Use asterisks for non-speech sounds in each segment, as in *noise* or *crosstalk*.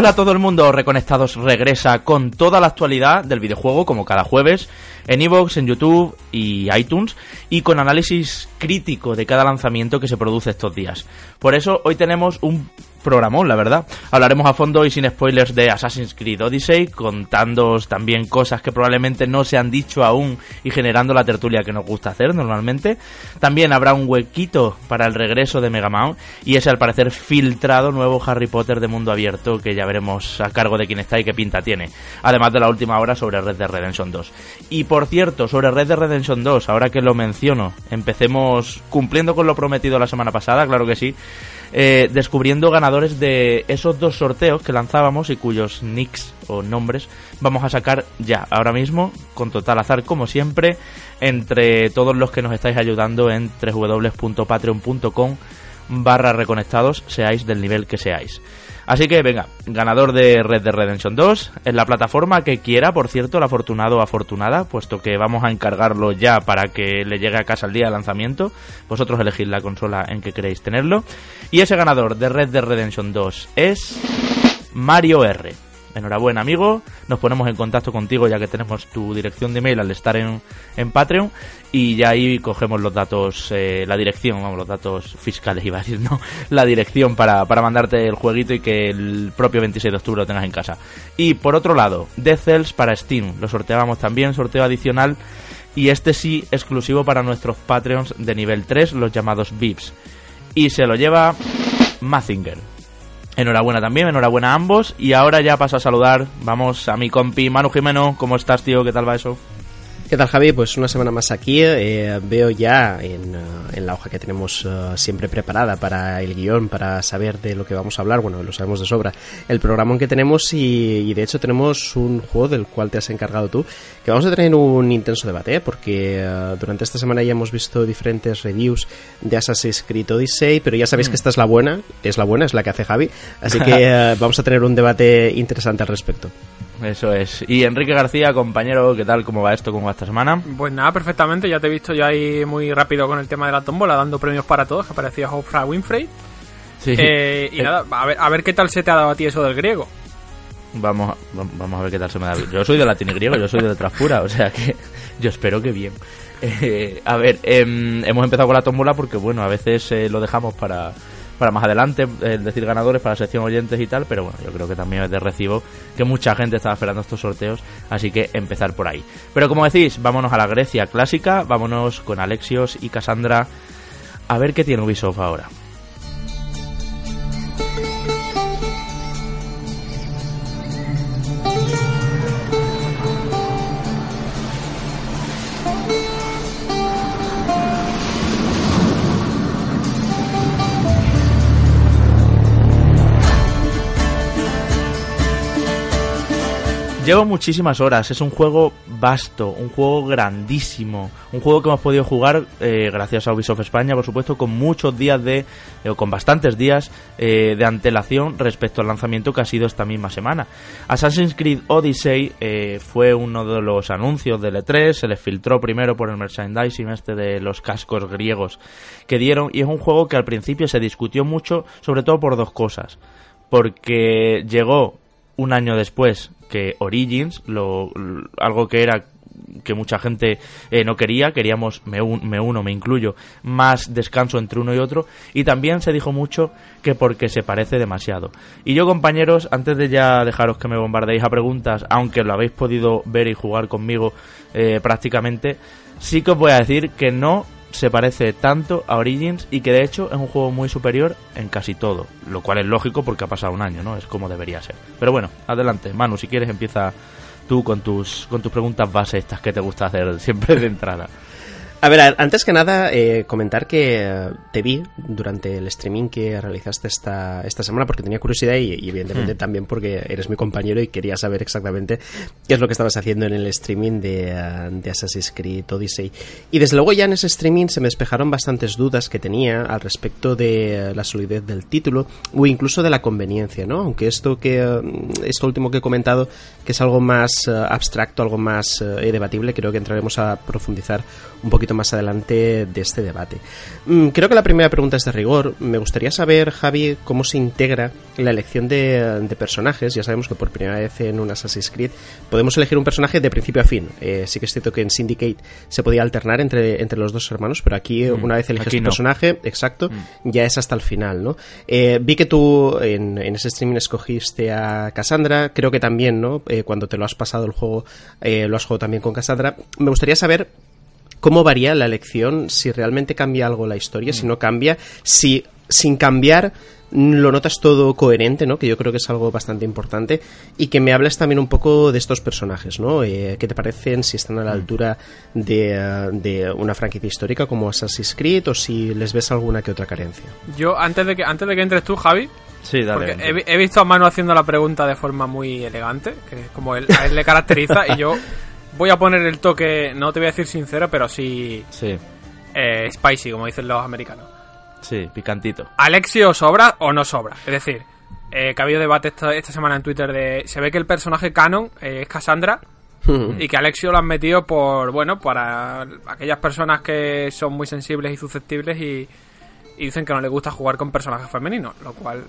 Hola a todo el mundo, Reconectados regresa con toda la actualidad del videojuego como cada jueves en iVoox, en YouTube y iTunes y con análisis crítico de cada lanzamiento que se produce estos días. Por eso hoy tenemos un programón, la verdad. Hablaremos a fondo y sin spoilers de Assassin's Creed Odyssey, contándoos también cosas que probablemente no se han dicho aún y generando la tertulia que nos gusta hacer normalmente. También habrá un huequito para el regreso de Mega Man y ese al parecer filtrado nuevo Harry Potter de mundo abierto que ya veremos a cargo de quién está y qué pinta tiene. Además de la última hora sobre Red Dead Redemption 2. Y por cierto, sobre Red Dead Redemption 2, ahora que lo menciono, empecemos cumpliendo con lo prometido la semana pasada, claro que sí eh, descubriendo ganadores de esos dos sorteos que lanzábamos y cuyos nicks o nombres vamos a sacar ya, ahora mismo, con total azar como siempre, entre todos los que nos estáis ayudando en www.patreon.com barra reconectados, seáis del nivel que seáis. Así que venga, ganador de Red Dead Redemption 2, en la plataforma que quiera, por cierto, el afortunado o afortunada, puesto que vamos a encargarlo ya para que le llegue a casa el día de lanzamiento. Vosotros elegid la consola en que queréis tenerlo. Y ese ganador de Red Dead Redemption 2 es Mario R. Enhorabuena, amigo. Nos ponemos en contacto contigo ya que tenemos tu dirección de email al estar en, en Patreon. Y ya ahí cogemos los datos, eh, la dirección, vamos, los datos fiscales, *laughs* iba a decir, ¿no? La dirección para, para mandarte el jueguito y que el propio 26 de octubre lo tengas en casa. Y por otro lado, Death Cells para Steam. Lo sorteábamos también, sorteo adicional. Y este sí, exclusivo para nuestros Patreons de nivel 3, los llamados VIPs. Y se lo lleva Mazinger. Enhorabuena también, enhorabuena a ambos. Y ahora ya paso a saludar, vamos a mi compi Manu Jimeno. ¿Cómo estás, tío? ¿Qué tal va eso? ¿Qué tal Javi? Pues una semana más aquí. Eh, veo ya en, en, la hoja que tenemos uh, siempre preparada para el guion, para saber de lo que vamos a hablar, bueno, lo sabemos de sobra, el programa que tenemos y, y, de hecho tenemos un juego del cual te has encargado tú, que vamos a tener un intenso debate, ¿eh? porque uh, durante esta semana ya hemos visto diferentes reviews de Assassin's Creed Odyssey, pero ya sabéis mm. que esta es la buena, es la buena, es la que hace Javi, así que *laughs* vamos a tener un debate interesante al respecto. Eso es. Y Enrique García, compañero, ¿qué tal? ¿Cómo va esto? ¿Cómo va esta semana? Pues nada, perfectamente. Ya te he visto yo ahí muy rápido con el tema de la tómbola, dando premios para todos, que parecía Oprah Winfrey. Sí. Eh, y eh. nada, a ver, a ver qué tal se te ha dado a ti eso del griego. Vamos, vamos a ver qué tal se me da. Yo soy de latín y griego, yo soy de letras pura, o sea que yo espero que bien. Eh, a ver, eh, hemos empezado con la tómbola porque, bueno, a veces eh, lo dejamos para para más adelante, decir, ganadores para la sección oyentes y tal, pero bueno, yo creo que también es de recibo que mucha gente estaba esperando estos sorteos, así que empezar por ahí. Pero como decís, vámonos a la Grecia clásica, vámonos con Alexios y Cassandra a ver qué tiene Ubisoft ahora. Llevo muchísimas horas, es un juego vasto, un juego grandísimo, un juego que hemos podido jugar eh, gracias a Ubisoft España, por supuesto, con muchos días de, eh, o con bastantes días eh, de antelación respecto al lanzamiento que ha sido esta misma semana. Assassin's Creed Odyssey fue uno de los anuncios del E3, se les filtró primero por el merchandising este de los cascos griegos que dieron y es un juego que al principio se discutió mucho, sobre todo por dos cosas. Porque llegó un año después que Origins, lo, algo que era que mucha gente eh, no quería, queríamos, me, un, me, uno, me incluyo, más descanso entre uno y otro, y también se dijo mucho que porque se parece demasiado. Y yo, compañeros, antes de ya dejaros que me bombardeéis a preguntas, aunque lo habéis podido ver y jugar conmigo eh, prácticamente, sí que os voy a decir que no se parece tanto a Origins y que de hecho es un juego muy superior en casi todo, lo cual es lógico porque ha pasado un año, ¿no? Es como debería ser. Pero bueno, adelante, Manu, si quieres empieza tú con tus con tus preguntas base estas que te gusta hacer siempre de entrada. A ver, antes que nada, eh, comentar que eh, te vi durante el streaming que realizaste esta, esta semana porque tenía curiosidad y, y evidentemente mm. también porque eres mi compañero y quería saber exactamente qué es lo que estabas haciendo en el streaming de, uh, de Assassin's Creed Odyssey. Y desde luego ya en ese streaming se me despejaron bastantes dudas que tenía al respecto de uh, la solidez del título o incluso de la conveniencia, ¿no? Aunque esto que uh, esto último que he comentado, que es algo más abstracto, algo más debatible, creo que entraremos a profundizar un poquito más adelante de este debate. Mm, creo que la primera pregunta es de rigor. Me gustaría saber, Javi, cómo se integra la elección de, personajes. Ya sabemos que por primera vez en un Assassin's Creed podemos elegir un personaje de principio a fin. Eh, sí que es cierto que en Syndicate se podía alternar entre, entre los dos hermanos, pero aquí mm, una vez eliges un personaje, exacto, mm. ya es hasta el final, ¿no? Eh, vi que tú en, ese streaming escogiste a Cassandra, creo que también, ¿no? Eh, cuando te lo has pasado el juego, lo has jugado también con Cassandra. Me gustaría saber cómo varía la elección, si realmente cambia algo la historia, si mm. no cambia, si sin cambiar lo notas todo coherente, ¿no? Que yo creo que es algo bastante importante. Y que me hables también un poco de estos personajes, ¿no? Eh, ¿Qué te parecen? Si están a la mm. altura de, una franquicia histórica como Assassin's Creed o si les ves alguna que otra carencia. Yo, antes de que, antes de que entres tú, Javi, Sí, dale. Porque he, visto a Manu haciendo la pregunta de forma muy elegante, que es como él, a él le caracteriza, y yo voy a poner el toque, no te voy a decir sincero, pero sí, sí. Eh, spicy, como dicen los americanos. Sí, picantito. ¿Alexio sobra o no sobra? Es decir, eh, que ha habido debate esta, esta, semana en Twitter de... Se ve que el personaje canon eh, es Cassandra y que Alexio lo han metido por, bueno, para aquellas personas que son muy sensibles y susceptibles y, dicen que no les gusta jugar con personajes femeninos, lo cual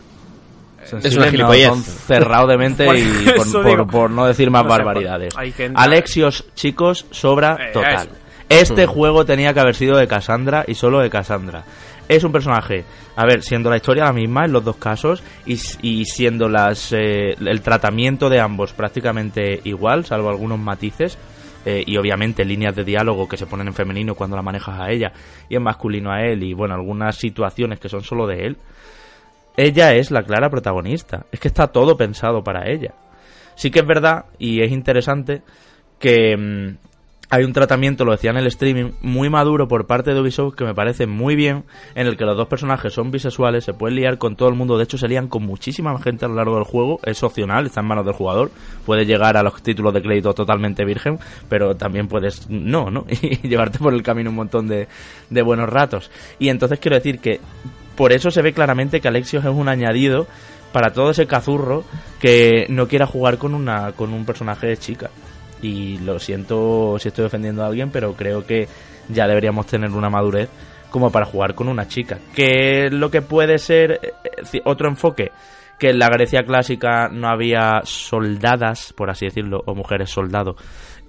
es una gilipollez. cerrado de mente *laughs* y por, no decir más barbaridades. Alexios, chicos, sobra eh, total. Este juego tenía que haber sido de Cassandra y solo de Cassandra. Es un personaje, a ver, siendo la historia la misma en los dos casos y, siendo las eh, el tratamiento de ambos prácticamente igual, salvo algunos matices, eh, y obviamente líneas de diálogo que se ponen en femenino cuando la manejas a ella y en masculino a él y bueno, algunas situaciones que son solo de él, ella es la clara protagonista. Es que está todo pensado para ella. Sí que es verdad y es interesante que mm, hay un tratamiento, lo decía en el streaming, muy maduro por parte de Ubisoft que me parece muy bien, en el que los dos personajes son bisexuales, se pueden liar con todo el mundo, de hecho se lían con muchísima gente a lo largo del juego, es opcional, está en manos del jugador, puede llegar a los títulos de crédito totalmente virgen, pero también puedes no, ¿no? *laughs* Y llevarte por el camino un montón de, de buenos ratos. Y entonces quiero decir que por eso se ve claramente que Alexios es un añadido para todo ese cazurro que no quiera jugar con una con un personaje de chica. Y lo siento si estoy ofendiendo a alguien, pero creo que ya deberíamos tener una madurez como para jugar con una chica. Que lo que puede ser eh, otro enfoque, que en la Grecia clásica no había soldadas, por así decirlo, o mujeres soldado,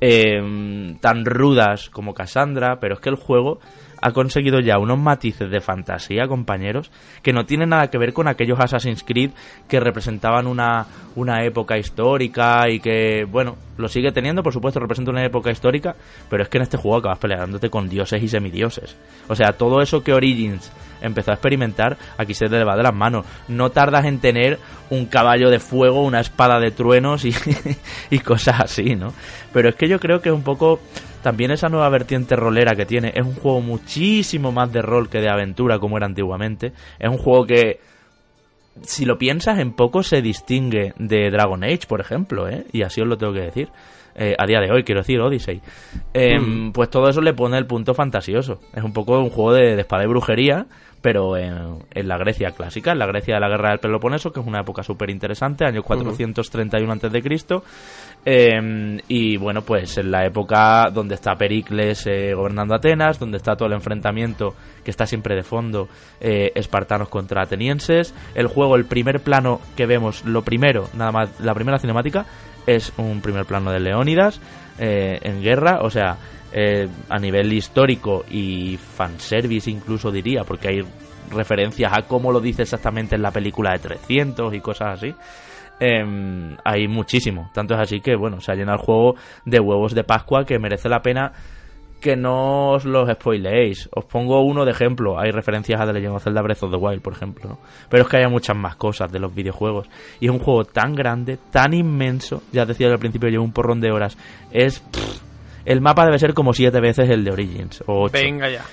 eh, tan rudas como Cassandra, pero es que el juego ha conseguido ya unos matices de fantasía, compañeros, que no tienen nada que ver con aquellos Assassin's Creed que representaban una, una época histórica y que, bueno, lo sigue teniendo, por supuesto, representa una época histórica, pero es que en este juego acabas peleándote con dioses y semidioses. O sea, todo eso que Origins empezó a experimentar, aquí se le va de las manos. No tardas en tener un caballo de fuego, una espada de truenos y, *laughs* y cosas así, ¿no? Pero es que yo creo que es un poco también esa nueva vertiente rolera que tiene es un juego muchísimo más de rol que de aventura como era antiguamente. Es un juego que, si lo piensas, en poco se distingue de Dragon Age, por ejemplo, ¿eh? y así os lo tengo que decir. Eh, a día de hoy, quiero decir, Odyssey. Em, mm. Pues todo eso le pone el punto fantasioso. Es un poco un juego de, de espada y brujería, pero en, la Grecia clásica, en la Grecia de la Guerra del Peloponeso, que es una época súper interesante, año 431 a.C., eh, y bueno, pues en la época donde está Pericles eh, gobernando Atenas, donde está todo el enfrentamiento que está siempre de fondo, eh, espartanos contra atenienses. El juego, el primer plano que vemos, lo primero, nada más, la primera cinemática, es un primer plano de Leónidas eh, en guerra, o sea, a nivel histórico y fanservice incluso diría, porque hay referencias a cómo lo dice exactamente en la película de 300 y cosas así. Em, hay muchísimo. Tanto es así que, bueno, se ha llenado el juego de huevos de Pascua que merece la pena que no os los spoileéis. Os pongo uno de ejemplo. Hay referencias a The Legend of Zelda Breath of the Wild, por ejemplo. Pero es que hay muchas más cosas de los videojuegos. Y es un juego tan grande, tan inmenso. Ya decía al principio, llevo un porrón de horas. Es el mapa debe ser como siete veces el de Origins. O ocho. Venga ya.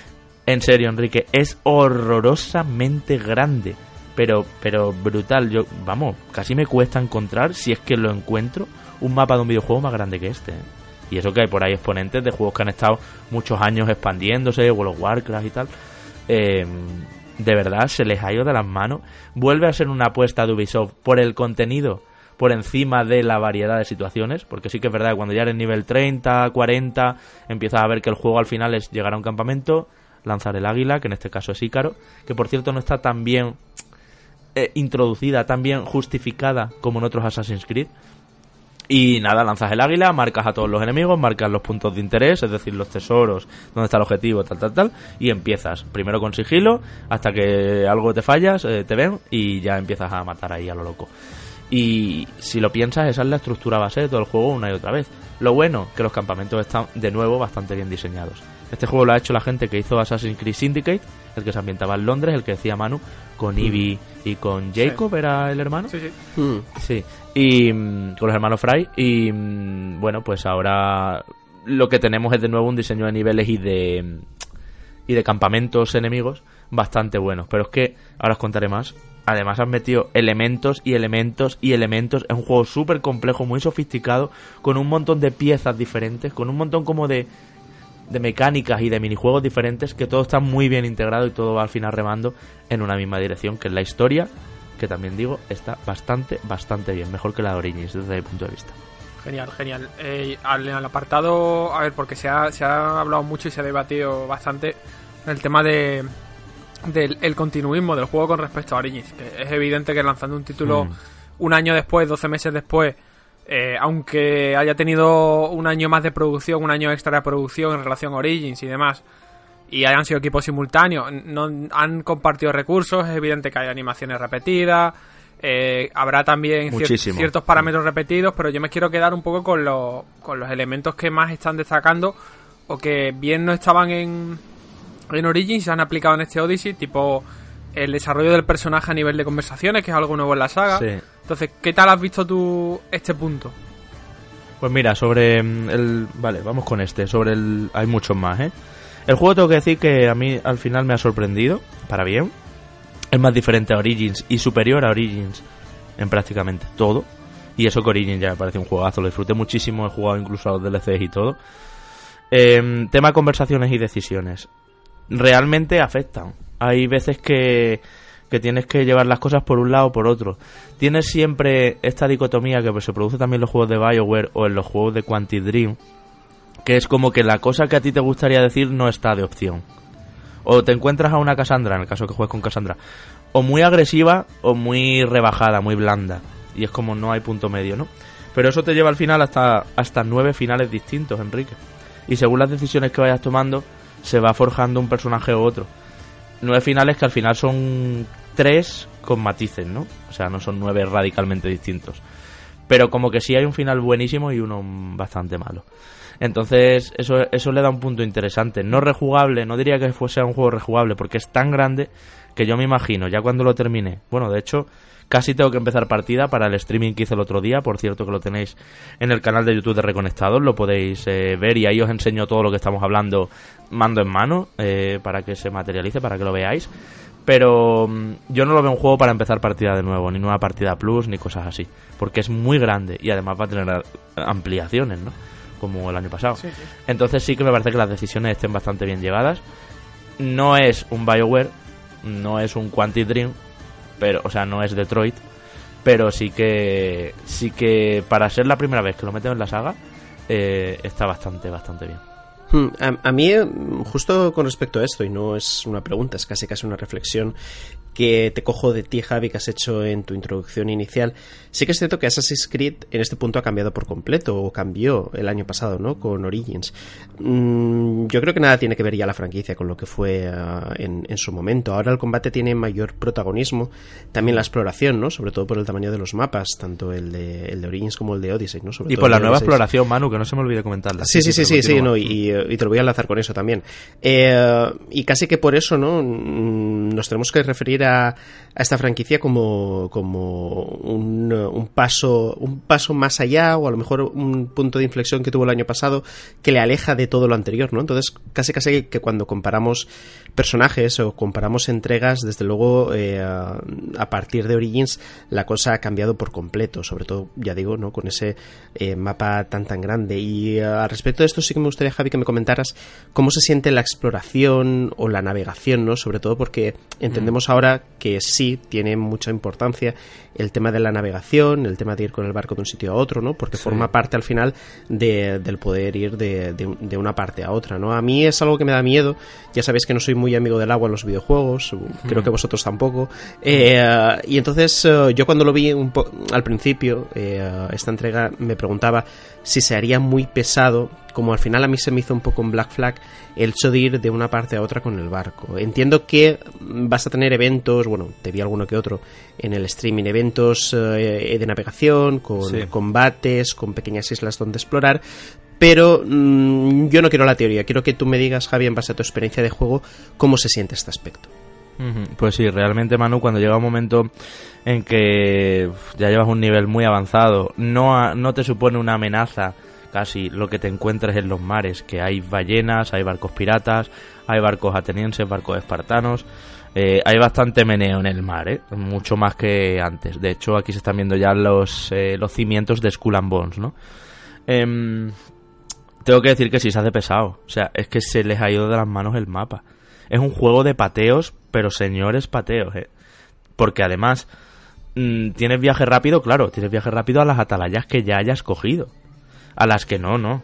En serio, Enrique, es horrorosamente grande. Pero, pero brutal. Yo, vamos, casi me cuesta encontrar, si es que lo encuentro, un mapa de un videojuego más grande que este. ¿eh? Y eso que hay por ahí exponentes de juegos que han estado muchos años expandiéndose, World of Warcraft y tal. Eh, de verdad, se les ha ido de las manos. Vuelve a ser una apuesta de Ubisoft por el contenido por encima de la variedad de situaciones, porque sí que es verdad cuando ya eres nivel 30, 40, empiezas a ver que el juego al final es llegar a un campamento, lanzar el águila, que en este caso es Ícaro, que por cierto no está tan bien eh, introducida, tan bien justificada como en otros Assassin's Creed. Y nada, lanzas el águila, marcas a todos los enemigos, marcas los puntos de interés, es decir, los tesoros, dónde está el objetivo, tal, tal, tal, y empiezas. Primero con sigilo, hasta que algo te fallas, eh, te ven, y ya empiezas a matar ahí a lo loco. Y si lo piensas, esa es la estructura base de todo el juego una y otra vez. Lo bueno, que los campamentos están de nuevo bastante bien diseñados. Este juego lo ha hecho la gente que hizo Assassin's Creed Syndicate, el que se ambientaba en Londres, el que decía Manu, con mm. Ivy y con Jacob, ¿era el hermano? Sí, sí. Mm. Sí, y mm, con los hermanos Fry. Y bueno, pues ahora lo que tenemos es de nuevo un diseño de niveles y de, y de campamentos enemigos bastante buenos. Pero es que ahora os contaré más. Además han metido elementos y elementos y elementos. Es un juego súper complejo, muy sofisticado, con un montón de piezas diferentes, con un montón como de de mecánicas y de minijuegos diferentes que todo está muy bien integrado y todo va al final remando en una misma dirección, que es la historia, que también digo, está bastante, bastante bien, mejor que la de Origins desde mi punto de vista. Genial, genial. Eh, al, apartado, a ver, porque se ha, se ha hablado mucho y se ha debatido bastante el tema de del el continuismo del juego con respecto a Origins. Que es evidente que lanzando un título mm. un año después, 12 meses después, eh, aunque haya tenido un año más de producción, un año extra de producción en relación a Origins y demás, y hayan sido equipos simultáneos, no han compartido recursos, es evidente que hay animaciones repetidas, eh, habrá también ciertos parámetros repetidos, pero yo me quiero quedar un poco con, con los elementos que más están destacando o que bien no estaban en, en Origins se han aplicado en este Odyssey, tipo el desarrollo del personaje a nivel de conversaciones, que es algo nuevo en la saga. Entonces, ¿qué tal has visto tú este punto? Pues mira, sobre mm, el... Vale, vamos con este. Sobre el... Hay muchos más, ¿eh? El juego tengo que decir que a mí al final me ha sorprendido, para bien. Es más diferente a Origins y superior a Origins en prácticamente todo. Y eso que Origins ya me parece un juegazo, lo disfruté muchísimo, he jugado incluso a los DLCs y todo. Eh, tema conversaciones y decisiones. Realmente afectan. Hay veces que, que tienes que llevar las cosas por un lado o por otro. Tienes siempre esta dicotomía que se produce también en los juegos de BioWare o en los juegos de Quantic Dream, que es como que la cosa que a ti te gustaría decir no está de opción. O te encuentras a una Cassandra, en el caso que juegues con Cassandra, o muy agresiva o muy rebajada, muy blanda. Y es como no hay punto medio, ¿no? Pero eso te lleva al final hasta, hasta nueve finales distintos, Enrique. Y según las decisiones que vayas tomando, se va forjando un personaje u otro nueve finales que al final son tres con matices, ¿no? O sea, no son nueve radicalmente distintos. Pero como que sí hay un final buenísimo y uno bastante malo. Entonces, eso, eso le da un punto interesante. No rejugable, no diría que fuese un juego rejugable, porque es tan grande que yo me imagino, ya cuando lo termine. Bueno, de hecho, casi tengo que empezar partida para el streaming que hice el otro día. Por cierto, que lo tenéis en el canal de YouTube de Reconectados, lo podéis eh, ver y ahí os enseño todo lo que estamos hablando mando en mano eh, para que se materialice, para que lo veáis. Pero mm, yo no lo veo un juego para empezar partida de nuevo, ni nueva partida plus, ni cosas así. Porque es muy grande y además va a tener ampliaciones, ¿no? Como el año pasado. Entonces sí que me parece que las decisiones estén bastante bien llevadas. No es un Bioware, no es un Quantic Dream, pero, o sea, no es Detroit, pero sí que, sí que para ser la primera vez que lo meten en la saga, eh, está bastante, bastante bien. Hmm, a, mí, justo con respecto a esto, y no es una pregunta, es casi casi una reflexión, que te cojo de ti, Javi, que has hecho en tu introducción inicial. Sí que es cierto que Assassin's Creed en este punto ha cambiado por completo, o cambió el año pasado, ¿no? Con Origins. Mm, yo creo que nada tiene que ver ya la franquicia con lo que fue ah, en, su momento. Ahora el combate tiene mayor protagonismo, también la exploración, ¿no? Sobre todo por el tamaño de los mapas, tanto el de, el de Origins como el de Odyssey, ¿no? y por la nueva exploración, Manu, que no se me olvide comentarla. Sí, sí, sí, sí, sí, no, y, te lo voy a enlazar con eso también. Eh, y casi que por eso, ¿no? Mm, nos tenemos que referir a, esta franquicia como, como un, paso, un paso más allá o a lo mejor un punto de inflexión que tuvo el año pasado que le aleja de todo lo anterior, ¿no? Entonces, casi casi que cuando comparamos personajes o comparamos entregas, desde luego, eh, a partir de Origins, la cosa ha cambiado por completo, sobre todo, ya digo, ¿no? Con ese eh, mapa tan tan grande. Y eh, al respecto de esto sí que me gustaría, Javi, que me comentaras cómo se siente la exploración o la navegación, ¿no? Sobre todo porque entendemos ahora que sí tiene mucha importancia el tema de la navegación, el tema de ir con el barco de un sitio a otro, ¿no? Porque forma parte al final de, del poder ir de, de, una parte a otra, ¿no? A mí es algo que me da miedo. Ya sabéis que no soy muy amigo del agua en los videojuegos, creo que vosotros tampoco. Eh, y entonces eh, yo cuando lo vi un al principio, eh, esta entrega me preguntaba si se haría muy pesado, como al final a mí se me hizo un poco en Black Flag, el hecho de ir de una parte a otra con el barco. Entiendo que vas a tener eventos, bueno, te vi alguno que otro en el streaming, eventos eh, de navegación, con combates, con pequeñas islas donde explorar, pero mm, yo no quiero la teoría, quiero que tú me digas, Javi, en base a tu experiencia de juego, cómo se siente este aspecto. Pues sí, realmente Manu, cuando llega un momento en que ya llevas un nivel muy avanzado, no, no te supone una amenaza casi lo que te encuentres en los mares, que hay ballenas, hay barcos piratas, hay barcos atenienses, barcos espartanos, eh, hay bastante meneo en el mar, ¿eh? mucho más que antes. De hecho, aquí se están viendo ya los, eh, los cimientos de Skull and Bones, ¿no? Em, tengo que decir que sí se hace pesado, o sea, es que se les ha ido de las manos el mapa. Es un juego de pateos, pero señores pateos, ¿eh? Porque además Mm, tienes viaje rápido, claro, tienes viaje rápido a las atalayas que ya hayas cogido. A las que no, no.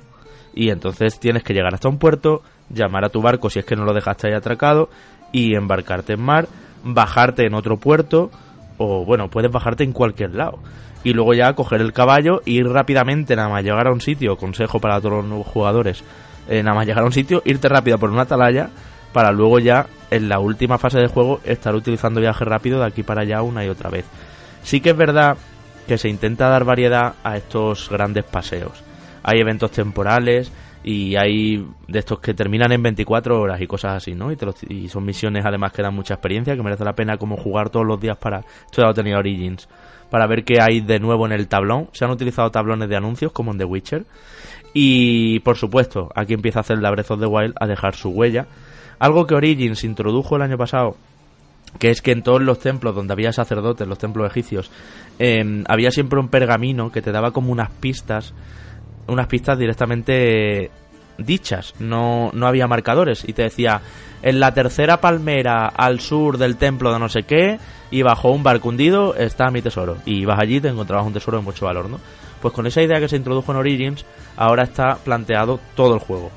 Y entonces tienes que llegar hasta un puerto, llamar a tu barco si es que no lo dejaste ahí atracado, y embarcarte en mar, bajarte en otro puerto, o bueno, puedes bajarte en cualquier lado. Y luego ya coger el caballo, ir rápidamente, nada más llegar a un sitio, consejo para todos los nuevos jugadores, eh, nada más llegar a un sitio, irte rápido por una atalaya, para luego ya, en la última fase de juego, estar utilizando viaje rápido de aquí para allá una y otra vez. Sí que es verdad que se intenta dar variedad a estos grandes paseos. Hay eventos temporales y hay de estos que terminan en 24 horas y cosas así, ¿no? Y, son misiones además que dan mucha experiencia, que merece la pena como jugar todos los días para... Esto ya lo tenía Origins. Para ver qué hay de nuevo en el tablón. Se han utilizado tablones de anuncios como en The Witcher. Y por supuesto, aquí empieza a hacer la Breath of Wild a dejar su huella. Algo que Origins introdujo el año pasado que es que en todos los templos donde había sacerdotes, los templos egipcios, em, había siempre un pergamino que te daba como unas pistas, unas pistas directamente dichas, no, no había marcadores y te decía en la tercera palmera al sur del templo de no sé qué y bajo un barco hundido está mi tesoro y ibas allí te encontrabas un tesoro de mucho valor, ¿no? Pues con esa idea que se introdujo en Origins, ahora está planteado todo el juego.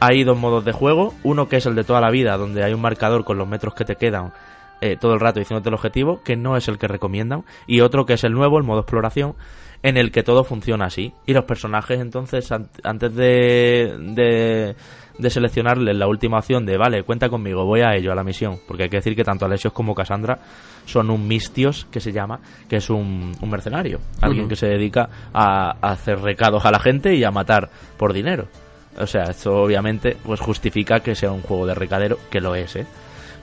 Hay dos modos de juego, uno que es el de toda la vida, donde hay un marcador con los metros que te quedan eh, todo el rato diciéndote el objetivo, que no es el que recomiendan, y otro que es el nuevo, el modo exploración, en el que todo funciona así. Y los personajes, entonces, antes de, de, de seleccionarles la última opción de, vale, cuenta conmigo, voy a ello, a la misión, porque hay que decir que tanto Alessios como Cassandra son un mistios, que se llama, que es un, un mercenario, alguien que se dedica a, a hacer recados a la gente y a matar por dinero. O sea, esto obviamente pues justifica que sea un juego de recadero, que lo es, ¿eh?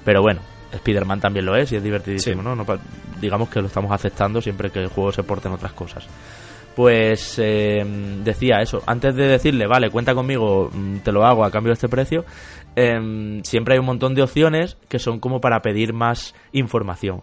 Pero bueno, Spider-Man también lo es y es divertidísimo, ¿no? Digamos que lo estamos aceptando siempre que el juego se porte en otras cosas. Pues eh, decía eso, antes de decirle, vale, cuenta conmigo, mm, te lo hago a cambio de este precio, em, siempre hay un montón de opciones que son como para pedir más información.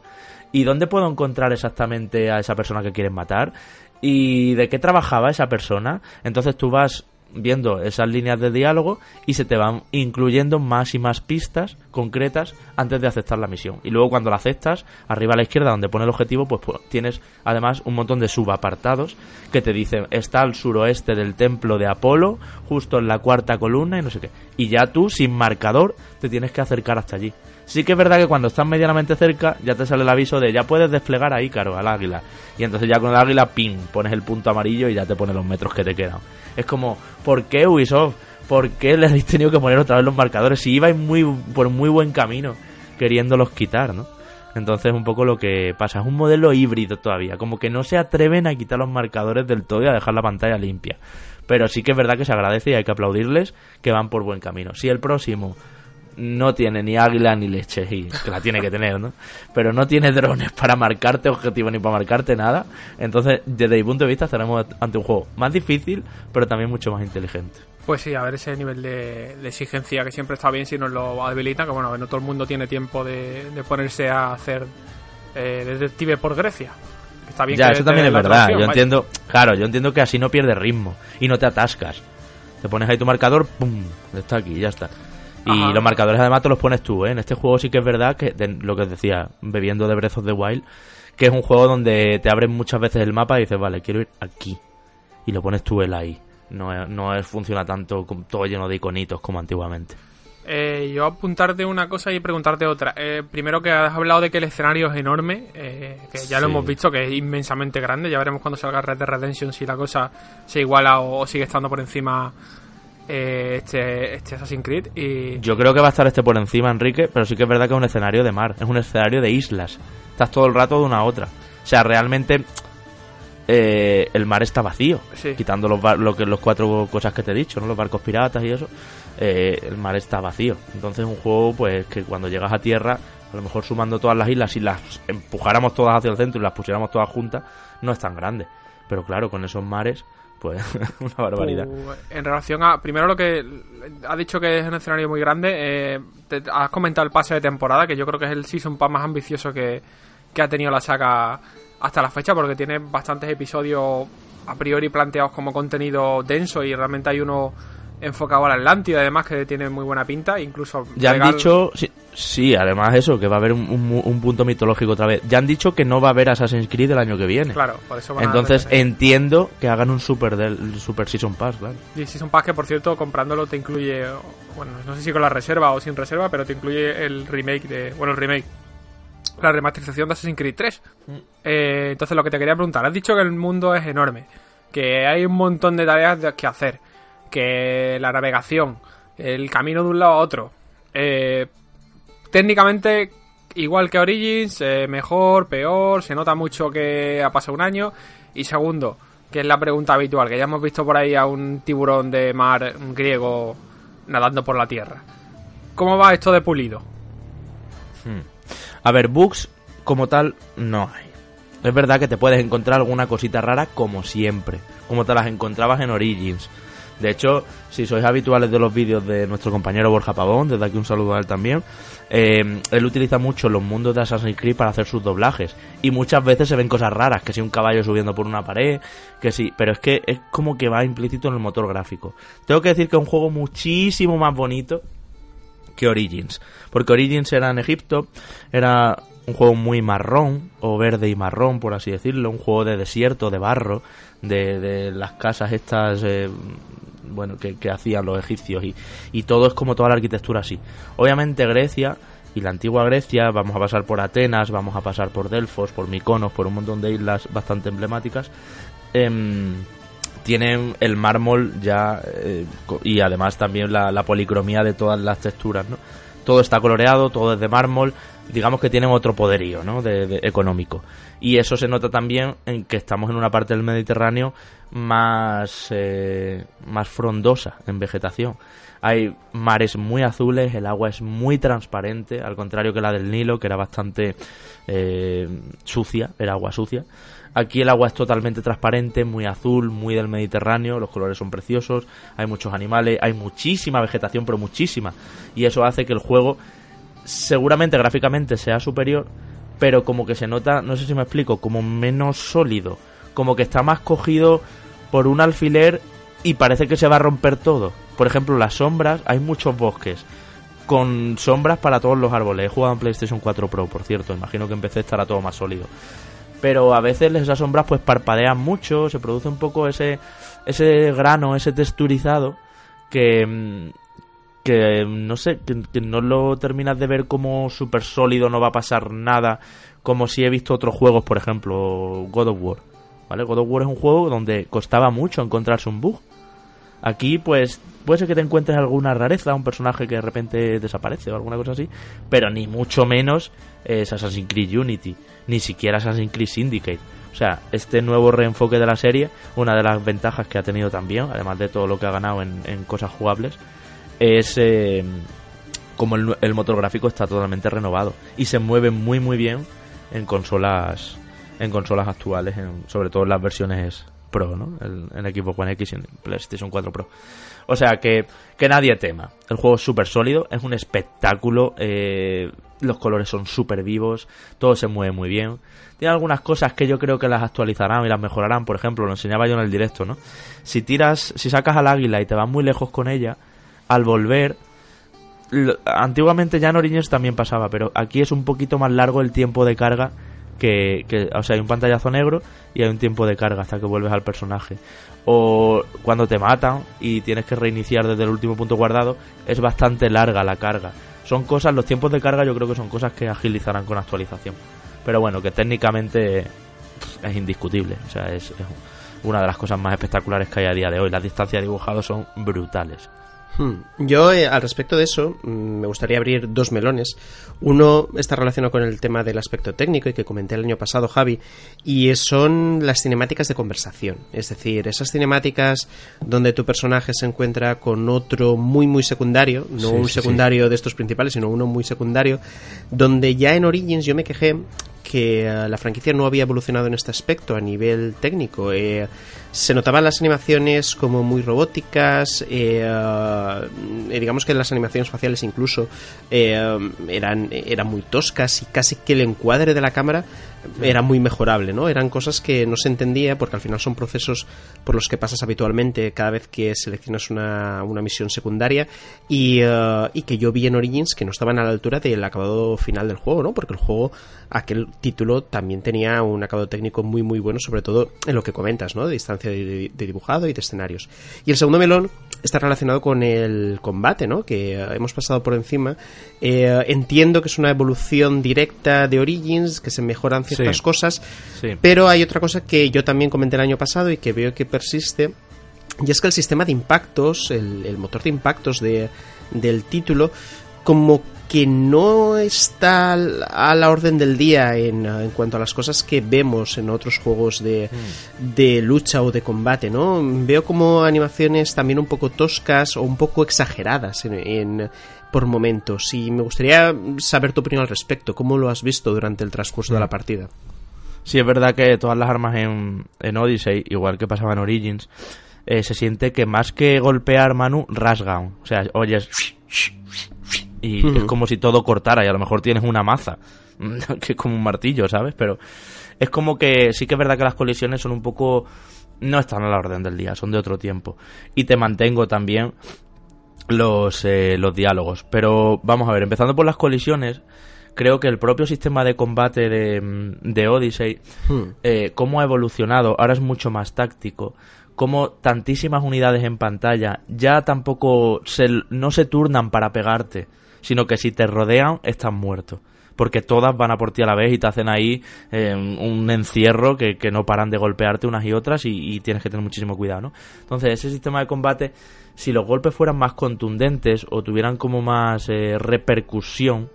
¿Y dónde puedo encontrar exactamente a esa persona que quieres matar? ¿Y de qué trabajaba esa persona? Entonces tú vas viendo esas líneas de diálogo y se te van incluyendo más y más pistas concretas antes de aceptar la misión. Y luego cuando la aceptas, arriba a la izquierda donde pone el objetivo, pues, pues, tienes además un montón de subapartados que te dicen está al suroeste del templo de Apolo, justo en la cuarta columna y no sé qué. Y ya tú, sin marcador, te tienes que acercar hasta allí. Sí que es verdad que cuando estás medianamente cerca ya te sale el aviso de ya puedes desplegar a Ícaro, al águila. Y entonces ya con el águila, ping, pones el punto amarillo y ya te pone los metros que te quedan. Es como, ¿por qué Ubisoft? ¿Por qué le habéis tenido que poner otra vez los marcadores? Si ibais muy, por muy buen camino queriéndolos quitar, ¿no? Entonces un poco lo que pasa es un modelo híbrido todavía, como que no se atreven a quitar los marcadores del todo y a dejar la pantalla limpia. Pero sí que es verdad que se agradece y hay que aplaudirles que van por buen camino. Si el próximo no tiene ni águila ni leche, y que la tiene que tener, ¿no? Pero no tiene drones para marcarte objetivos ni para marcarte nada. Entonces, desde mi punto de vista, estaremos ante un juego más difícil, pero también mucho más inteligente. Pues sí, a ver ese nivel de, exigencia que siempre está bien si nos lo habilita, que bueno, no todo el mundo tiene tiempo de, ponerse a hacer eh, detective por Grecia. Está bien ya, eso también es verdad. Yo entiendo, claro, yo entiendo que así no pierdes ritmo y no te atascas Te pones ahí tu marcador, ¡pum! Está aquí, ya está. Y los marcadores además te los pones tú, ¿eh? En este juego sí que es verdad que, lo que os decía, bebiendo de Breath of the Wild, que es un juego donde te abren muchas veces el mapa y dices, vale, quiero ir aquí. Y lo pones tú el ahí. No, no es, funciona tanto todo lleno de iconitos como antiguamente. Eh, yo apuntarte una cosa y preguntarte otra. Eh, primero que has hablado de que el escenario es enorme, eh, que ya lo hemos visto, que es inmensamente grande. Ya veremos cuando salga Red Dead Redemption si la cosa se iguala o, sigue estando por encima este, este Assassin's Creed. Y... Yo creo que va a estar este por encima, Enrique, pero sí que es verdad que es un escenario de mar, es un escenario de islas. Estás todo el rato de una a otra. O sea, realmente el mar está vacío, quitando los, lo que, los cuatro cosas que te he dicho, ¿no? los barcos piratas y eso. Eh, el mar está vacío. Entonces es un juego pues que cuando llegas a tierra, a lo mejor sumando todas las islas, si las empujáramos todas hacia el centro y las pusiéramos todas juntas, no es tan grande. Pero claro, con esos mares, pues *laughs* una barbaridad. en relación a, primero lo que ha dicho que es un escenario muy grande, eh, has comentado el pase de temporada, que yo creo que es el Season Pass más ambicioso que, que ha tenido la saga hasta la fecha, porque tiene bastantes episodios a priori planteados como contenido denso y realmente hay uno enfocado a la Atlántida, además que tiene muy buena pinta, incluso... Ya han dicho, sí, además eso, que va a haber un, punto mitológico otra vez. Ya han dicho que no va a haber Assassin's Creed el año que viene. Claro, por eso Entonces entiendo que hagan un Super, del, super Season Pass, claro. Y Season Pass que, por cierto, comprándolo te incluye, bueno, no sé si con la reserva o sin reserva, pero te incluye el remake de... Bueno, el remake. La remasterización de Assassin's Creed 3. Mm. Eh, entonces, lo que te quería preguntar, has dicho que el mundo es enorme, que hay un montón de tareas que hacer que la navegación, el camino de un lado a otro. Eh, técnicamente, igual que Origins, eh, mejor, peor, se nota mucho que ha pasado un año. Y segundo, que es la pregunta habitual, que ya hemos visto por ahí a un tiburón de mar griego nadando por la tierra. ¿Cómo va esto de pulido? Hmm. A ver, bugs como tal no hay. Es verdad que te puedes encontrar alguna cosita rara como siempre, como te las encontrabas en Origins. De hecho, si sois habituales de los vídeos de nuestro compañero Borja Pavón, desde aquí un saludo a él también, eh, él utiliza mucho los mundos de Assassin's Creed para hacer sus doblajes. Y muchas veces se ven cosas raras, que si un caballo subiendo por una pared, que sí, pero es que es como que va implícito en el motor gráfico. Tengo que decir que es un juego muchísimo más bonito que Origins. Porque Origins era en Egipto, era un juego muy marrón, o verde y marrón, por así decirlo, un juego de desierto, de barro, de, de las casas estas eh, bueno, que, hacían los egipcios y, todo es como toda la arquitectura así. Obviamente Grecia y la antigua Grecia, vamos a pasar por Atenas, vamos a pasar por Delfos, por Mykonos, por un montón de islas bastante emblemáticas. Em, tienen el mármol ya eh, y además también la, la, policromía de todas las texturas, ¿no? Todo está coloreado, todo es de mármol, digamos que tienen otro poderío, ¿no? De, económico. Y eso se nota también en que estamos en una parte del Mediterráneo más, eh, más frondosa en vegetación. Hay mares muy azules, el agua es muy transparente, al contrario que la del Nilo, que era bastante eh, sucia, era agua sucia. Aquí el agua es totalmente transparente, muy azul, muy del Mediterráneo, los colores son preciosos, hay muchos animales, hay muchísima vegetación, pero muchísima. Y eso hace que el juego seguramente gráficamente sea superior, pero como que se nota, no sé si me explico, como menos sólido, como que está más cogido por un alfiler y parece que se va a romper todo. Por ejemplo, las sombras, hay muchos bosques con sombras para todos los árboles. He jugado en PlayStation 4 Pro, por cierto, imagino que empecé a estará todo más sólido. Pero a veces esas sombras pues parpadean mucho, se produce un poco ese ese grano, ese texturizado que mm, que no sé, que, no lo terminas de ver como súper sólido, no va a pasar nada, como si he visto otros juegos, por ejemplo, God of War. ¿Vale? God of War es un juego donde costaba mucho encontrarse un bug. Aquí, pues, puede ser que te encuentres alguna rareza, un personaje que de repente desaparece o alguna cosa así, pero ni mucho menos es Assassin's Creed Unity, ni siquiera Assassin's Creed Syndicate. O sea, este nuevo reenfoque de la serie, una de las ventajas que ha tenido también, además de todo lo que ha ganado en cosas jugables, es eh, como el, motor gráfico está totalmente renovado y se mueve muy muy bien en consolas en consolas actuales, sobre todo en las versiones Pro, ¿no? El, equipo One X y el PlayStation 4 Pro. O sea, que, que nadie tema. El juego es súper sólido, es un espectáculo, eh, los colores son súper vivos, todo se mueve muy bien. Tiene algunas cosas que yo creo que las actualizarán y las mejorarán, por ejemplo, lo enseñaba yo en el directo, ¿no? Si tiras, si sacas al águila y te vas muy lejos con ella, al volver antiguamente ya en Origins también pasaba, pero aquí es un poquito más largo el tiempo de carga que, o sea, hay un pantallazo negro y hay un tiempo de carga hasta que vuelves al personaje. O cuando te matan y tienes que reiniciar desde el último punto guardado, es bastante larga la carga. Son cosas, los tiempos de carga yo creo que son cosas que agilizarán con actualización. Pero bueno, que técnicamente es indiscutible. O sea, es, es una de las cosas más espectaculares que hay a día de hoy. Las distancias dibujadas son brutales. Hmm. Yo, eh, al respecto de eso, mm, me gustaría abrir dos melones. Uno está relacionado con el tema del aspecto técnico y que comenté el año pasado, Javi, y son las cinemáticas de conversación. Es decir, esas cinemáticas donde tu personaje se encuentra con otro muy, muy secundario, no un secundario de estos principales, sino uno muy secundario, donde ya en Origins yo me quejé que eh, la franquicia no había evolucionado en este aspecto a nivel técnico. Eh, se notaban las animaciones como muy robóticas, eh, digamos que las animaciones faciales incluso eran, eran muy toscas y casi que el encuadre de la cámara era muy mejorable, ¿no? Eran cosas que no se entendía porque al final son procesos por los que pasas habitualmente cada vez que seleccionas una, una misión secundaria y, y que yo vi en Origins que no estaban a la altura del acabado final del juego, ¿no? Porque el juego, aquel título también tenía un acabado técnico muy muy bueno, sobre todo en lo que comentas, ¿no? De distancia de, dibujado y de escenarios. Y el segundo melón está relacionado con el combate, ¿no? Que hemos pasado por encima. Eh, entiendo que es una evolución directa de Origins, que se mejoran ciertas cosas, pero hay otra cosa que yo también comenté el año pasado y que veo que persiste, y es que el sistema de impactos, el, el motor de impactos de, del título, como que no está a la orden del día en, en, cuanto a las cosas que vemos en otros juegos de, hmm. de, lucha o de combate, ¿no? Veo como animaciones también un poco toscas o un poco exageradas en, por momentos y me gustaría saber tu opinión al respecto. ¿Cómo lo has visto durante el transcurso de la hmm. partida? Sí, es verdad que todas las armas en, en Odyssey, igual que pasaba en Origins, eh, se siente que más que golpear Manu, rasgan. O sea, oyes y es como si todo cortara y a lo mejor tienes una maza, *laughs* que es como un martillo, ¿sabes? Pero es como que sí que es verdad que las colisiones son un poco... no están a la orden del día, son de otro tiempo. Y te mantengo también los, eh, los diálogos. Pero vamos a ver, empezando por las colisiones, creo que el propio sistema de combate de, de Odyssey, hmm. eh, cómo ha evolucionado, ahora es mucho más táctico como tantísimas unidades en pantalla ya tampoco se, no se turnan para pegarte, sino que si te rodean estás muerto. Porque todas van a por ti a la vez y te hacen ahí eh, un encierro que, no paran de golpearte unas y otras y, tienes que tener muchísimo cuidado, ¿no? Entonces, ese sistema de combate, si los golpes fueran más contundentes o tuvieran como más eh, repercusión,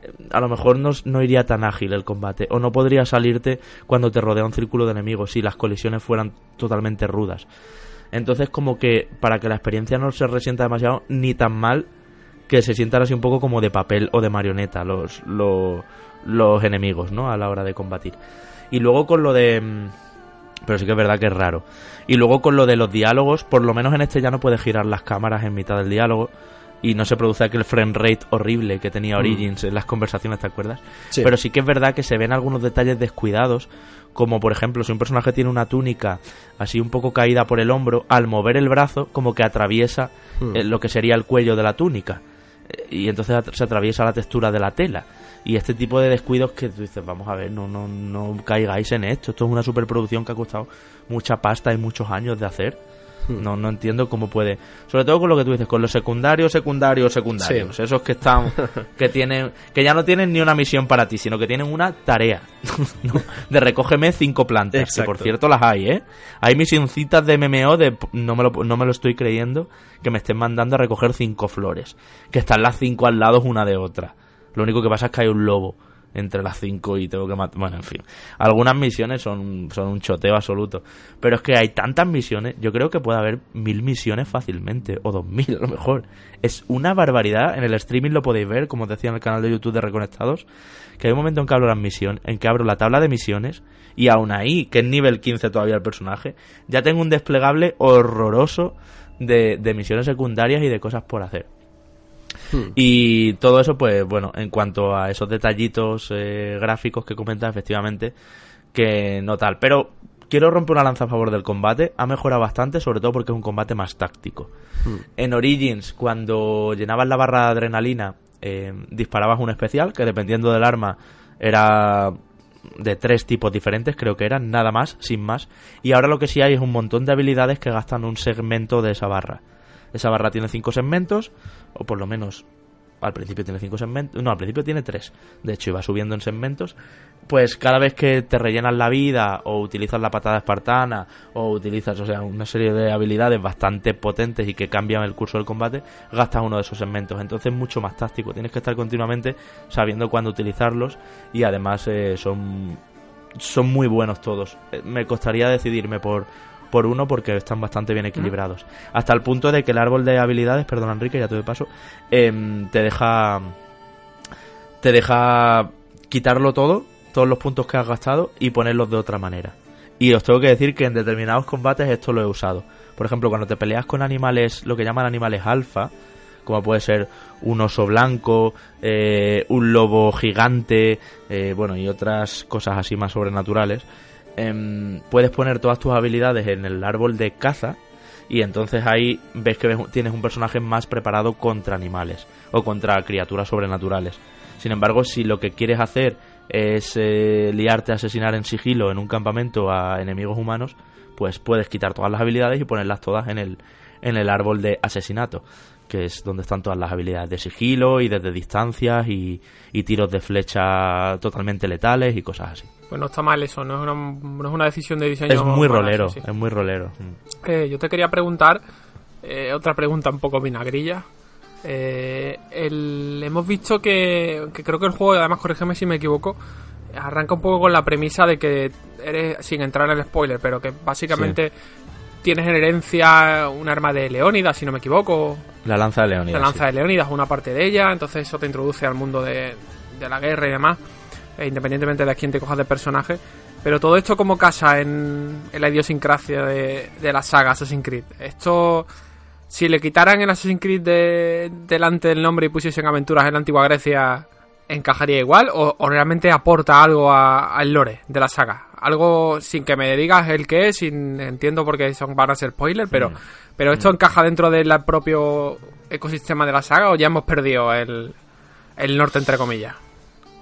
eh, a lo mejor no, no, iría tan ágil el combate o no podría salirte cuando te rodea un círculo de enemigos si las colisiones fueran totalmente rudas. Entonces como que para que la experiencia no se resienta demasiado ni tan mal que se sientan así un poco como de papel o de marioneta los, los, enemigos, ¿no? A la hora de combatir. Y luego con lo de... Mm, pero sí que es verdad que es raro. Y luego con lo de los diálogos, por lo menos en este ya no puede girar las cámaras en mitad del diálogo y no se produce aquel frame rate horrible que tenía mm. Origins en las conversaciones, ¿te acuerdas? Pero sí que es verdad que se ven algunos detalles descuidados, como por ejemplo si un personaje tiene una túnica así un poco caída por el hombro, al mover el brazo como que atraviesa mm. eh, lo que sería el cuello de la túnica y entonces se atraviesa la textura de la tela. Y este tipo de descuidos que tú dices, vamos a ver, no, no, no caigáis en esto. Esto es una superproducción que ha costado mucha pasta y muchos años de hacer. *laughs* No, no entiendo cómo puede. Sobre todo con lo que tú dices, con los secundarios, secundarios, secundarios. Esos que están, *laughs* que tienen, que ya no tienen ni una misión para ti, sino que tienen una tarea. *laughs* De recógeme cinco plantas. Que por cierto las hay, ¿eh? Hay misioncitas de MMO de, no me, lo, no me lo estoy creyendo, que me estén mandando a recoger cinco flores. Que están las cinco al lado una de otra. Lo único que pasa es que hay un lobo entre las 5 y tengo que matar. Bueno, en fin. Algunas misiones son, son un choteo absoluto. Pero es que hay tantas misiones. Yo creo que puede haber mil misiones fácilmente. O dos mil a lo mejor. Es una barbaridad. En el streaming lo podéis ver, como os decía en el canal de YouTube de Reconectados. Que hay un momento en que abro las misiones, en que abro la tabla de misiones. Y aún ahí, que es nivel 15 todavía el personaje, ya tengo un desplegable horroroso de, de misiones secundarias y de cosas por hacer. Hmm. Y todo eso, pues bueno, en cuanto a esos detallitos eh, gráficos que comenta, efectivamente, que no tal. Pero quiero romper una lanza a favor del combate. Ha mejorado bastante, sobre todo porque es un combate más táctico. Hmm. En Origins, cuando llenabas la barra de adrenalina, eh, disparabas un especial, que dependiendo del arma era de tres tipos diferentes, creo que eran, nada más, sin más. Y ahora lo que sí hay es un montón de habilidades que gastan un segmento de esa barra. Esa barra tiene cinco segmentos, o por lo menos al principio tiene cinco segmentos, no, al principio tiene tres, de hecho iba subiendo en segmentos, pues cada vez que te rellenas la vida o utilizas la patada espartana o utilizas, o sea, una serie de habilidades bastante potentes y que cambian el curso del combate, gastas uno de esos segmentos, entonces es mucho más táctico, tienes que estar continuamente sabiendo cuándo utilizarlos y además eh, son son muy buenos todos. Eh, me costaría decidirme por por uno porque están bastante bien equilibrados. Hasta el punto de que el árbol de habilidades, perdón Enrique, ya te doy paso, em, te deja te deja quitarlo todo, todos los puntos que has gastado y ponerlos de otra manera. Y os tengo que decir que en determinados combates esto lo he usado. Por ejemplo, cuando te peleas con animales, lo que llaman animales alfa, como puede ser un oso blanco, eh, un lobo gigante, eh, bueno, y otras cosas así más sobrenaturales, Em, puedes poner todas tus habilidades en el árbol de caza y entonces ahí ves que tienes un personaje más preparado contra animales o contra criaturas sobrenaturales. Sin embargo, si lo que quieres hacer es eh, liarte a asesinar en sigilo en un campamento a enemigos humanos, pues puedes quitar todas las habilidades y ponerlas todas en el, en el árbol de asesinato que es donde están todas las habilidades de sigilo y desde distancias y, tiros de flecha totalmente letales y cosas así. Pues no está mal eso, no es una, no es una decisión de diseño. Es muy rolero, es muy rolero. Eh, yo te quería preguntar, eh, otra pregunta un poco vinagrilla. Eh, hemos visto que, creo que el juego, además corrígeme si me equivoco, arranca un poco con la premisa de que eres, sin entrar en el spoiler, pero que básicamente tienes en herencia un arma de Leónidas, si no me equivoco. La lanza de Leónidas. La lanza de Leónidas, una parte de ella, entonces eso te introduce al mundo de, la guerra y demás, independientemente de quién te cojas de personaje. Pero todo esto como casa en, la idiosincrasia de, la saga Assassin's Creed. Esto, si le quitaran el Assassin's Creed de, delante del nombre y pusiesen aventuras en la antigua Grecia, ¿encajaría igual? ¿O, realmente aporta algo al lore de la saga? algo sin que me digas el qué es, sin, entiendo porque son, van a ser spoilers, pero, mm. pero ¿esto mm. encaja dentro del propio ecosistema de la saga o ya hemos perdido el, el norte, entre comillas?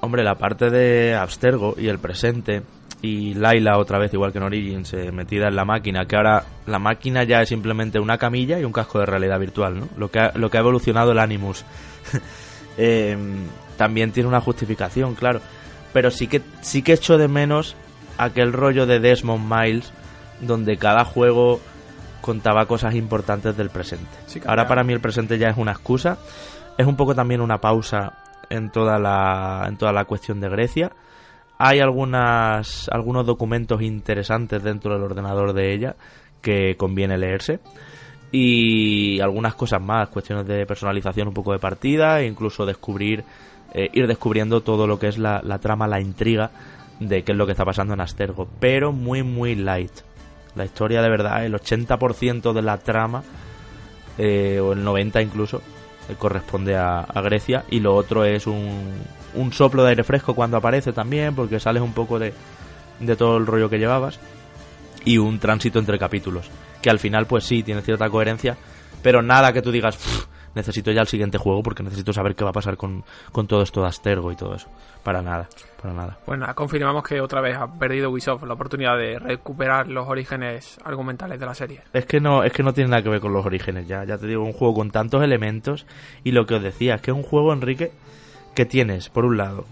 Hombre, la parte de Abstergo y el presente y Laila otra vez, igual que en Origins, eh, metida en la máquina, que ahora la máquina ya es simplemente una camilla y un casco de realidad virtual, ¿no? Lo que ha, lo que ha evolucionado el Animus. *laughs* Em, también tiene una justificación, claro. Pero sí que, sí que echo de menos aquel rollo de Desmond Miles donde cada juego contaba cosas importantes del presente. Ahora para mí el presente ya es una excusa, es un poco también una pausa en toda la en toda la cuestión de Grecia. Hay algunas algunos documentos interesantes dentro del ordenador de ella que conviene leerse y algunas cosas más, cuestiones de personalización un poco de partida e incluso descubrir eh, ir descubriendo todo lo que es la, la trama, la intriga de qué es lo que está pasando en Astergo, pero muy, muy light. La historia de verdad, el 80% de la trama, eh, o el 90% incluso, corresponde a, Grecia, y lo otro es un, un soplo de aire fresco cuando aparece también, porque sales un poco de, de todo el rollo que llevabas, y un tránsito entre capítulos, que al final pues sí, tiene cierta coherencia, pero nada que tú digas, necesito ya el siguiente juego porque necesito saber qué va a pasar con, todo esto de Astergo y todo eso. Para nada, para nada. Bueno, confirmamos que otra vez ha perdido Ubisoft la oportunidad de recuperar los orígenes argumentales de la serie. Es que no, es que no tiene nada que ver con los orígenes ya. Ya te digo, un juego con tantos elementos y lo que os decía, es que es un juego, Enrique, que tienes, por un lado,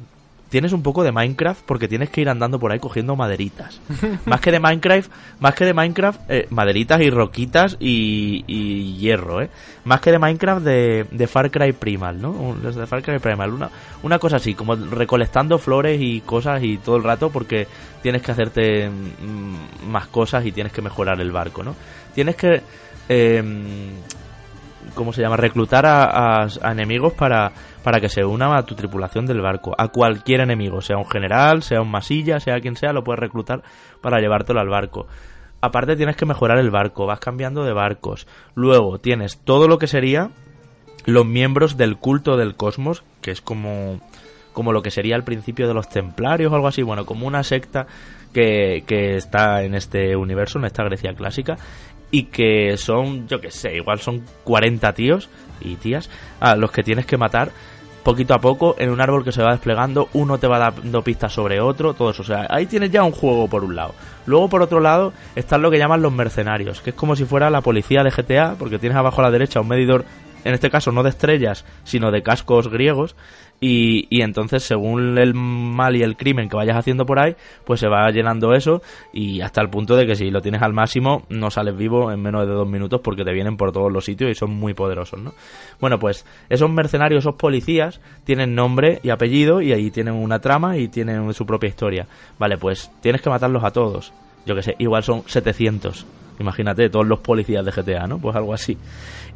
tienes un poco de Minecraft porque tienes que ir andando por ahí cogiendo maderitas. *laughs* más que de Minecraft, más que de Minecraft, eh, maderitas y roquitas y, hierro, ¿eh? Más que de Minecraft de, Far Cry Primal, ¿no? De Far Cry Primal, una, una cosa así, como recolectando flores y cosas y todo el rato porque tienes que hacerte mm, más cosas y tienes que mejorar el barco, ¿no? Tienes que... Eh, ¿cómo se llama? Reclutar a, enemigos para, para que se unan a tu tripulación del barco. A cualquier enemigo, sea un general, sea un masilla, sea quien sea, lo puedes reclutar para llevártelo al barco. Aparte tienes que mejorar el barco, vas cambiando de barcos. Luego tienes todo lo que sería los miembros del culto del cosmos, que es como, como lo que sería al principio de los templarios o algo así, bueno, como una secta que, que está en este universo, en esta Grecia clásica, y que son, yo que sé, igual son 40 tíos y tías a los que tienes que matar poquito a poco en un árbol que se va desplegando, uno te va dando pistas sobre otro, todo eso. O sea, ahí tienes ya un juego por un lado. Luego, por otro lado, están lo que llaman los mercenarios, que es como si fuera la policía de GTA, porque tienes abajo a la derecha un medidor en este caso no de estrellas, sino de cascos griegos, y, y, entonces según el mal y el crimen que vayas haciendo por ahí, pues se va llenando eso y hasta el punto de que si lo tienes al máximo no sales vivo en menos de dos minutos porque te vienen por todos los sitios y son muy poderosos, ¿no? Bueno, pues esos mercenarios, esos policías, tienen nombre y apellido y ahí tienen una trama y tienen su propia historia. Vale, pues tienes que matarlos a todos. Yo que sé, igual son 700. Imagínate, todos los policías de GTA, ¿no? Pues algo así.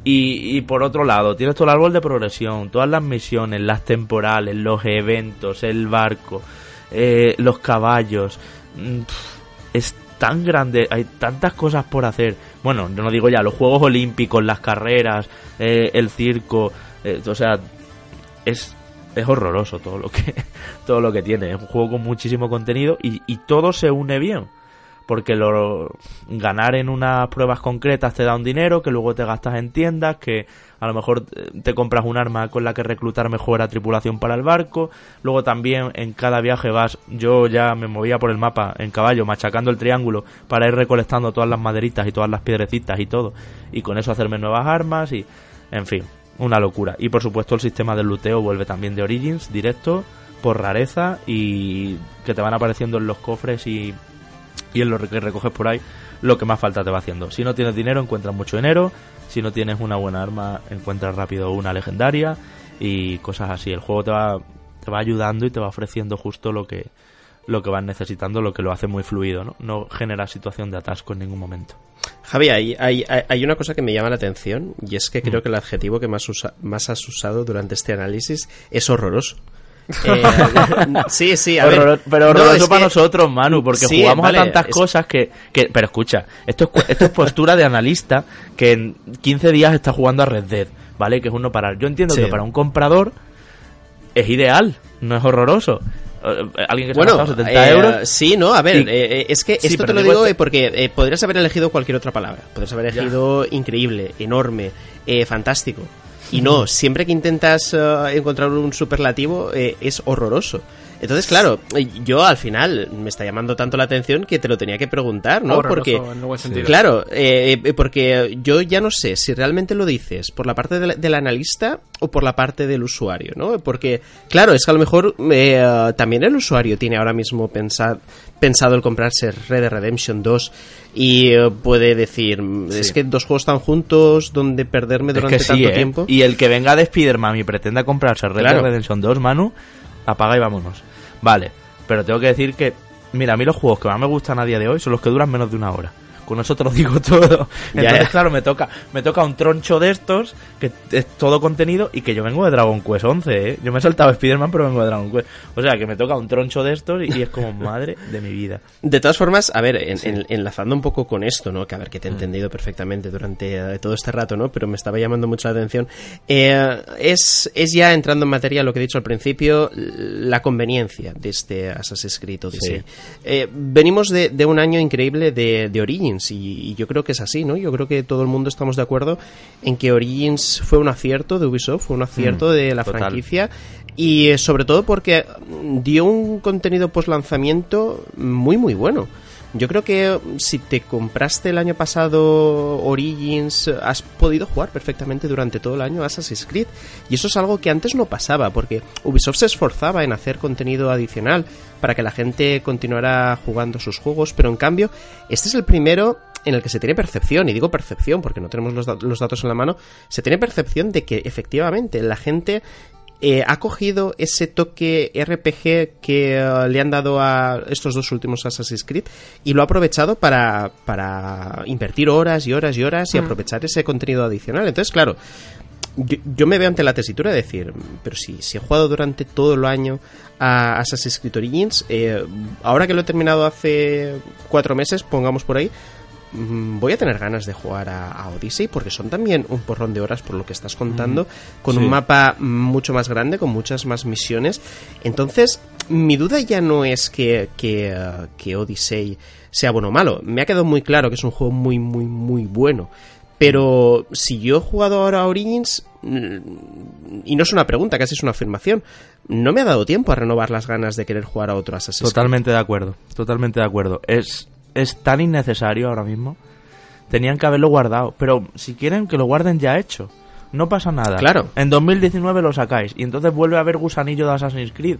Y, por otro lado, tienes todo el árbol de progresión, todas las misiones, las temporales, los eventos, el barco, eh, los caballos. Mm, es tan grande, hay tantas cosas por hacer. Bueno, no digo ya, los Juegos Olímpicos, las carreras, eh, el circo, eh, o sea, es, es horroroso todo lo que *laughs* todo lo que tiene. Es un juego con muchísimo contenido y, y todo se une bien porque lo, ganar en unas pruebas concretas te da un dinero que luego te gastas en tiendas, que a lo mejor te compras un arma con la que reclutar mejor a tripulación para el barco, luego también en cada viaje vas, yo ya me movía por el mapa en caballo, machacando el triángulo para ir recolectando todas las maderitas y todas las piedrecitas y todo, y con eso hacerme nuevas armas y, en fin, una locura. Y por supuesto el sistema del luteo vuelve también de Origins, directo, por rareza y que te van apareciendo en los cofres y y en lo que recoges por ahí lo que más falta te va haciendo. Si no tienes dinero, encuentras mucho dinero. Si no tienes una buena arma, encuentras rápido una legendaria y cosas así. El juego te va, te va ayudando y te va ofreciendo justo lo que, lo que vas necesitando, lo que lo hace muy fluido, ¿no? No genera situación de atasco en ningún momento. Javi, hay, hay, hay, una cosa que me llama la atención y es que creo mm. que el adjetivo que más, más has usado durante este análisis es horroroso. Eh, *laughs* sí, sí, a ver. Pero horroroso para nosotros, Manu, porque jugamos a tantas cosas que, que, Pero escucha, esto es, esto es postura de analista que en 15 días está jugando a Red Dead, ¿vale? Que es uno parar. Yo entiendo que para un comprador es ideal, no es horroroso. Eh, alguien que se bueno, 70 eh, euros. Sí, no, a ver, es que esto te lo digo porque podrías haber elegido cualquier otra palabra. Podrías haber elegido increíble, enorme, fantástico. Y no, siempre que intentas eh, encontrar un superlativo eh, es horroroso. Entonces, claro, yo al final me está llamando tanto la atención que te lo tenía que preguntar, ¿no? porque, claro, eh, eh, porque yo ya no sé si realmente lo dices por la parte del, analista o por la parte del usuario, ¿no? Porque, claro, es que a lo mejor eh, también el usuario tiene ahora mismo pensado, pensado el comprarse Red Dead Redemption 2 y puede decir, es que dos juegos están juntos, donde perderme durante tanto tiempo. Y el que venga de Spider-Man y pretenda comprarse Red Dead Redemption 2, Manu, apaga y vámonos. Vale, pero tengo que decir que, mira, a mí los juegos que más me gustan a día de hoy son los que duran menos de una hora. Con lo *laughs* digo todo. Entonces, claro, me toca, me toca un troncho de estos, que es todo contenido, y que yo vengo de Dragon Quest 11, ¿eh? Yo me he saltado Spider-Man, pero vengo de Dragon Quest. O sea, que me toca un troncho de estos y, es como madre de mi vida. De todas formas, a ver, enlazando un poco con esto, ¿no? Que a ver, que te he mm. entendido perfectamente durante eh, todo este rato, ¿no? Pero me estaba llamando mucho la atención. Eh, es, es ya entrando en materia lo que he dicho al principio, la conveniencia de este Assassin's Creed Odyssey. Eh, venimos de, de, un año increíble de, de Origins y, yo creo que es así, ¿no? Yo creo que todo el mundo estamos de acuerdo en que Origins fue un acierto de Ubisoft, fue un acierto mm, de la franquicia y eh, sobre todo porque dio un contenido post lanzamiento muy muy bueno. Yo creo que si te compraste el año pasado Origins, has podido jugar perfectamente durante todo el año Assassin's Creed. Y eso es algo que antes no pasaba, porque Ubisoft se esforzaba en hacer contenido adicional para que la gente continuara jugando sus juegos, pero en cambio, este es el primero en el que se tiene percepción, y digo percepción porque no tenemos los, los, datos en la mano, se tiene percepción de que efectivamente la gente eh, ha cogido ese toque RPG que uh, le han dado a estos dos últimos Assassin's Creed y lo ha aprovechado para, para invertir horas y horas y horas y mm. aprovechar ese contenido adicional. Entonces, claro, yo, me veo ante la tesitura de decir, pero si, si he jugado durante todo el año a Assassin's Creed Origins, eh, ahora que lo he terminado hace cuatro meses, pongamos por ahí, voy a tener ganas de jugar a, Odyssey porque son también un porrón de horas por lo que estás contando, con un mapa mucho más grande, con muchas más misiones. Entonces, mi duda ya no es que, que, uh, que Odyssey sea bueno o malo. Me ha quedado muy claro que es un juego muy, muy, muy bueno. Pero si yo he jugado ahora a Origins, mm, y no es una pregunta, casi es una afirmación, no me ha dado tiempo a renovar las ganas de querer jugar a otro Assassin's Creed. Totalmente de acuerdo, totalmente de acuerdo. Es es tan innecesario ahora mismo. Tenían que haberlo guardado. Pero si quieren que lo guarden ya hecho. No pasa nada. Claro. En 2019 lo sacáis. Y entonces vuelve a haber gusanillo de Assassin's Creed.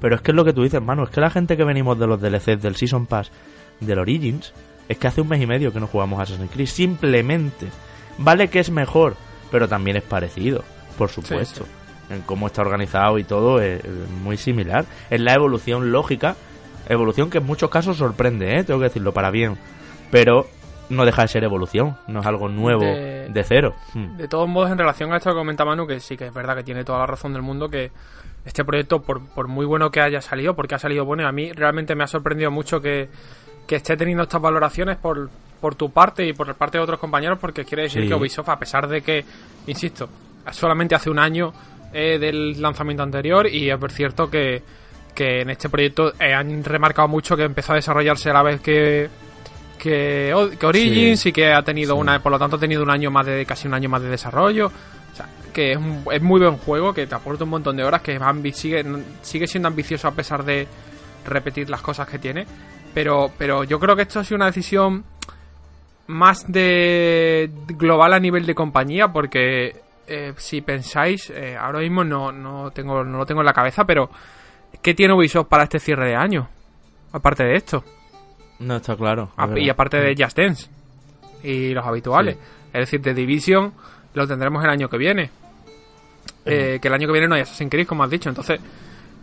Pero es que es lo que tú dices, mano. Es que la gente que venimos de los DLCs, del Season Pass, del Origins, es que hace un mes y medio que no jugamos Assassin's Creed. Simplemente. Vale que es mejor, pero también es parecido, por supuesto. En cómo está organizado y todo es muy similar. Es la evolución lógica Evolución que en muchos casos sorprende, ¿eh? tengo que decirlo, para bien. Pero no deja de ser evolución, no es algo nuevo de, cero. Hmm. De todos modos, en relación a esto que comenta Manu, que sí que es verdad que tiene toda la razón del mundo, que este proyecto, por, por muy bueno que haya salido, porque ha salido bueno, a mí realmente me ha sorprendido mucho que, que esté teniendo estas valoraciones por, por tu parte y por parte de otros compañeros, porque quiere decir que Ubisoft, a pesar de que, insisto, solamente hace un año eh, del lanzamiento anterior, y es cierto que que en este proyecto eh, han remarcado mucho que empezó a desarrollarse a la vez que que, Origins y que ha tenido una por lo tanto ha tenido un año más de casi un año más de desarrollo. O sea, que es, es muy buen juego que te aporta un montón de horas que sigue sigue siendo ambicioso a pesar de repetir las cosas que tiene. Pero pero yo creo que esto ha sido una decisión más de global a nivel de compañía porque eh, si pensáis eh, ahora mismo no, no tengo no lo tengo en la cabeza pero ¿Qué tiene Ubisoft para este cierre de año? Aparte de esto. No está claro. Y aparte de Just Dance. Y los habituales. Es decir, The Division lo tendremos el año que viene. Eh, que el año que viene no hay Assassin's Creed, como has dicho. Entonces,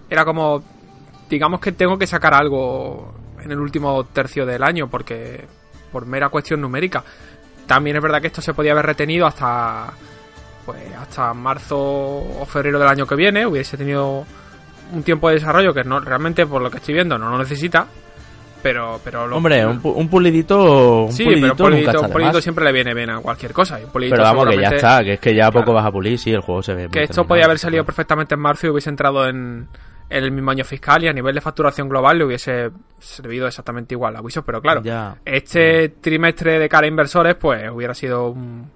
era como. Digamos que tengo que sacar algo en el último tercio del año, porque. Por mera cuestión numérica. También es verdad que esto se podía haber retenido hasta. Pues hasta marzo o febrero del año que viene. Hubiese tenido un tiempo de desarrollo que no realmente por lo que estoy viendo no lo necesita pero pero hombre un, pulidito un sí pero un pulidito, siempre le viene bien a cualquier cosa pero vamos que ya está que es que ya poco vas a pulir sí el juego se ve que esto podía haber salido perfectamente en marzo y hubiese entrado en, el mismo año fiscal y a nivel de facturación global le hubiese servido exactamente igual a Ubisoft pero claro este trimestre de cara a inversores pues hubiera sido un,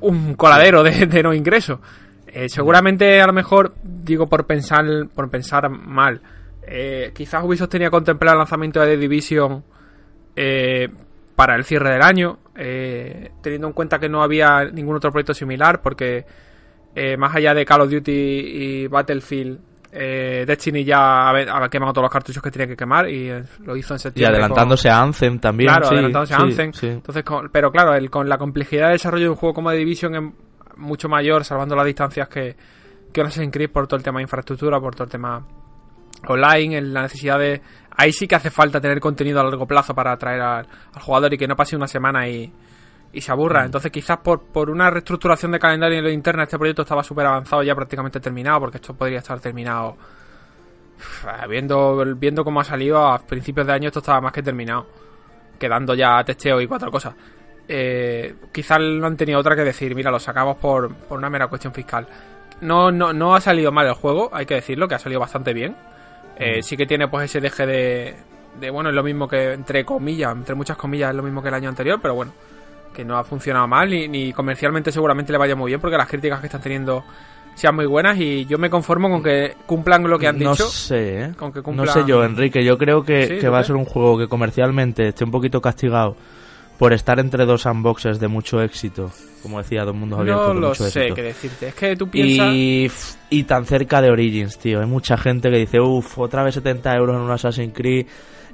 un coladero de, de no ingresos eh, seguramente a lo mejor, digo por pensar, por pensar mal, eh, quizás Ubisoft tenía contemplado el lanzamiento de The Division eh, para el cierre del año, teniendo en cuenta que no había ningún otro proyecto similar, porque más allá de Call of Duty y Battlefield, Destiny ya había quemado todos los cartuchos que tenía que quemar y lo hizo en septiembre. Y adelantándose a Anthem también. Claro, adelantándose a Anthem. Entonces, pero claro, el, con la complejidad de desarrollo de un juego como The Division en, mucho mayor, salvando las distancias que, que Assassin's Creed por todo el tema de infraestructura, por todo el tema online, en la necesidad de... Ahí sí que hace falta tener contenido a largo plazo para atraer al, jugador y que no pase una semana y, y se aburra. Mm. Entonces quizás por, por una reestructuración de calendario en lo interno este proyecto estaba súper avanzado, ya prácticamente terminado, porque esto podría estar terminado... viendo, viendo cómo ha salido a principios de año esto estaba más que terminado. Quedando ya testeo y cuatro cosas eh, quizás no han tenido otra que decir, mira, lo sacamos por, por una mera cuestión fiscal. No, no, no ha salido mal el juego, hay que decirlo, que ha salido bastante bien. Eh, sí que tiene pues ese deje de, de, bueno, es lo mismo que, entre comillas, entre muchas comillas, es lo mismo que el año anterior, pero bueno, que no ha funcionado mal, ni, ni comercialmente seguramente le vaya muy bien, porque las críticas que están teniendo sean muy buenas y yo me conformo con que cumplan lo que han no dicho. sé, ¿eh? Con que No cumplan- sé yo, Enrique. Yo creo que, Sí, que ¿tú va a ser un juego que comercialmente esté un poquito castigado por estar entre dos unboxes de mucho éxito. Como decía, dos mundos abiertos No de lo mucho sé éxito. qué decirte. Es que tú piensas... Y, y tan cerca de Origins, tío. Hay mucha gente que dice, uff, otra vez 70 euros en un Assassin's Creed.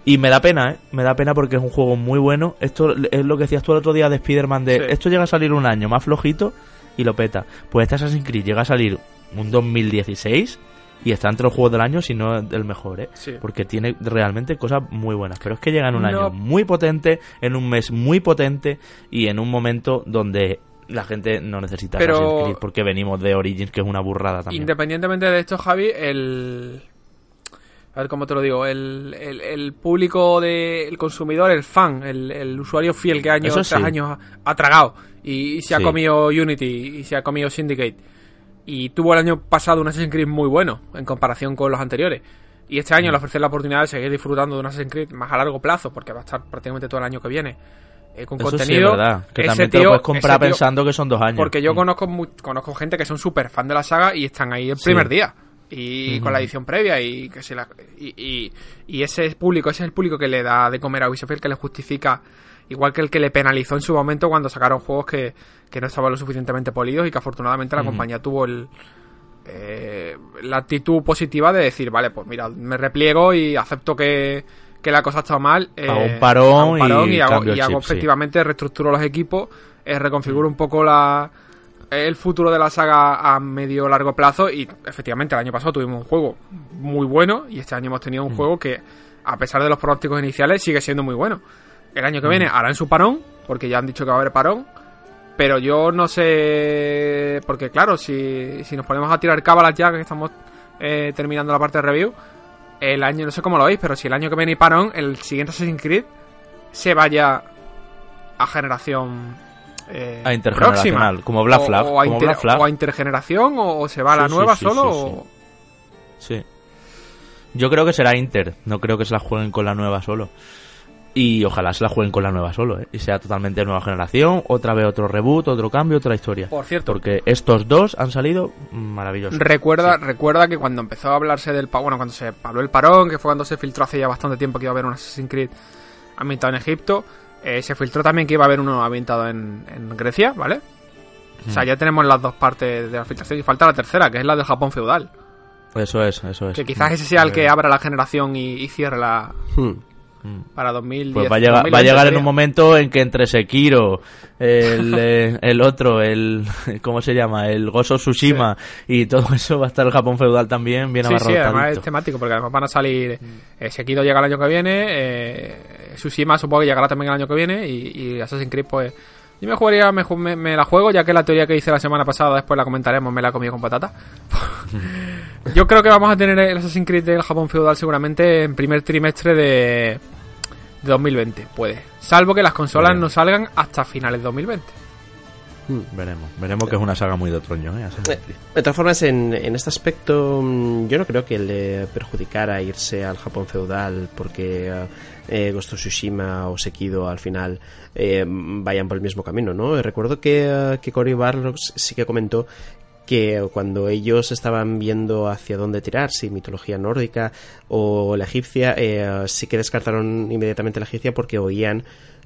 Y me da pena, ¿eh? Me da pena porque es un juego muy bueno. Esto es lo que decías tú el otro día de Spider-Man, de Sí. esto llega a salir un año más flojito y lo peta. Pues este Assassin's Creed llega a salir un 2016 y está entre los juegos del año, si no el mejor, ¿eh? Sí. Porque tiene realmente cosas muy buenas. Pero es que llega en un No. año muy potente, en un mes muy potente y en un momento donde la gente no necesita Pero- Assassin's Creed porque venimos de Origins, que es una burrada también. Independientemente de esto, Javi, el... A ver cómo te lo digo. El, el, el público, de, el consumidor, el fan, el, el usuario fiel que año Eso tras sí. año ha, ha tragado y, se ha Sí. comido Unity y se ha comido Syndicate y tuvo el año pasado un Assassin's Creed muy bueno en comparación con los anteriores. Y este año le ofrece la oportunidad de seguir disfrutando de un Assassin's Creed más a largo plazo, porque va a estar prácticamente todo el año que viene eh, con Eso sí es contenido. verdad, que Ese también te lo puedes comprar tío- pensando que son dos años. porque yo Mm. conozco conozco gente que son súper fan de la saga y están ahí el Sí. primer día. Y con la edición previa y que se la, y, y, y ese es público, ese es el público que le da de comer a Ubisoft, que le justifica, igual que el que le penalizó en su momento cuando sacaron juegos que, que no estaban lo suficientemente polidos y que afortunadamente la compañía tuvo el eh, la actitud positiva de decir, vale, pues mira, me repliego y acepto que, que la cosa ha estado mal. eh, Hago un parón hago un parón y y, hago, y hago chip, sí. efectivamente reestructuro los equipos, eh, reconfiguro un poco la el futuro de la saga a medio largo plazo y efectivamente el año pasado tuvimos un juego muy bueno y este año hemos tenido un juego que a pesar de los pronósticos iniciales sigue siendo muy bueno. El año que viene harán su parón porque ya han dicho que va a haber parón, pero yo no sé porque claro, si, si nos ponemos a tirar cábalas ya que estamos eh, terminando la parte de review, el año no sé cómo lo veis, pero si el año que viene hay parón, el siguiente Assassin's Creed se vaya a generación eh, A intergeneracional, próxima. como Black O- Flag, O, a, como inter- Black Flag. o a intergeneración, o, o se va a la sí, nueva sí, solo. sí, o- Sí. Yo creo que será Inter. No creo que se la jueguen con la nueva solo. Y ojalá se la jueguen con la nueva solo, ¿eh? Y sea totalmente nueva generación, otra vez otro reboot, otro cambio, otra historia. Por cierto, Porque estos dos han salido maravillosos. Recuerda, recuerda que cuando empezó a hablarse del bueno, cuando se habló el parón, que fue cuando se filtró hace ya bastante tiempo que iba a haber un Assassin's Creed ambientado en Egipto, eh, se filtró también que iba a haber uno ambientado en, en Grecia, ¿vale? O sea, ya tenemos las dos partes de la filtración y falta la tercera, que es la del Japón feudal. Eso es, eso es. Que quizás ese sea el que abra la generación y, y cierre la Hmm. Mm. para 2010. Pues va a llegar, va a 2020 llegar en un momento en que entre Sekiro, el, *laughs* eh, el otro, el *laughs* ¿cómo se llama? El Gozo Tsushima y todo eso va a estar el Japón feudal también bien Sí, sí, además es temático, porque además van a salir. Eh, Sekiro llega el año que viene, eh, Tsushima supongo que llegará también el año que viene, y, y Assassin's Creed, pues. Yo me jugaría, me, me- me la juego, ya que la teoría que hice la semana pasada, después la comentaremos, me la he comido con patata. *laughs* Yo creo que vamos a tener el Assassin's Creed del Japón feudal seguramente en primer trimestre de, de 2020, puede. Salvo que las consolas no salgan hasta finales de 2020. Veremos, veremos que es una saga muy de otoño, ¿eh? De todas formas, en, en este aspecto, mm, yo no creo que le perjudicara irse al Japón feudal porque eh, eh, Ghost of Tsushima o Sekido al final eh, vayan por el mismo camino, ¿no? Recuerdo que, eh, que Cory Barlog sí que comentó que cuando ellos estaban viendo hacia dónde tirar, si mitología nórdica o la egipcia, eh, sí que descartaron inmediatamente la egipcia porque oían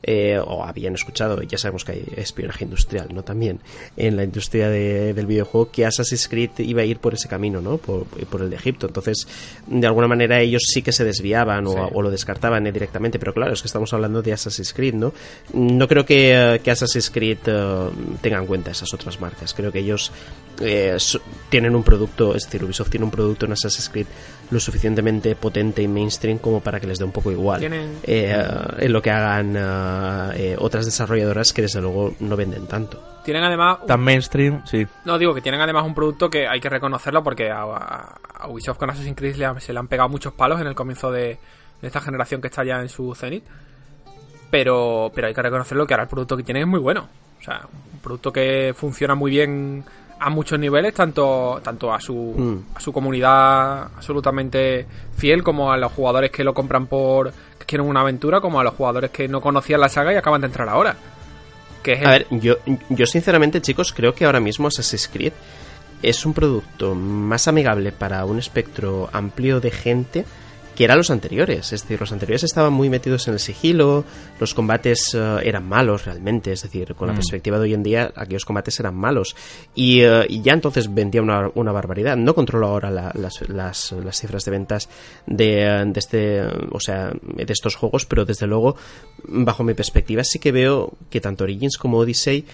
eh, o habían escuchado, ya sabemos que hay espionaje industrial, ¿no? También en la industria de- del videojuego, que Assassin's Creed iba a ir por ese camino, ¿no? Por, por el de Egipto. Entonces, de alguna manera ellos sí que se desviaban o, Sí. o lo descartaban eh, directamente, pero claro, es que estamos hablando de Assassin's Creed, ¿no? No creo que, eh, que Assassin's Creed eh, tenga en cuenta esas otras marcas. Creo que ellos eh, so- tienen un producto, es decir, Ubisoft tiene un producto en Assassin's Creed lo suficientemente potente y mainstream como para que les dé un poco igual Tienen- eh, en lo que hagan eh, eh, otras desarrolladoras que desde luego no venden tanto. Tienen además un Tan mainstream, sí. No, digo que tienen además un producto que hay que reconocerlo porque a, a- a Ubisoft con Assassin's Creed le se le han pegado muchos palos en el comienzo de, de esta generación que está ya en su cenit. Pero, pero hay que reconocerlo que ahora el producto que tienen es muy bueno. O sea, un producto que funciona muy bien a muchos niveles, tanto, tanto a su, Mm. a su comunidad absolutamente fiel como a los jugadores que lo compran por que quieren una aventura, como a los jugadores que no conocían la saga y acaban de entrar ahora. Que es el- A ver, yo, yo sinceramente, chicos, creo que ahora mismo Assassin's Creed es un producto más amigable para un espectro amplio de gente que eran los anteriores. Es decir, los anteriores estaban muy metidos en el sigilo, los combates eh, eran malos realmente, es decir, con la mm. perspectiva de hoy en día, aquellos combates eran malos. Y, eh, ya entonces vendía una, una, barbaridad. No controlo ahora las, las, las, cifras de ventas de, de, este, o sea, de estos juegos, pero desde luego, bajo mi perspectiva, sí que veo que tanto Origins como Odyssey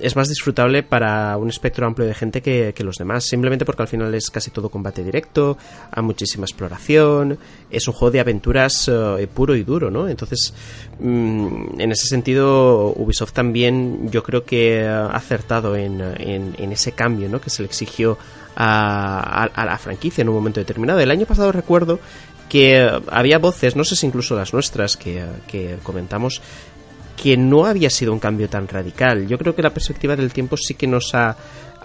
es más disfrutable para un espectro amplio de gente que, los demás, simplemente porque al final es casi todo combate directo, hay muchísima exploración, es un juego de aventuras eh, puro y duro, ¿no? Entonces, mm, en ese sentido, Ubisoft también yo creo que ha acertado en, en, ese cambio, ¿no? Que se le exigió a, la franquicia en un momento determinado. El año pasado recuerdo que había voces, no sé si incluso las nuestras, que, que comentamos, que no había sido un cambio tan radical. Yo creo que la perspectiva del tiempo sí que nos ha,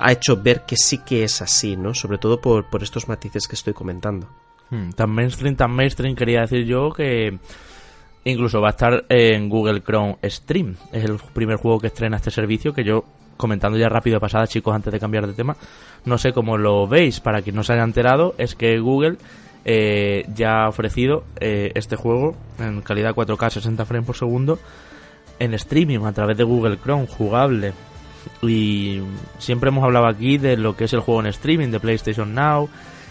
hecho ver que sí que es así, ¿no? Sobre todo por, estos matices que estoy comentando. Hmm, tan mainstream, tan mainstream, quería decir yo que incluso va a estar en Google Chrome Stream. Es el primer juego que estrena este servicio que yo, comentando ya rápido pasada, chicos, antes de cambiar de tema, no sé cómo lo veis, para quien no se haya enterado, es que Google eh, ya ha ofrecido eh, este juego en calidad 4K 60 frames por segundo en streaming a través de Google Chrome, jugable. Y siempre hemos hablado aquí de lo que es el juego en streaming de PlayStation Now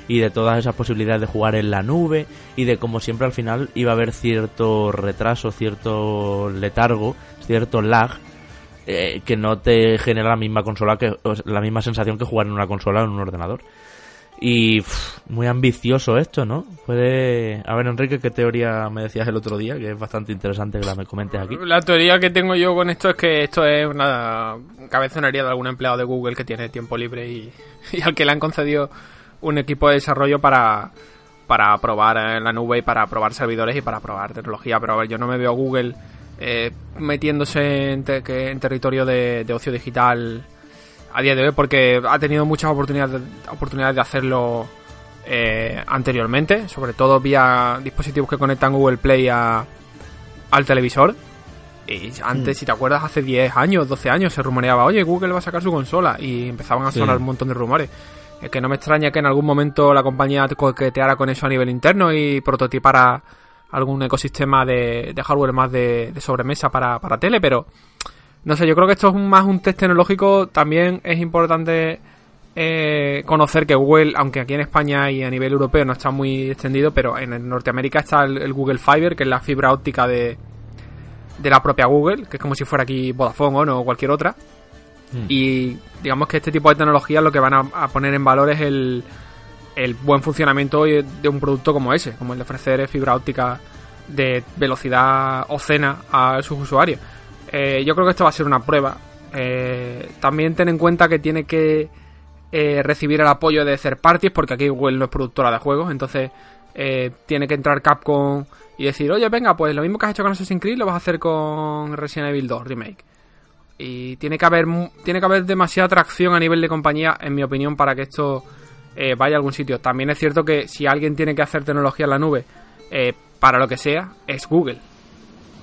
y de todas esas posibilidades de jugar en la nube y de cómo siempre al final iba a haber cierto retraso, cierto letargo, cierto lag eh, que no te genera la misma consola que la misma sensación que jugar en una consola o en un ordenador. Y muy ambicioso esto, ¿no? Puede... A ver, Enrique, ¿qué teoría me decías el otro día? Que es bastante interesante que la me comentes aquí. La teoría que tengo yo con esto es que esto es una cabezonería de algún empleado de Google que tiene tiempo libre y, *laughs* al que le han concedido un equipo de desarrollo para, para probar en la nube y para probar servidores y para probar tecnología. Pero a ver, yo no me veo a Google eh, metiéndose en, territorio de ocio digital a día de hoy porque ha tenido muchas oportunidades, oportunidades de hacerlo eh, anteriormente, sobre todo vía dispositivos que conectan Google Play a, al televisor. Y antes, mm. si te acuerdas, hace 10 años, 12 años se rumoreaba, oye, Google va a sacar su consola y empezaban a sonar un montón de rumores. Es que no me extraña que en algún momento la compañía coqueteara con eso a nivel interno y prototipara algún ecosistema de, hardware más de, de sobremesa para, para tele, pero no sé, yo creo que esto es más un test tecnológico. También es importante eh, conocer que Google, aunque aquí en España y a nivel europeo no está muy extendido, pero en Norteamérica está el, Google Fiber, que es la fibra óptica de, de la propia Google, que es como si fuera aquí Vodafone o cualquier otra. Hmm. Y digamos que este tipo de tecnologías lo que van a, poner en valor es el, el buen funcionamiento de un producto como ese, como el de ofrecer fibra óptica de velocidad ocena a sus usuarios. Eh, yo creo que esto va a ser una prueba. Eh, también ten en cuenta que tiene que eh, recibir el apoyo de third parties, porque aquí Google no es productora de juegos, entonces tiene que entrar Capcom y decir, oye, venga, pues lo mismo que has hecho con Assassin's Creed lo vas a hacer con Resident Evil 2 Remake. Y tiene que haber, tiene que haber demasiada atracción a nivel de compañía, en mi opinión, para que esto vaya a algún sitio. También es cierto que si alguien tiene que hacer tecnología en la nube, para lo que sea, es Google.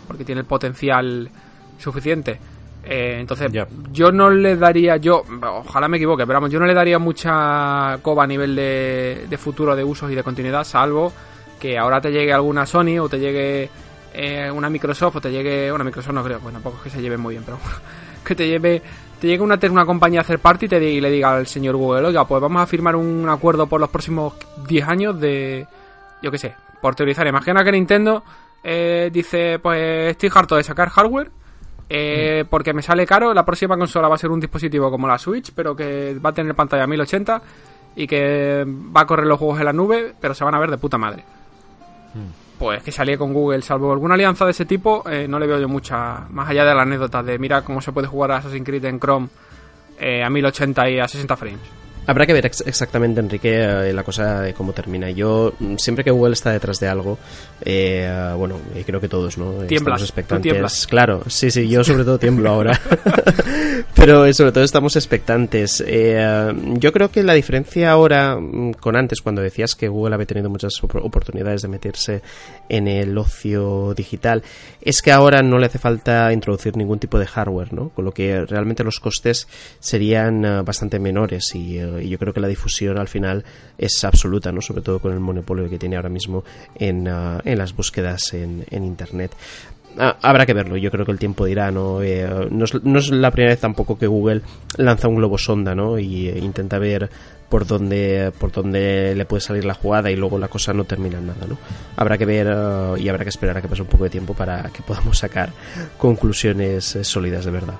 Porque tiene el potencial suficiente. Eh, entonces, yo no le daría, yo, ojalá me equivoque, pero vamos, yo no le daría mucha coba a nivel de, futuro de usos y de continuidad, salvo que ahora te llegue alguna Sony o te llegue eh, una Microsoft o te llegue, una Microsoft no creo, pues tampoco es que se lleve muy bien, pero *laughs* que te lleve, te llegue una, una compañía a hacer parte y, te, y le diga al señor Google, oiga, pues vamos a firmar un acuerdo por los próximos 10 años de, yo qué sé, por teorizar. Imagina que Nintendo eh, dice, pues estoy harto de sacar hardware eh, porque me sale caro, la próxima consola va a ser un dispositivo como la Switch, pero que va a tener pantalla 1080 y que va a correr los juegos en la nube, pero se van a ver de puta madre. Hmm. Pues que salía con Google, salvo alguna alianza de ese tipo, eh, no le veo yo mucha, más allá de la anécdota de mira cómo se puede jugar a Assassin's Creed en Chrome eh, a 1080 y a 60 frames. Habrá que ver exactamente, Enrique, eh, la cosa de cómo termina. Yo, mm, siempre que Google está detrás de algo, eh, bueno, creo que todos, ¿no? Tiemblas, estamos expectantes. Claro, sí, sí, yo sobre todo tiemblo *laughs* ahora. *laughs* Pero eh, sobre todo estamos expectantes. yo creo que la diferencia ahora mm, con antes, cuando decías que Google había tenido muchas oportunidades de meterse en el ocio digital, es que ahora no le hace falta introducir ningún tipo de hardware, ¿no? Con lo que realmente los costes serían bastante menores y yo creo que la difusión al final es absoluta, ¿no? Sobre todo con el monopolio que tiene ahora mismo en, en las búsquedas en, en Internet. Ah, habrá que verlo, yo creo que el tiempo dirá, ¿no? Eh, no, es, la primera vez tampoco que Google lanza un globo sonda, ¿no? Y eh, intenta ver por dónde, por dónde le puede salir la jugada y luego la cosa no termina en nada, ¿no? Habrá que ver eh, y habrá que esperar a que pase un poco de tiempo para que podamos sacar conclusiones sólidas de verdad.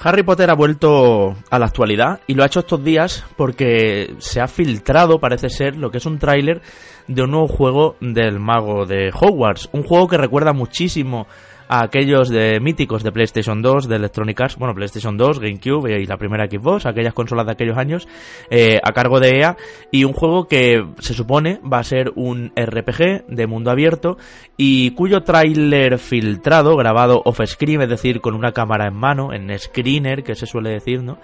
Harry Potter ha vuelto a la actualidad y lo ha hecho estos días porque se ha filtrado, parece ser, lo que es un tráiler de un nuevo juego del mago de Hogwarts. Un juego que recuerda muchísimo a aquellos de míticos de PlayStation 2, de Electronic Arts, bueno, PlayStation 2, GameCube y la primera Xbox, aquellas consolas de aquellos años, eh, a cargo de EA, y un juego que se supone va a ser un RPG de mundo abierto y cuyo tráiler filtrado, grabado off-screen, es decir, con una cámara en mano, en screener, que se suele decir, ¿no?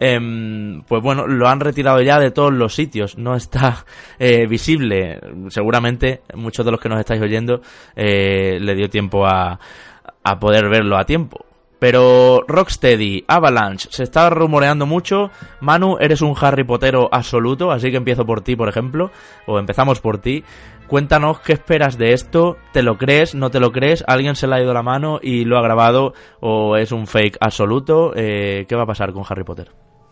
Em, pues bueno, lo han retirado ya de todos los sitios, no está *laughs* eh, visible. Seguramente muchos de los que nos estáis oyendo eh, le dio tiempo a, a poder verlo a tiempo. Pero Rocksteady, Avalanche, se está rumoreando mucho. Manu, eres un Harry Pottero absoluto, así que empiezo por ti, por ejemplo, o empezamos por ti. Cuéntanos qué esperas de esto, ¿te lo crees, no te lo crees? ¿Alguien se le ha ido la mano y lo ha grabado o es un fake absoluto? Eh, ¿Qué va a pasar con Harry Potter?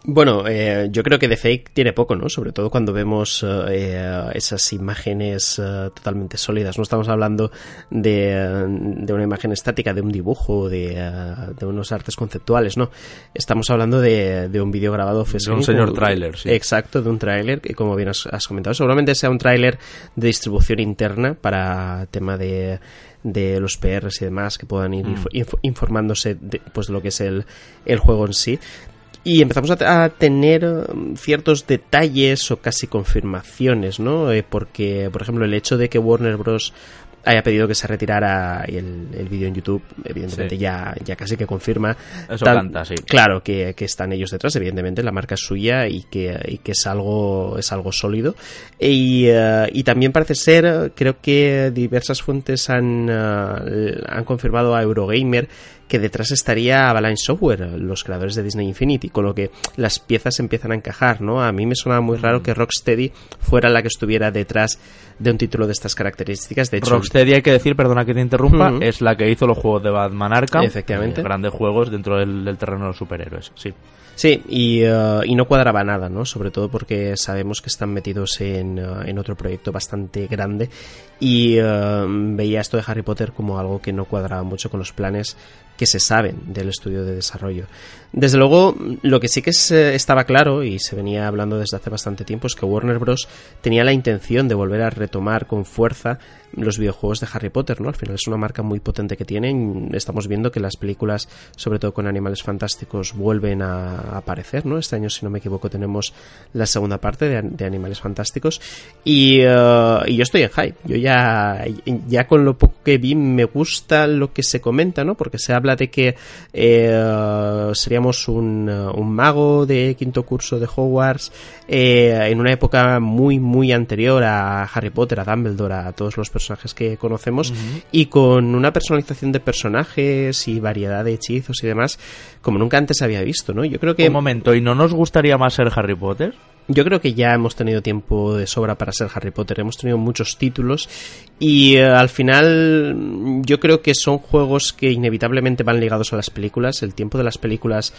Bueno, eh, yo creo que de fake tiene poco, ¿no? Sobre todo cuando vemos eh, esas imágenes eh, totalmente sólidas. No estamos hablando de, de, una imagen estática, de un dibujo, de, de, unos artes conceptuales, ¿no? Estamos hablando de, un vídeo grabado De un señor tráiler, sí. Exacto, de un tráiler, que como bien has, comentado, seguramente sea un tráiler de distribución interna para tema de de los PRs y demás que puedan ir mm. informándose de, pues, de lo que es el, el juego en sí y empezamos a, tener um, ciertos detalles o casi confirmaciones, ¿no? Eh, porque, por ejemplo, el hecho de que Warner Bros haya pedido que se retirara el, el vídeo en YouTube, evidentemente ya, ya casi que confirma. Eso canta, sí. Claro, que, que, están ellos detrás, evidentemente, la marca es suya y que, y que es algo, es algo sólido. Y, uh, y también parece ser, creo que diversas fuentes han, uh, han confirmado a Eurogamer que detrás estaría Avalanche Software, los creadores de Disney Infinity, con lo que las piezas empiezan a encajar, ¿no? A mí me sonaba muy raro que Rocksteady fuera la que estuviera detrás de un título de estas características. De hecho, Rocksteady, hay que decir, perdona que te interrumpa, es la que hizo los juegos de Batman Arkham. Efectivamente. grandes juegos dentro del, terreno de los superhéroes, sí. Sí, y, uh, y, no cuadraba nada, ¿no? Sobre todo porque sabemos que están metidos en, uh, en otro proyecto bastante grande y veía esto de Harry Potter como algo que no cuadraba mucho con los planes que se saben del estudio de desarrollo. Desde luego, lo que sí que estaba claro y se venía hablando desde hace bastante tiempo es que Warner Bros. tenía la intención de volver a retomar con fuerza los videojuegos de Harry Potter, ¿no? Al final es una marca muy potente que tienen. Estamos viendo que las películas, sobre todo con animales fantásticos, vuelven a aparecer, ¿no? Este año, si no me equivoco, tenemos la segunda parte de, animales fantásticos. Y, uh, y, yo estoy en hype. Yo ya, ya con lo poco que vi me gusta lo que se comenta, ¿no? Porque se habla de que eh, seríamos un, un, mago de quinto curso de Hogwarts eh, en una época muy, muy anterior a Harry Potter, a Dumbledore, a todos los personajes que conocemos y con una personalización de personajes y variedad de hechizos y demás como nunca antes había visto, ¿no? Yo creo que... Un momento, ¿y no nos gustaría más ser Harry Potter? Yo creo que ya hemos tenido tiempo de sobra para ser Harry Potter, hemos tenido muchos títulos y eh, al final yo creo que son juegos que inevitablemente van ligados a las películas, el tiempo de las películas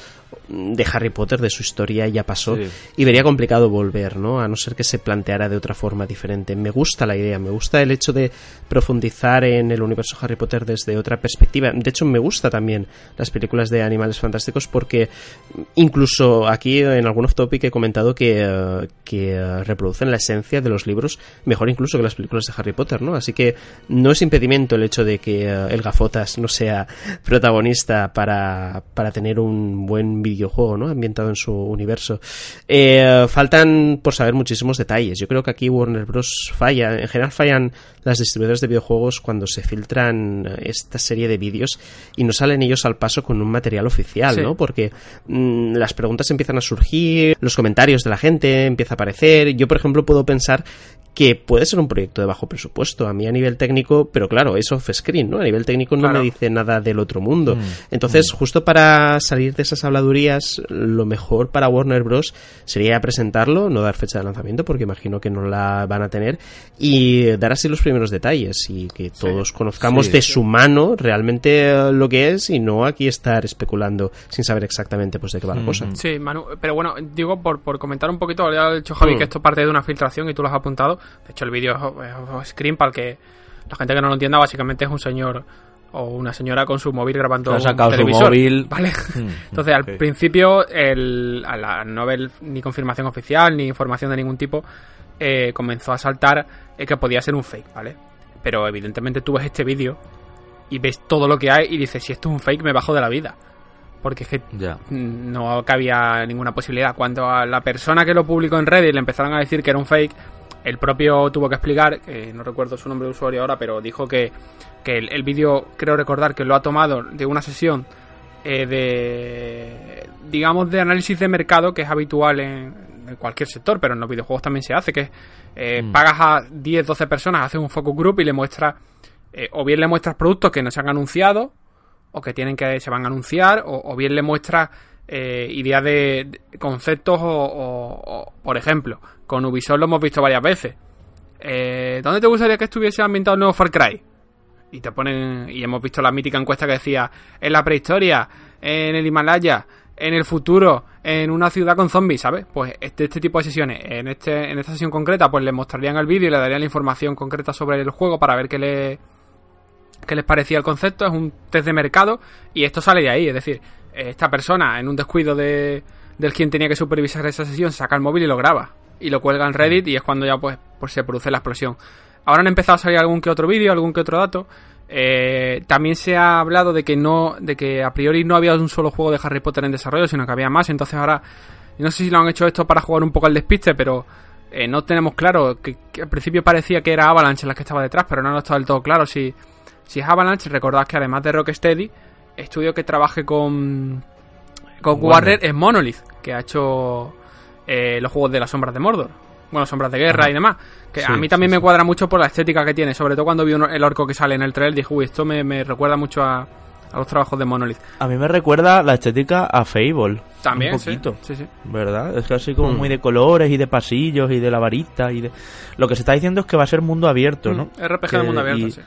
de Harry Potter, de su historia ya pasó y vería complicado volver, ¿no? A no ser que se planteara de otra forma diferente. Me gusta la idea, me gusta el hecho de profundizar en el universo Harry Potter desde otra perspectiva. De hecho, me gusta también las películas de Animales Fantásticos porque incluso aquí en algún off topic he comentado que que, que reproducen la esencia de los libros mejor incluso que las películas de Harry Potter, ¿no? Así que no es impedimento el hecho de que el Gafotas no sea protagonista para, para tener un buen videojuego, ¿no? Ambientado en su universo. faltan por saber muchísimos detalles. Yo creo que aquí Warner Bros. falla. En general fallan las distribuidoras de videojuegos cuando se filtran esta serie de vídeos y no salen ellos al paso con un material oficial, ¿no? Porque mm, las preguntas empiezan a surgir, los comentarios de la gente empieza a aparecer. Yo, por ejemplo, puedo pensar que puede ser un proyecto de bajo presupuesto a mí a nivel técnico, pero claro, es off-screen, ¿no? A nivel técnico no me dice nada del otro mundo. Mm, Entonces, mm. justo para salir de esas habladurías, lo mejor para Warner Bros. sería presentarlo, no dar fecha de lanzamiento, porque imagino que no la van a tener, y dar así los primeros detalles y que todos conozcamos de su mano realmente eh, lo que es y no aquí estar especulando sin saber exactamente pues de qué va la cosa. Sí, Manu, pero bueno, digo por, por comentar un poquito, ya ha dicho Javi mm. que esto parte de una filtración y tú lo has apuntado de hecho, el vídeo es screen para que la gente que no lo entienda, básicamente es un señor o una señora con su móvil grabando un televisor, móvil. ¿vale? *laughs* Mm, Entonces, al principio, el, a la, no haber ni confirmación oficial ni información de ningún tipo, eh, comenzó a saltar eh, que podía ser un fake, ¿vale? Pero evidentemente tú ves este vídeo y ves todo lo que hay y dices, si esto es un fake, me bajo de la vida. Porque es que no cabía ninguna posibilidad. Cuando a la persona que lo publicó en Reddit le empezaron a decir que era un fake, el propio tuvo que explicar, no recuerdo su nombre de usuario ahora, pero dijo que, el, vídeo, creo recordar que lo ha tomado de una sesión eh, de, digamos, de análisis de mercado que es habitual en, cualquier sector, pero en los videojuegos también se hace, que eh, mm. pagas a 10, 12 personas, haces un focus group y le muestras, eh, o bien le muestras productos que no se han anunciado, o que tienen que se van a anunciar, o, bien le muestras ideas de, conceptos o, por ejemplo, con Ubisoft lo hemos visto varias veces. Eh, ¿Dónde te gustaría que estuviese ambientado el nuevo Far Cry? Y te ponen. Y hemos visto la mítica encuesta que decía: en la prehistoria, en el Himalaya, en el futuro, en una ciudad con zombies, ¿sabes? Pues este, este tipo de sesiones, en, este, en esta sesión concreta, pues le mostrarían el vídeo y le darían la información concreta sobre el juego para ver qué, le, qué les parecía el concepto. Es un test de mercado y esto sale de ahí. Es decir, esta persona, en un descuido de, del quien tenía que supervisar esa sesión, saca el móvil y lo graba y lo cuelga en Reddit y es cuando ya pues, pues se produce la explosión. Ahora han empezado a salir algún que otro vídeo, algún que otro dato. Eh, también se ha hablado de que no, de que a priori no había un solo juego de Harry Potter en desarrollo, sino que había más. Entonces ahora, no sé si lo han hecho esto para jugar un poco al despiste, pero eh, no tenemos claro que, al principio parecía que era Avalanche la que estaba detrás, pero no lo está del todo claro si, si es Avalanche. Recordad que además de Rocksteady, estudio que trabaje con con Warner es Monolith, que ha hecho eh, los juegos de las sombras de Mordor. Bueno, sombras de guerra y demás. Que a mí también me cuadra mucho por la estética que tiene. Sobre todo cuando vi el orco que sale en el trailer, dije, uy, esto me, recuerda mucho a, los trabajos de Monolith. A mí me recuerda la estética a Fable. También, un poquito. Sí, sí. ¿Verdad? Es así como mm. muy de colores y de pasillos y de la varita y de... Lo que se está diciendo es que va a ser mundo abierto, ¿no? Mm, RPG de mundo abierto, sí.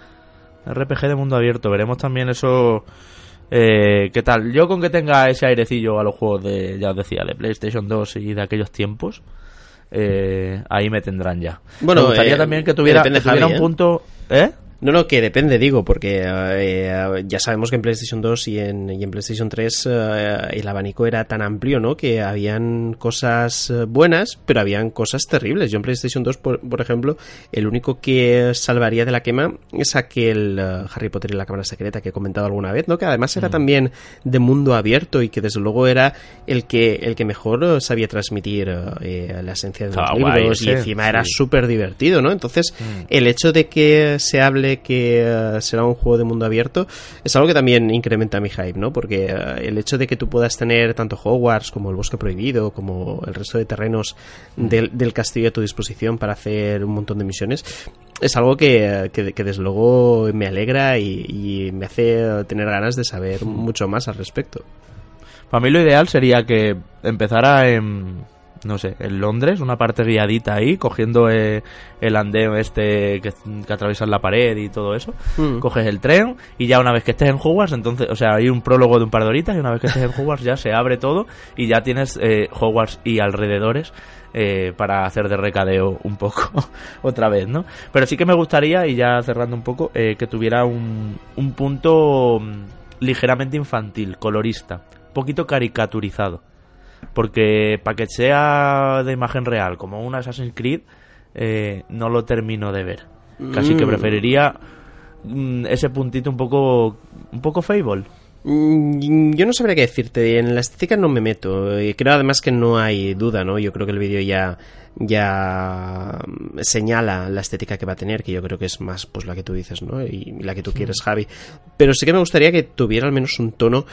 RPG de mundo abierto. Veremos también eso eh, ¿Qué tal? Yo con que tenga ese airecillo a los juegos de, ya os decía, de PlayStation 2 y de aquellos tiempos, eh, ahí me tendrán ya. Bueno, me gustaría eh, también que tuviera, que tuviera un punto... ¿Eh? No, no, que depende, digo, porque eh, ya sabemos que en PlayStation 2 y en, y en PlayStation 3 eh, el abanico era tan amplio, ¿no? Que habían cosas eh, buenas, pero habían cosas terribles. Yo en PlayStation 2, por, por ejemplo, el único que salvaría de la quema es aquel Harry Potter y la Cámara Secreta que he comentado alguna vez, ¿no? Que además era mm. también de mundo abierto y que desde luego era el que, el que mejor sabía transmitir la esencia de los libros y encima era súper divertido, ¿no? Entonces, mm. el hecho de que se hable que eh, será un juego de mundo abierto es algo que también incrementa mi hype, ¿no? Porque eh, el hecho de que tú puedas tener tanto Hogwarts como el Bosque Prohibido, como el resto de terrenos del, castillo a tu disposición para hacer un montón de misiones, es algo que, desde luego me alegra y, me hace tener ganas de saber mucho más al respecto. Para mí lo ideal sería que empezara en no sé, en Londres, una parte guiadita ahí, cogiendo eh, el andeo este que, atraviesa la pared y todo eso. Mm. Coges el tren y ya una vez que estés en Hogwarts, entonces, o sea, hay un prólogo de un par de horitas y una vez que estés en Hogwarts ya se abre todo y ya tienes eh, Hogwarts y alrededores eh, para hacer de recadeo un poco *laughs* otra vez, ¿no? Pero sí que me gustaría, y ya cerrando un poco, que tuviera un, un punto mm, ligeramente infantil, colorista, un poquito caricaturizado Porque para que sea de imagen real, como un Assassin's Creed, eh, no lo termino de ver. Casi que Mm. preferiría mm, ese puntito un poco, un poco Fable. Mm, Yo no sabría qué decirte, en la estética no me meto. Creo además que no hay duda, ¿no? Yo creo que el vídeo ya, ya señala la estética que va a tener, que yo creo que es más pues la que tú dices, ¿no? Y la que tú quieres, Javi. Pero sí que me gustaría que tuviera al menos un tono,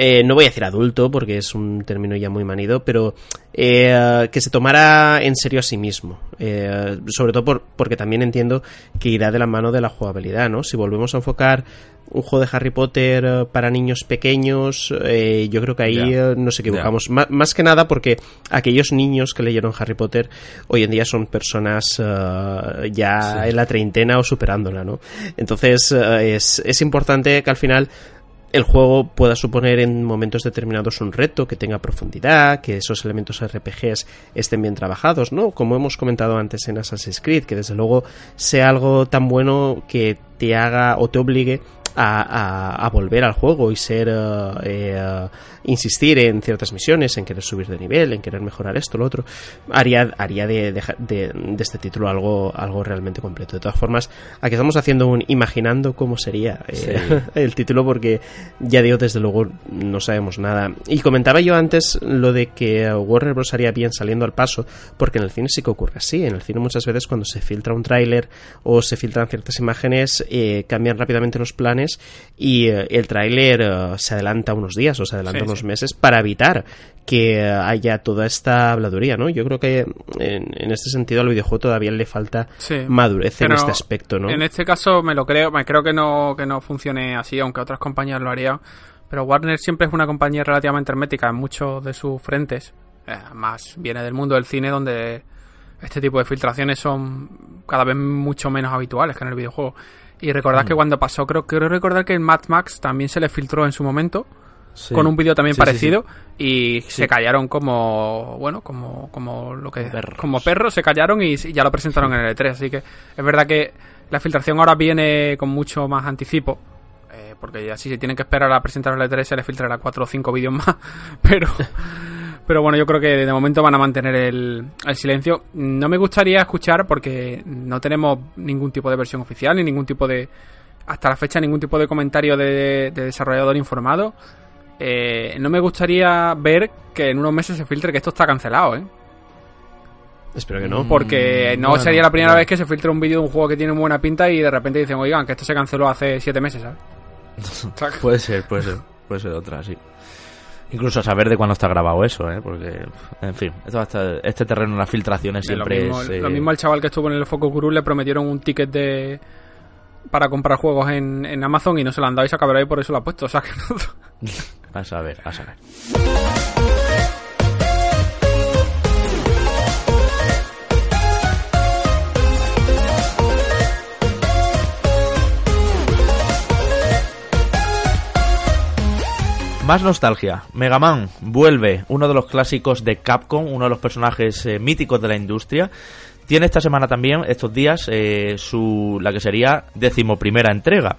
eh, no voy a decir adulto, porque es un término ya muy manido, pero eh, que se tomara en serio a sí mismo. Eh, sobre todo por- porque también entiendo que irá de la mano de la jugabilidad, ¿no? Si volvemos a enfocar un juego de Harry Potter eh, para niños pequeños, eh, yo creo que ahí Ya. eh, nos equivocamos. Más que nada porque aquellos niños que leyeron Harry Potter hoy en día son personas eh, ya en la treintena o superándola, ¿no? Entonces es, es importante que al final el juego pueda suponer en momentos determinados un reto, que tenga profundidad, que esos elementos RPGs estén bien trabajados, ¿no? Como hemos comentado antes en Assassin's Creed, que desde luego sea algo tan bueno que te haga o te obligue a, a- a volver al juego y ser eh, eh, insistir en ciertas misiones, en querer subir de nivel, en querer mejorar esto, lo otro, haría, haría de, de- de- de este título algo, algo realmente completo. De todas formas, aquí estamos haciendo un imaginando cómo sería eh, Sí. *laughs* el título porque ya digo, desde luego no sabemos nada. Y comentaba yo antes lo de que Warner Bros. haría bien saliendo al paso, porque en el cine sí que ocurre así. En el cine muchas veces cuando se filtra un tráiler o se filtran ciertas imágenes, eh, cambian rápidamente los planes y eh, el tráiler eh, se adelanta unos días o se adelanta Sí, unos sí. meses para evitar que eh, haya toda esta habladuría, ¿no? Yo creo que en, en este sentido al videojuego todavía le falta Sí. madurez en este aspecto, ¿no? En este caso me lo creo, me creo que no, que no funcione así, aunque otras compañías lo harían. Pero Warner siempre es una compañía relativamente hermética en muchos de sus frentes. Además, viene del mundo del cine donde este tipo de filtraciones son cada vez mucho menos habituales que en el videojuego. Y recordad Mm. que cuando pasó, creo, creo recordar que en Mad Max también se le filtró en su momento, Sí. con un vídeo también Sí, sí, parecido, y se callaron como, bueno, como, como lo que, Perros. como perros, se callaron y, y ya lo presentaron en el E3. Así que es verdad que la filtración ahora viene con mucho más anticipo. eh, porque ya si se tienen que esperar a presentar el E3 se les filtrará cuatro o cinco vídeos más. *laughs* Pero, pero bueno, yo creo que de momento van a mantener el, el silencio. No me gustaría escuchar porque no tenemos ningún tipo de versión oficial ni ningún tipo de. Hasta la fecha, ningún tipo de comentario de, de desarrollador informado. Eh, no me gustaría ver que en unos meses se filtre que esto está cancelado, ¿eh? Espero que no. Porque no bueno, sería la primera vez que se filtra un vídeo de un juego que tiene buena pinta y de repente dicen, oigan, que esto se canceló hace siete meses, ¿sabes? *laughs* Puede ser, puede ser, puede ser otra, sí. Incluso a saber de cuándo está grabado eso, ¿eh? Porque, en fin, esto hasta- este terreno de las filtraciones lo, siempre mismo, es... eh, lo mismo al chaval que estuvo en el Focus Guru le prometieron un ticket de para comprar juegos en, en Amazon y no se lo han dado y se acabará y por eso lo ha puesto. O sea que no- *laughs* A saber, a saber. Más nostalgia. Mega Man vuelve, uno de los clásicos de Capcom, uno de los personajes eh, míticos de la industria. Tiene esta semana también, estos días, eh, su la que sería decimoprimera entrega.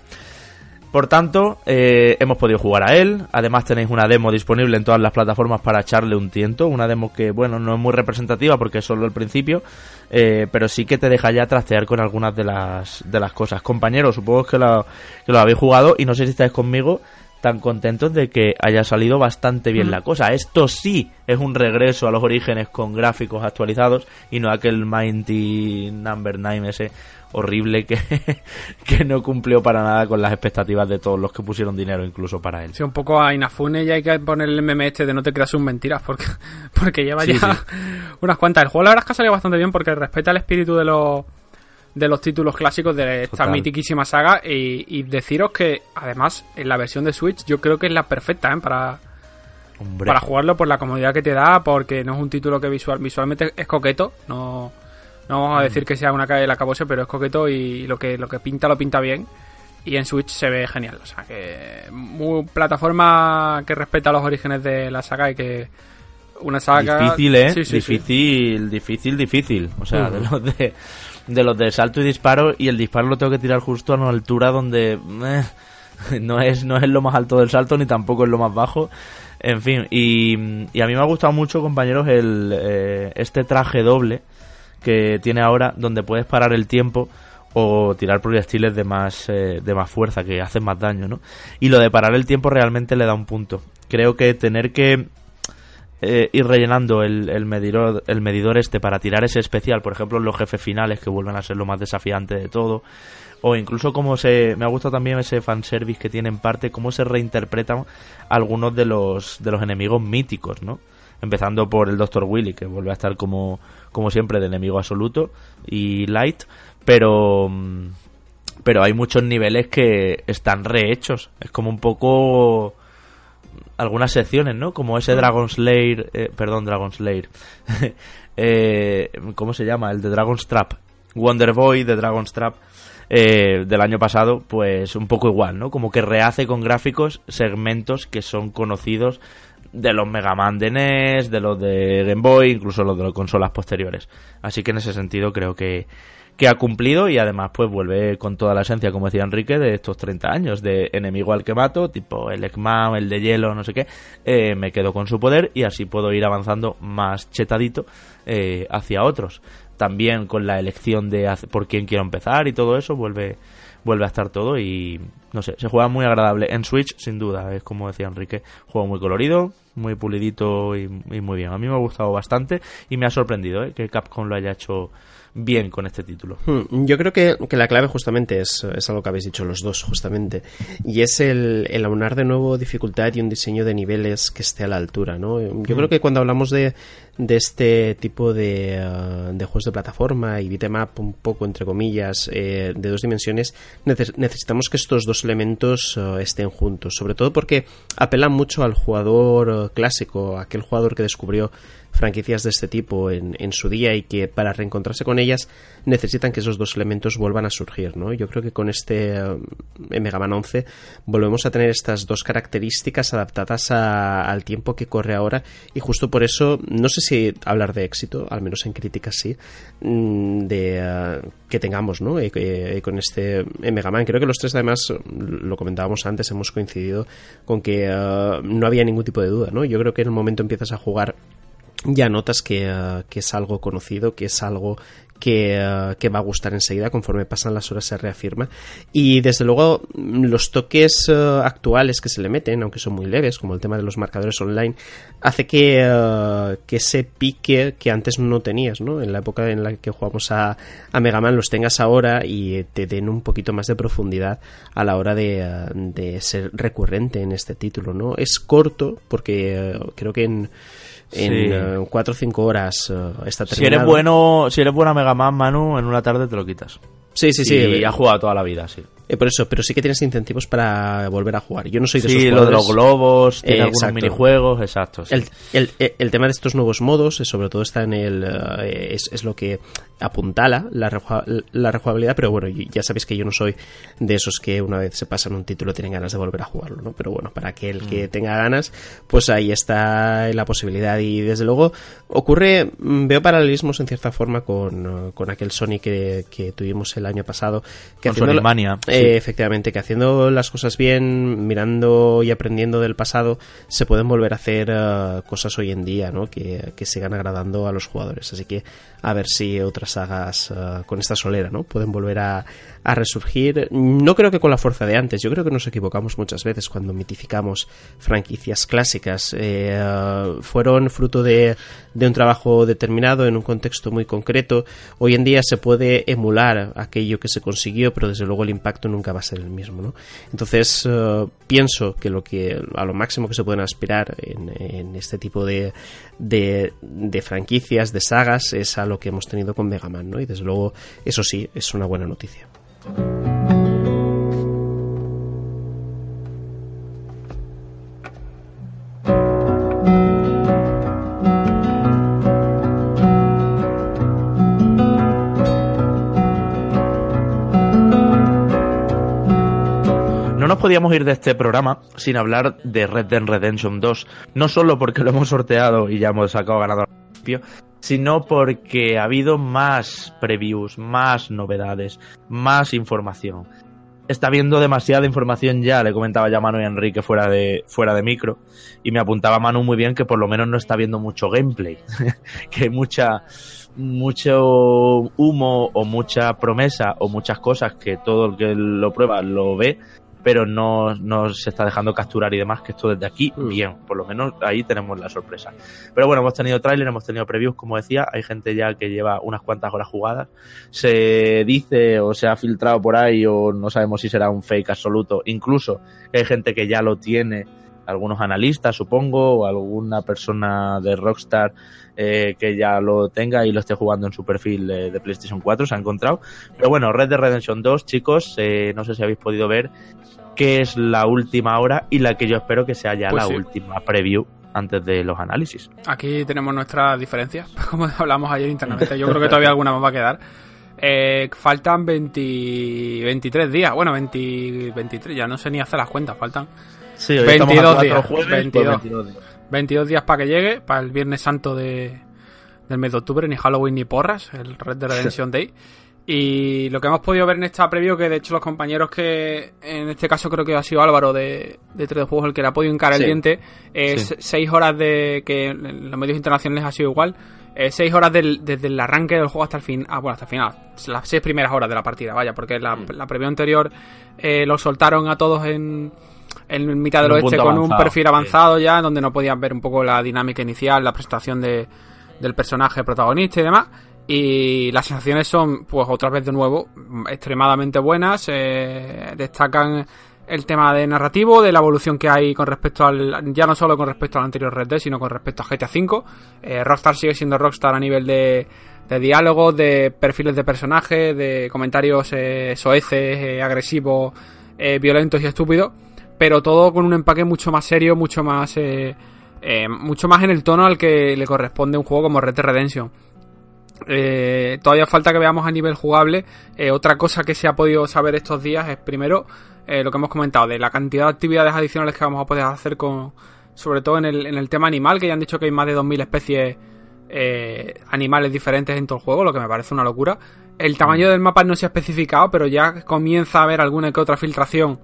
Por tanto, eh, hemos podido jugar a él. Además, tenéis una demo disponible en todas las plataformas para echarle un tiento. Una demo que, bueno, no es muy representativa porque es solo el principio, pero sí que te deja ya trastear con algunas de las, de las cosas. Compañeros, supongo que que lo habéis jugado y no sé si estáis conmigo tan contentos de que haya salido bastante bien la cosa. Esto sí es un regreso a los orígenes con gráficos actualizados y no aquel Mighty Number 9 ese horrible que, *laughs* que no cumplió para nada con las expectativas de todos los que pusieron dinero incluso para él. Sí, un poco a Inafune ya hay que poner el meme este de no te creas un mentiras porque, *laughs* porque lleva Sí, ya sí. *laughs* unas cuantas. El juego la verdad es que ha salido bastante bien porque respeta el espíritu de los de los títulos clásicos de esta Total. mitiquísima saga y, y deciros que además en la versión de Switch yo creo que es la perfecta ¿eh? para, Hombre, para jugarlo por la comodidad que te da porque no es un título que visual, visualmente es coqueto no, no vamos a decir que sea una calle de la cabose pero es coqueto y lo que, lo que pinta lo pinta bien y en Switch se ve genial o sea que muy plataforma que respeta los orígenes de la saga y que una saga difícil, ¿eh? Sí, sí, sí. difícil, difícil, difícil. O sea, Ujú. de los de, de los de salto y disparo y el disparo lo tengo que tirar justo a una altura donde eh, *laughs* no es no es lo más alto del salto ni tampoco es lo más bajo. En fin, y, a mí me ha gustado mucho, compañeros, el, eh, este traje doble que tiene ahora, donde puedes parar el tiempo o tirar proyectiles de más, eh, de más fuerza, que hacen más daño, ¿no? Y lo de parar el tiempo realmente le da un punto. Creo que tener que eh, ir rellenando el, el, medidor, el medidor este para tirar ese especial, por ejemplo, en los jefes finales, que vuelven a ser lo más desafiante de todo, o incluso como se me ha gustado también ese fanservice que tiene en parte cómo se reinterpretan algunos de los de los enemigos míticos no empezando por el Dr. Willy que vuelve a estar como como siempre de enemigo absoluto y light pero pero hay muchos niveles que están rehechos es como un poco algunas secciones no como ese Dragon Slayer eh, perdón Dragon Slayer *laughs* eh, cómo se llama el de Dragon's Trap Wonder Boy de Dragon's Trap eh, del año pasado, pues un poco igual, ¿no? Como que rehace con gráficos segmentos que son conocidos de los Mega Man de NES, de los de Game Boy, incluso los de las consolas posteriores. Así que en ese sentido creo que, que ha cumplido y además pues vuelve con toda la esencia, como decía Enrique, de estos 30 años, de enemigo al que mato, tipo el Eggman, el de hielo, no sé qué, eh, me quedo con su poder y así puedo ir avanzando más chetadito eh, hacia otros también con la elección de por quién quiero empezar y todo eso vuelve vuelve a estar todo y no sé, se juega muy agradable en Switch sin duda, es como decía Enrique, juego muy colorido, muy pulidito y, muy bien. A mí me ha gustado bastante y me ha sorprendido ¿eh? que Capcom lo haya hecho bien con este título. Hmm, yo creo que, la clave justamente es, es, algo que habéis dicho los dos, justamente, y es el, el, aunar de nuevo dificultad y un diseño de niveles que esté a la altura. ¿no? Yo hmm. creo que cuando hablamos de, de este tipo de, uh, de, juegos de plataforma y beatmap un poco entre comillas eh, de dos dimensiones necesitamos que estos dos elementos uh, estén juntos sobre todo porque apelan mucho al jugador uh, clásico aquel jugador que descubrió franquicias de este tipo en, su día y que para reencontrarse con ellas necesitan que esos dos elementos vuelvan a surgir, ¿no? Yo creo que con este eh, Mega Man 11 volvemos a tener estas dos características adaptadas al tiempo que corre ahora y justo por eso, no sé si hablar de éxito, al menos en críticas sí, mm, de eh, que tengamos, ¿no? Eh, con este Mega Man. Creo que los tres además, lo comentábamos antes, hemos coincidido con que no había ningún tipo de duda, ¿no? Yo creo que en el momento empiezas a jugar ya notas que, eh, que, es algo conocido, que es algo que, eh, que, va a gustar enseguida, conforme pasan las horas se reafirma. Y desde luego los toques eh, actuales que se le meten, aunque son muy leves, como el tema de los marcadores online, hace que, que ese pique que antes no tenías, ¿no? En la época en la que jugamos a, a Mega Man los tengas ahora y te den un poquito más de profundidad a la hora de, de ser recurrente en este título, ¿no? Es corto, porque creo que en en 4 o 5 horas uh, está terminado. Si eres bueno, si eres buena Mega Man, Manu, en una tarde te lo quitas. Sí, sí, sí. Y ha jugado toda la vida, sí. Eh, por eso, pero sí que tienes incentivos para volver a jugar. Yo no soy de sí, esos lo de los globos, tiene algunos minijuegos, exacto. El, el, el, tema de estos nuevos modos, eh, sobre todo está en el. Eh, es, es, lo que apuntala la, la rejugabilidad, pero bueno, ya sabéis que yo no soy de esos que una vez se pasan un título tienen ganas de volver a jugarlo, ¿no? Pero bueno, para que el que mm. tenga ganas, pues ahí está la posibilidad. Y desde luego, ocurre, mm, veo paralelismos en cierta forma con, con aquel Sony que, que tuvimos el año pasado. Que con Mania. Eh, efectivamente, que haciendo las cosas bien, mirando y aprendiendo del pasado, se pueden volver a hacer uh, cosas hoy en día, ¿no? Que, que sigan agradando a los jugadores. Así que a ver si otras sagas uh, con esta solera, ¿no? Pueden volver a, a resurgir. No creo que con la fuerza de antes. Yo creo que nos equivocamos muchas veces cuando mitificamos franquicias clásicas. Eh, fueron fruto de, un trabajo determinado en un contexto muy concreto. Hoy en día se puede emular aquello que se consiguió, pero desde luego el impacto nunca va a ser el mismo. ¿no? Entonces eh, pienso que lo que a lo máximo que se pueden aspirar en, este tipo de, de, de, franquicias, de sagas, es a lo que hemos tenido con Mega Man. ¿no? Y desde luego eso sí es una buena noticia. No nos podíamos ir de este programa sin hablar de Red Dead Redemption 2, no solo porque lo hemos sorteado y ya hemos sacado ganador sino porque ha habido más previews, más novedades, más información. está viendo demasiada información ya, le comentaba ya Manu y Enrique fuera de, fuera de micro, y me apuntaba Manu muy bien que por lo menos no está viendo mucho gameplay, *laughs* que hay mucha, mucho humo o mucha promesa o muchas cosas que todo el que lo prueba lo ve, pero no, no se está dejando capturar y demás, que esto desde aquí, Mm. bien, por lo menos ahí tenemos la sorpresa. Pero bueno, hemos tenido tráiler, hemos tenido previews, como decía, hay gente ya que lleva unas cuantas horas jugadas, se dice o se ha filtrado por ahí o no sabemos si será un fake absoluto, incluso hay gente que ya lo tiene, algunos analistas supongo, o alguna persona de Rockstar eh, que ya lo tenga y lo esté jugando en su perfil de, de PlayStation 4, se ha encontrado. Pero bueno, Red Dead Redemption 2, chicos, eh, no sé si habéis podido ver que es la última hora y la que yo espero que sea ya Pues la sí. última preview antes de los análisis. Aquí tenemos nuestras diferencias, *laughs* como hablamos ayer internamente. Yo creo que todavía alguna más va a quedar. Eh, faltan 20, 23 días. Bueno, 20, 23, ya no sé ni hacer las cuentas. Faltan Sí, hoy 22 estamos a cuatro días, jueves, 22. pues 22 días. 22 días para que llegue, para el Viernes Santo de, del mes de octubre, ni Halloween ni porras, el Red Dead Redemption *laughs* Day. Y lo que hemos podido ver en esta preview, que de hecho los compañeros que, en este caso creo que ha sido Álvaro de, de 3D Juegos el que le ha podido encarar Sí. el diente, es Sí. 6 horas de, que en los medios internacionales ha sido igual, 6 horas del- desde el arranque del juego hasta el fin, ah, bueno, hasta el final, las 6 primeras horas de la partida, vaya, porque la, Mm. la preview anterior eh, lo soltaron a todos en, en mitad del oeste con un avanzado, perfil sí. avanzado ya, donde no podían ver un poco la dinámica inicial, la presentación de, del personaje protagonista y demás. Y las sensaciones son, pues otra vez de nuevo, extremadamente buenas. eh, destacan el tema de narrativo, de la evolución que hay con respecto al. ya no solo con respecto al anterior Red Dead, sino con respecto a GTA V. Eh, Rockstar sigue siendo Rockstar a nivel de, de diálogos, de perfiles de personajes, de comentarios eh, soeces, eh, agresivos, eh, violentos y estúpidos. Pero todo con un empaque mucho más serio, mucho más. eh, eh, mucho más en el tono al que le corresponde un juego como Red Dead Redemption. Eh, todavía falta que veamos a nivel jugable. Otra cosa que se ha podido saber estos días es primero lo que hemos comentado de la cantidad de actividades adicionales que vamos a poder hacer con, sobre todo en el, en el tema animal, que ya han dicho que hay más de 2.000 especies animales diferentes en todo el juego, lo que me parece una locura. El tamaño del mapa no se ha especificado, pero ya comienza a haber alguna que otra filtración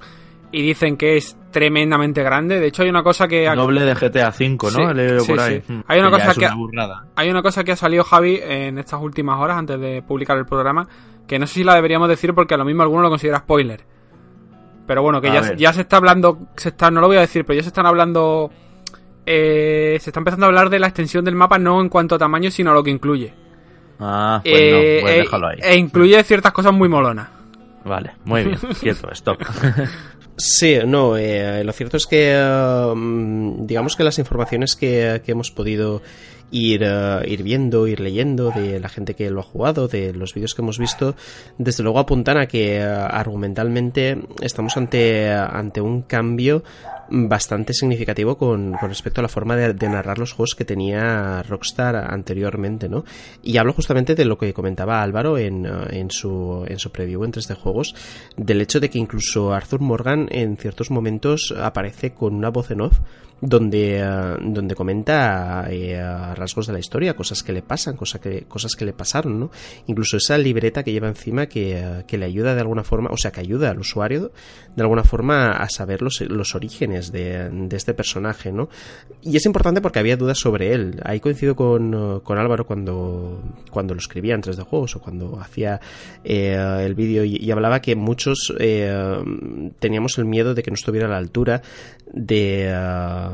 y dicen que es tremendamente grande. De hecho, hay una cosa que... Doble de GTA V, ¿no? Sí, He leído sí, por ahí. sí. Mm, Hay una que cosa es que- una. Hay una cosa que ha salido Javi en estas últimas horas antes de publicar el programa, que no sé si la deberíamos decir porque a lo mismo alguno lo considera spoiler. Pero bueno, que ya, ya se está hablando, se está, no lo voy a decir, pero ya se están hablando, eh, se está empezando a hablar de la extensión del mapa no en cuanto a tamaño, sino a lo que incluye. Ah, pues Eh, no, pues eh, déjalo ahí. e incluye ciertas cosas muy molonas. Vale, muy bien, quieto, stop. *laughs* Sí, no, eh, lo cierto es que eh, mm, digamos que las informaciones que, que hemos podido ir, eh, ir viendo, ir leyendo de la gente que lo ha jugado, de los vídeos que hemos visto, desde luego apuntan a que eh, argumentalmente estamos ante, ante un cambio bastante significativo con, con respecto a la forma de, de narrar los juegos que tenía Rockstar anteriormente, ¿no? Y hablo justamente de lo que comentaba Álvaro en, eh, en, su, en su preview en 3D Juegos, del hecho de que incluso Arthur Morgan en ciertos momentos aparece con una voz en off donde, eh, donde comenta eh, rasgos de la historia, cosas que le pasan, cosas que, cosas que le pasaron, ¿no? Incluso esa libreta que lleva encima que, eh, que le ayuda de alguna forma, o sea, que ayuda al usuario de alguna forma a saber los, los orígenes de, de este personaje, ¿no? Y es importante porque había dudas sobre él. Ahí coincido con, con Álvaro cuando, cuando lo escribía en 3D Juegos o cuando hacía eh, el vídeo y, y hablaba que muchos eh, teníamos el miedo de que no estuviera a la altura de... eh,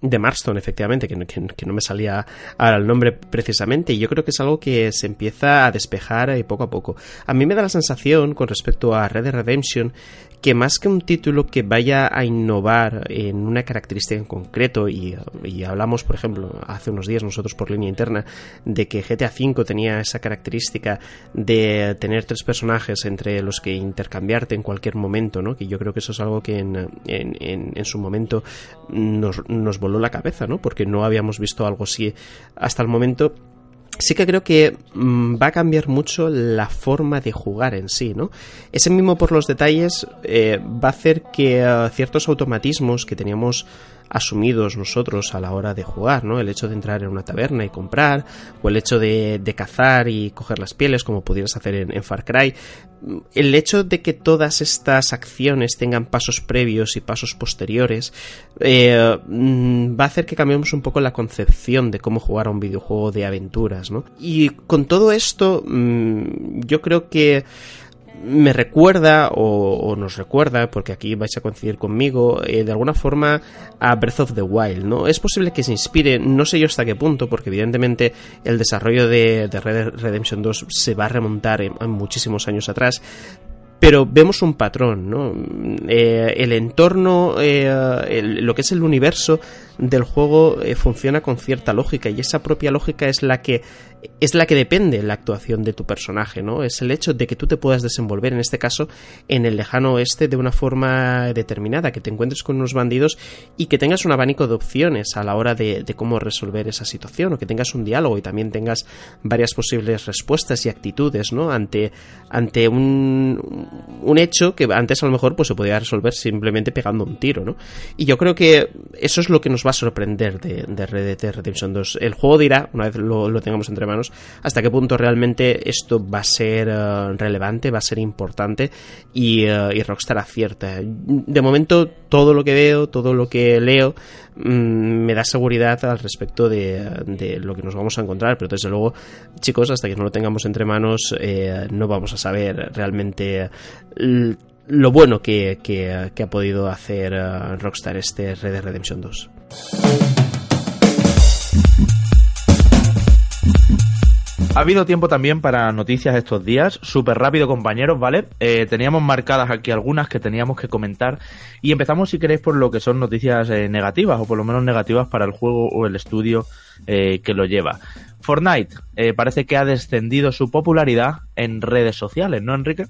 de Marston, efectivamente, que no, que- que no me salía ahora el nombre precisamente, y yo creo que es algo que se empieza a despejar eh, poco a poco. A mí me da la sensación, con respecto a Red Dead Redemption, que más que un título que vaya a innovar en una característica en concreto, y, y hablamos, por ejemplo, hace unos días nosotros por línea interna, de que GTA V tenía esa característica de tener tres personajes entre los que intercambiarte en cualquier momento, ¿no? Que yo creo que eso es algo que en, en, en- en su momento nos, nos voló la cabeza, ¿no? Porque no habíamos visto algo así hasta el momento. Sí que creo que mm, va a cambiar mucho la forma de jugar en sí, ¿no? Ese mismo por los detalles eh, va a hacer que eh, ciertos automatismos que teníamos asumidos nosotros a la hora de jugar, ¿no? El hecho de entrar en una taberna y comprar, o el hecho de, cazar y coger las pieles, como pudieras hacer en Far Cry, el hecho de que todas estas acciones tengan pasos previos y pasos posteriores eh, mm, va a hacer que cambiemos un poco la concepción de cómo jugar a un videojuego de aventuras, ¿no? Y con todo esto, mm, yo creo que me recuerda o, nos recuerda, porque aquí vais a coincidir conmigo, eh, de alguna forma a Breath of the Wild, ¿no? Es posible que se inspire, no sé yo hasta qué punto, porque evidentemente el desarrollo de, Red Redemption 2 se va a remontar en muchísimos años atrás, pero vemos un patrón, ¿no? Eh, el entorno, eh, lo que es el universo del juego eh, funciona con cierta lógica y esa propia lógica es la que es la que depende la actuación de tu personaje, ¿no? Es el hecho de que tú te puedas desenvolver, en este caso, en el lejano oeste de una forma determinada, que te encuentres con unos bandidos y que tengas un abanico de opciones a la hora de, cómo resolver esa situación, o que tengas un diálogo y también tengas varias posibles respuestas y actitudes, ¿no? Ante, ante un, un hecho que antes a lo mejor pues se podía resolver simplemente pegando un tiro, ¿no? Y yo creo que eso es lo que nos va a sorprender de, de Red Dead Redemption 2. El juego dirá, una vez lo tengamos entre manos, hasta qué punto realmente esto va a ser eh, relevante, va a ser importante y, uh, y, Rockstar acierta. De momento, todo lo que veo, todo lo que leo, mm, me da seguridad al respecto de, lo que nos vamos a encontrar, pero desde luego, chicos, hasta que no lo tengamos entre manos, eh, no vamos a saber realmente lo bueno que, que, ha podido hacer Rockstar este Red Dead Redemption 2. Ha habido tiempo también para noticias estos días, súper rápido compañeros, ¿vale? Eh, teníamos marcadas aquí algunas que teníamos que comentar y empezamos si queréis por lo que son noticias eh, negativas o por lo menos negativas para el juego o el estudio eh, que lo lleva. Fortnite parece que ha descendido su popularidad en redes sociales, ¿no, Enrique?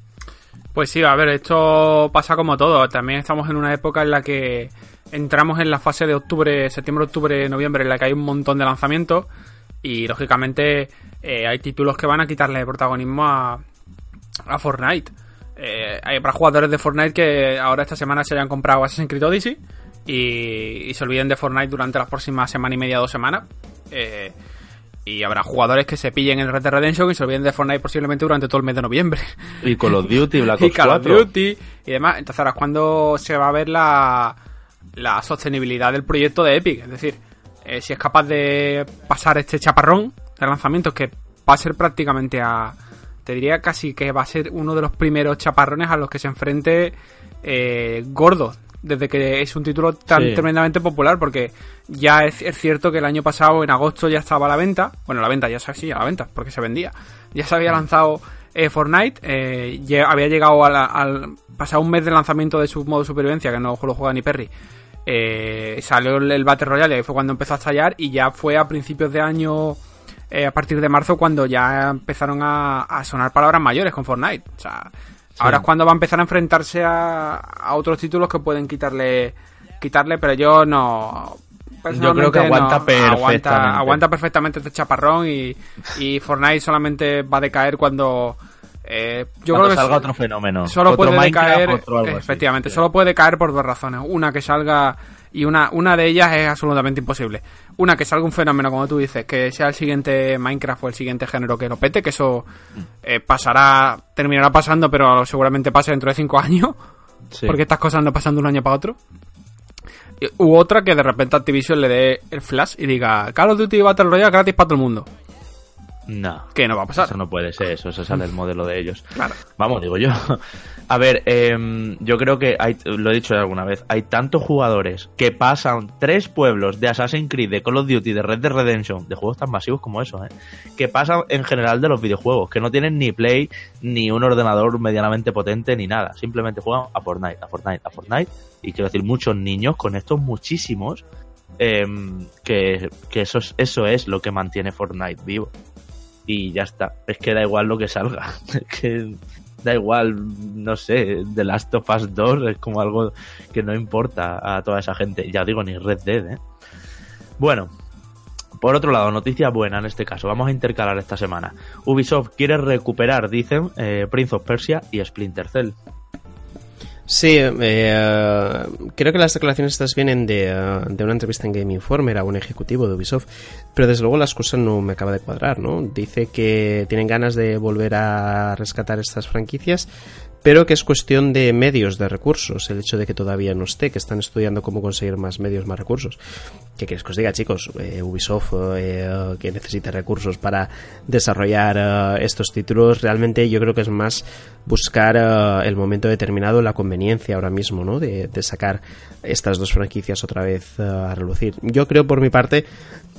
Pues sí, a ver, esto pasa como todo. También estamos en una época en la que entramos en la fase de octubre, septiembre, octubre, noviembre, en la que hay un montón de lanzamientos y lógicamente eh, hay títulos que van a quitarle protagonismo a, a Fortnite. Eh, hay para jugadores de Fortnite que ahora esta semana se hayan comprado Assassin's Creed Odyssey y, se olviden de Fortnite durante las próximas semana y media, dos semanas. Eh, y habrá jugadores que se pillen el Red Dead Redemption y se olviden de Fortnite posiblemente durante todo el mes de noviembre. Y Call of Duty, *laughs* Black Ops y Call of Duty y demás. Entonces ahora es cuando se va a ver la, la sostenibilidad del proyecto de Epic. Es decir, eh, si es capaz de pasar este chaparrón de lanzamientos que va a ser prácticamente a... Te diría casi que va a ser uno de los primeros chaparrones a los que se enfrente eh, Gordo, desde que es un título tan tremendamente popular, porque ya es, cierto que el año pasado, en agosto, ya estaba a la venta. Bueno, la venta ya se sí, a la venta, porque se vendía. Ya se había lanzado eh, Fortnite, eh, había llegado al pasado un mes de lanzamiento de su modo de supervivencia, que no lo juega ni Perry. Eh, salió el, Battle Royale, y fue cuando empezó a estallar, y ya fue a principios de año, eh, a partir de marzo, cuando ya empezaron a, sonar palabras mayores con Fortnite. O sea, ahora es cuando va a empezar a enfrentarse a, otros títulos que pueden quitarle, quitarle, pero yo no. Yo creo que aguanta perfectamente. Aguanta, perfectamente este chaparrón y, y Fortnite solamente va a decaer cuando eh, yo creo que salga otro fenómeno. Solo puede caer, efectivamente, solo puede caer por dos razones. Una que salga y una, una de ellas es absolutamente imposible. Una que salga un fenómeno, como tú dices, que sea el siguiente Minecraft o el siguiente género que lo pete, que eso eh, pasará, terminará pasando, pero seguramente pase dentro de cinco años, porque estas cosas no pasan de un año para otro. U otra que de repente Activision le dé el flash y diga Call of Duty Battle Royale gratis para todo el mundo. No. Que no va a pasar. Eso no puede ser, eso, eso sale el modelo de ellos. Claro. Vamos, digo yo. A ver, em, yo creo que hay, lo he dicho alguna vez, hay tantos jugadores que pasan tres pueblos de Assassin's Creed, de Call of Duty, de Red Dead Redemption, de juegos tan masivos como eso, ¿eh? que pasan en general de los videojuegos, que no tienen ni Play, ni un ordenador medianamente potente, ni nada. Simplemente juegan a Fortnite, a Fortnite, a Fortnite. Y quiero decir, muchos niños con estos muchísimos, em, que, que eso, es, eso es lo que mantiene Fortnite vivo y ya está. Es que da igual lo que salga. *laughs* Es que da igual, no sé, The Last of Us 2 es como algo que no importa a toda esa gente. Ya digo, ni Red Dead, ¿eh? Bueno, por otro lado, noticia buena en este caso, vamos a intercalar esta semana. Ubisoft quiere recuperar, dicen, eh, Prince of Persia y Splinter Cell. Sí, eh, creo que las declaraciones estas vienen de, eh, de, una entrevista en Game Informer a un ejecutivo de Ubisoft, pero desde luego las cosas no me acaba de cuadrar, ¿no? Dice que tienen ganas de volver a rescatar estas franquicias, pero que es cuestión de medios, de recursos, el hecho de que todavía no esté, que están estudiando cómo conseguir más medios, más recursos. ¿Qué quieres que os diga, chicos? Eh, Ubisoft, eh, que necesita recursos para desarrollar eh, estos títulos, realmente yo creo que es más buscar el momento determinado, la conveniencia ahora mismo, ¿no? De, de sacar estas dos franquicias otra vez a relucir. Yo creo, por mi parte,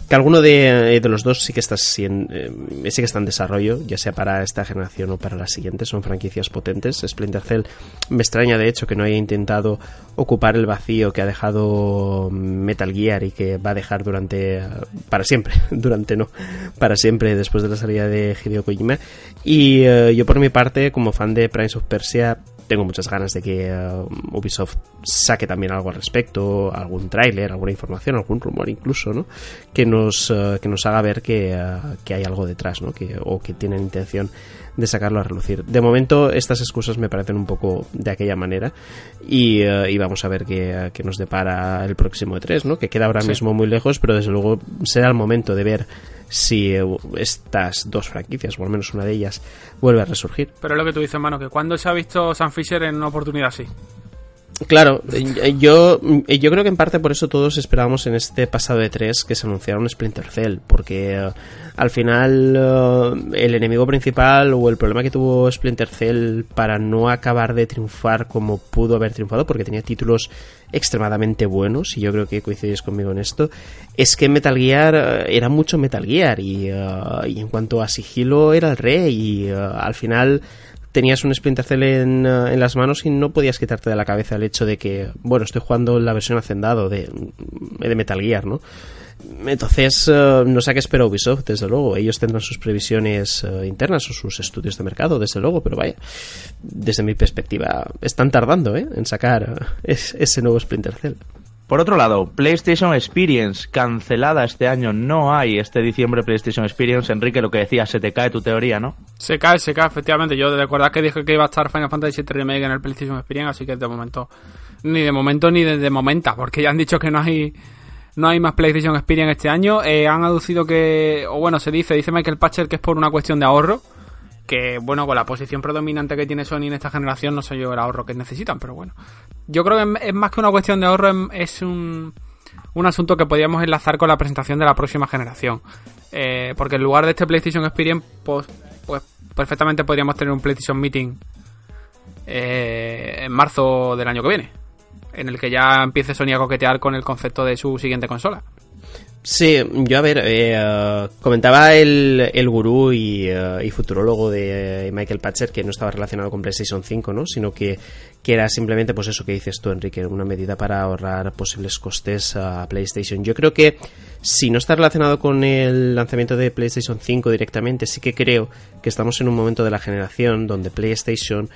que alguno de, eh, de, los dos sí que, está, eh, sí que está en desarrollo, ya sea para esta generación o para la siguiente. Son franquicias potentes. Splinter Cell me extraña, de hecho, que no haya intentado ocupar el vacío que ha dejado Metal Gear y que va a dejar durante. para siempre. *laughs* durante no. Para siempre después de la salida de Hideo Kojima. Y uh, yo, por mi parte, como fan de Prince of Persia, tengo muchas ganas de que uh, Ubisoft saque también algo al respecto, algún tráiler, alguna información, algún rumor incluso, ¿no? Que nos, uh, que nos haga ver que, uh, que, hay algo detrás, ¿no? Que, o que tienen intención de sacarlo a relucir. De momento estas excusas me parecen un poco de aquella manera y, y vamos a ver qué, qué, nos depara el próximo E3, ¿no? Que queda ahora sí. mismo muy lejos, pero desde luego será el momento de ver si estas dos franquicias, o al menos una de ellas, vuelve a resurgir. Pero es lo que tú dices, mano, que cuando se ha visto Sam Fisher en una oportunidad así. Claro, yo, yo creo que en parte por eso todos esperábamos en este pasado de 3 que se anunciara un Splinter Cell, porque uh, al final el enemigo principal o el problema que tuvo Splinter Cell para no acabar de triunfar como pudo haber triunfado, porque tenía títulos extremadamente buenos, y yo creo que coincidís conmigo en esto, es que Metal Gear era mucho Metal Gear, y, y en cuanto a sigilo era el rey, y al final tenías un Splinter Cell en, uh, en, las manos y no podías quitarte de la cabeza el hecho de que, bueno, estoy jugando la versión hacendado de, de Metal Gear, ¿no? Entonces, uh, no sé a qué espera Ubisoft, desde luego. Ellos tendrán sus previsiones uh, internas o sus estudios de mercado, desde luego, pero vaya, desde mi perspectiva, están tardando ¿eh? en sacar es, ese nuevo Splinter Cell. Por otro lado, PlayStation Experience, cancelada este año, no hay este diciembre PlayStation Experience. Enrique, lo que decía, se te cae tu teoría, ¿no? Se cae, se cae, efectivamente. Yo de verdad que dije que iba a estar Final Fantasy VII Remake en el PlayStation Experience, así que de momento, ni de momento ni de, de momento, porque ya han dicho que no hay no hay más PlayStation Experience este año. Eh, han aducido que, o bueno, se dice, dice Michael Patcher que es por una cuestión de ahorro. Que bueno, con la posición predominante que tiene Sony en esta generación, no sé yo el ahorro que necesitan, pero bueno. Yo creo que es más que una cuestión de ahorro, es un, un asunto que podríamos enlazar con la presentación de la próxima generación. Eh, porque en lugar de este PlayStation Experience, pues, pues perfectamente podríamos tener un PlayStation Meeting eh, en marzo del año que viene en el que ya empiece Sony a coquetear con el concepto de su siguiente consola. Sí, yo a ver, eh, uh, comentaba el, el gurú y, uh, futurólogo de Michael Patcher que no estaba relacionado con PlayStation 5, ¿no? Sino que, que era simplemente, pues eso que dices tú, Enrique, una medida para ahorrar posibles costes a PlayStation. Yo creo que si no está relacionado con el lanzamiento de PlayStation 5 directamente, sí que creo que estamos en un momento de la generación donde PlayStation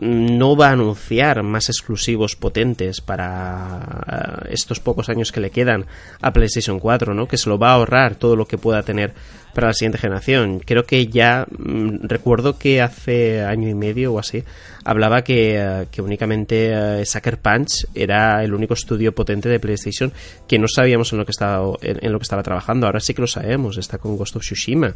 no va a anunciar más exclusivos potentes para estos pocos años que le quedan a PlayStation 4, ¿no? Que se lo va a ahorrar todo lo que pueda tener para la siguiente generación. Creo que ya mmm, recuerdo que hace año y medio o así hablaba que, uh, que únicamente uh, Sucker Punch era el único estudio potente de PlayStation que no sabíamos en lo que estaba en, lo que estaba trabajando. Ahora sí que lo sabemos, está con Ghost of Tsushima.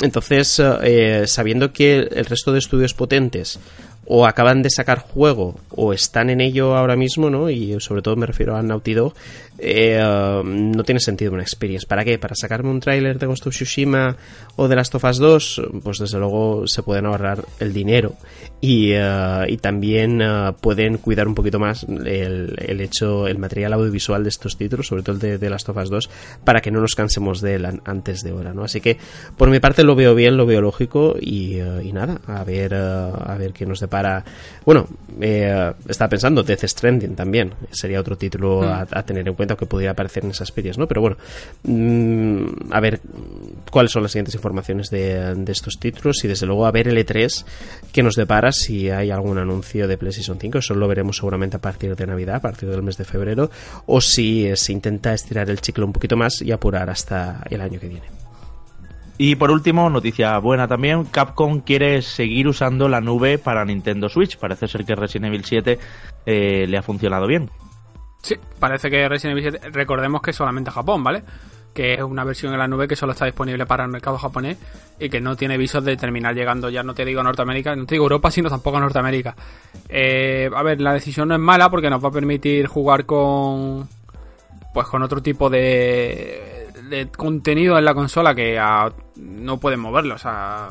Entonces, eh, sabiendo que el resto de estudios potentes o acaban de sacar juego o están en ello ahora mismo, ¿no? Y sobre todo me refiero a Naughty Dog, eh, uh, no tiene sentido una experience. ¿Para qué? ¿Para sacarme un tráiler de Ghost of Tsushima o de Last of Us 2? Pues desde luego se pueden ahorrar el dinero y, uh, y también uh, pueden cuidar un poquito más el, el, hecho, el material audiovisual de estos títulos, sobre todo el de, de Last of Us 2, para que no nos cansemos de él antes de hora, ¿no? Así que por mi parte lo veo bien, lo veo lógico y, y nada, a ver, a ver qué nos depara. Bueno, eh, estaba pensando Death Stranding también, sería otro título mm. a, a tener en cuenta que podría aparecer en esas series, ¿no? Pero bueno, mmm, a ver cuáles son las siguientes informaciones de, de, estos títulos y desde luego a ver el E3 que nos depara si hay algún anuncio de PlayStation 5, eso lo veremos seguramente a partir de Navidad, a partir del mes de febrero, o si se intenta estirar el chicle un poquito más y apurar hasta el año que viene. Y por último, noticia buena también, Capcom quiere seguir usando la nube para Nintendo Switch. Parece ser que Resident Evil 7 eh, le ha funcionado bien. Sí, parece que Resident Evil 7, recordemos que solamente Japón, ¿vale? Que es una versión en la nube que solo está disponible para el mercado japonés y que no tiene visos de terminar llegando ya, no te digo a Norteamérica, no te digo Europa, sino tampoco a Norteamérica. Eh, a ver, la decisión no es mala porque nos va a permitir jugar con pues con otro tipo de, de contenido en la consola que no pueden moverlo. O sea,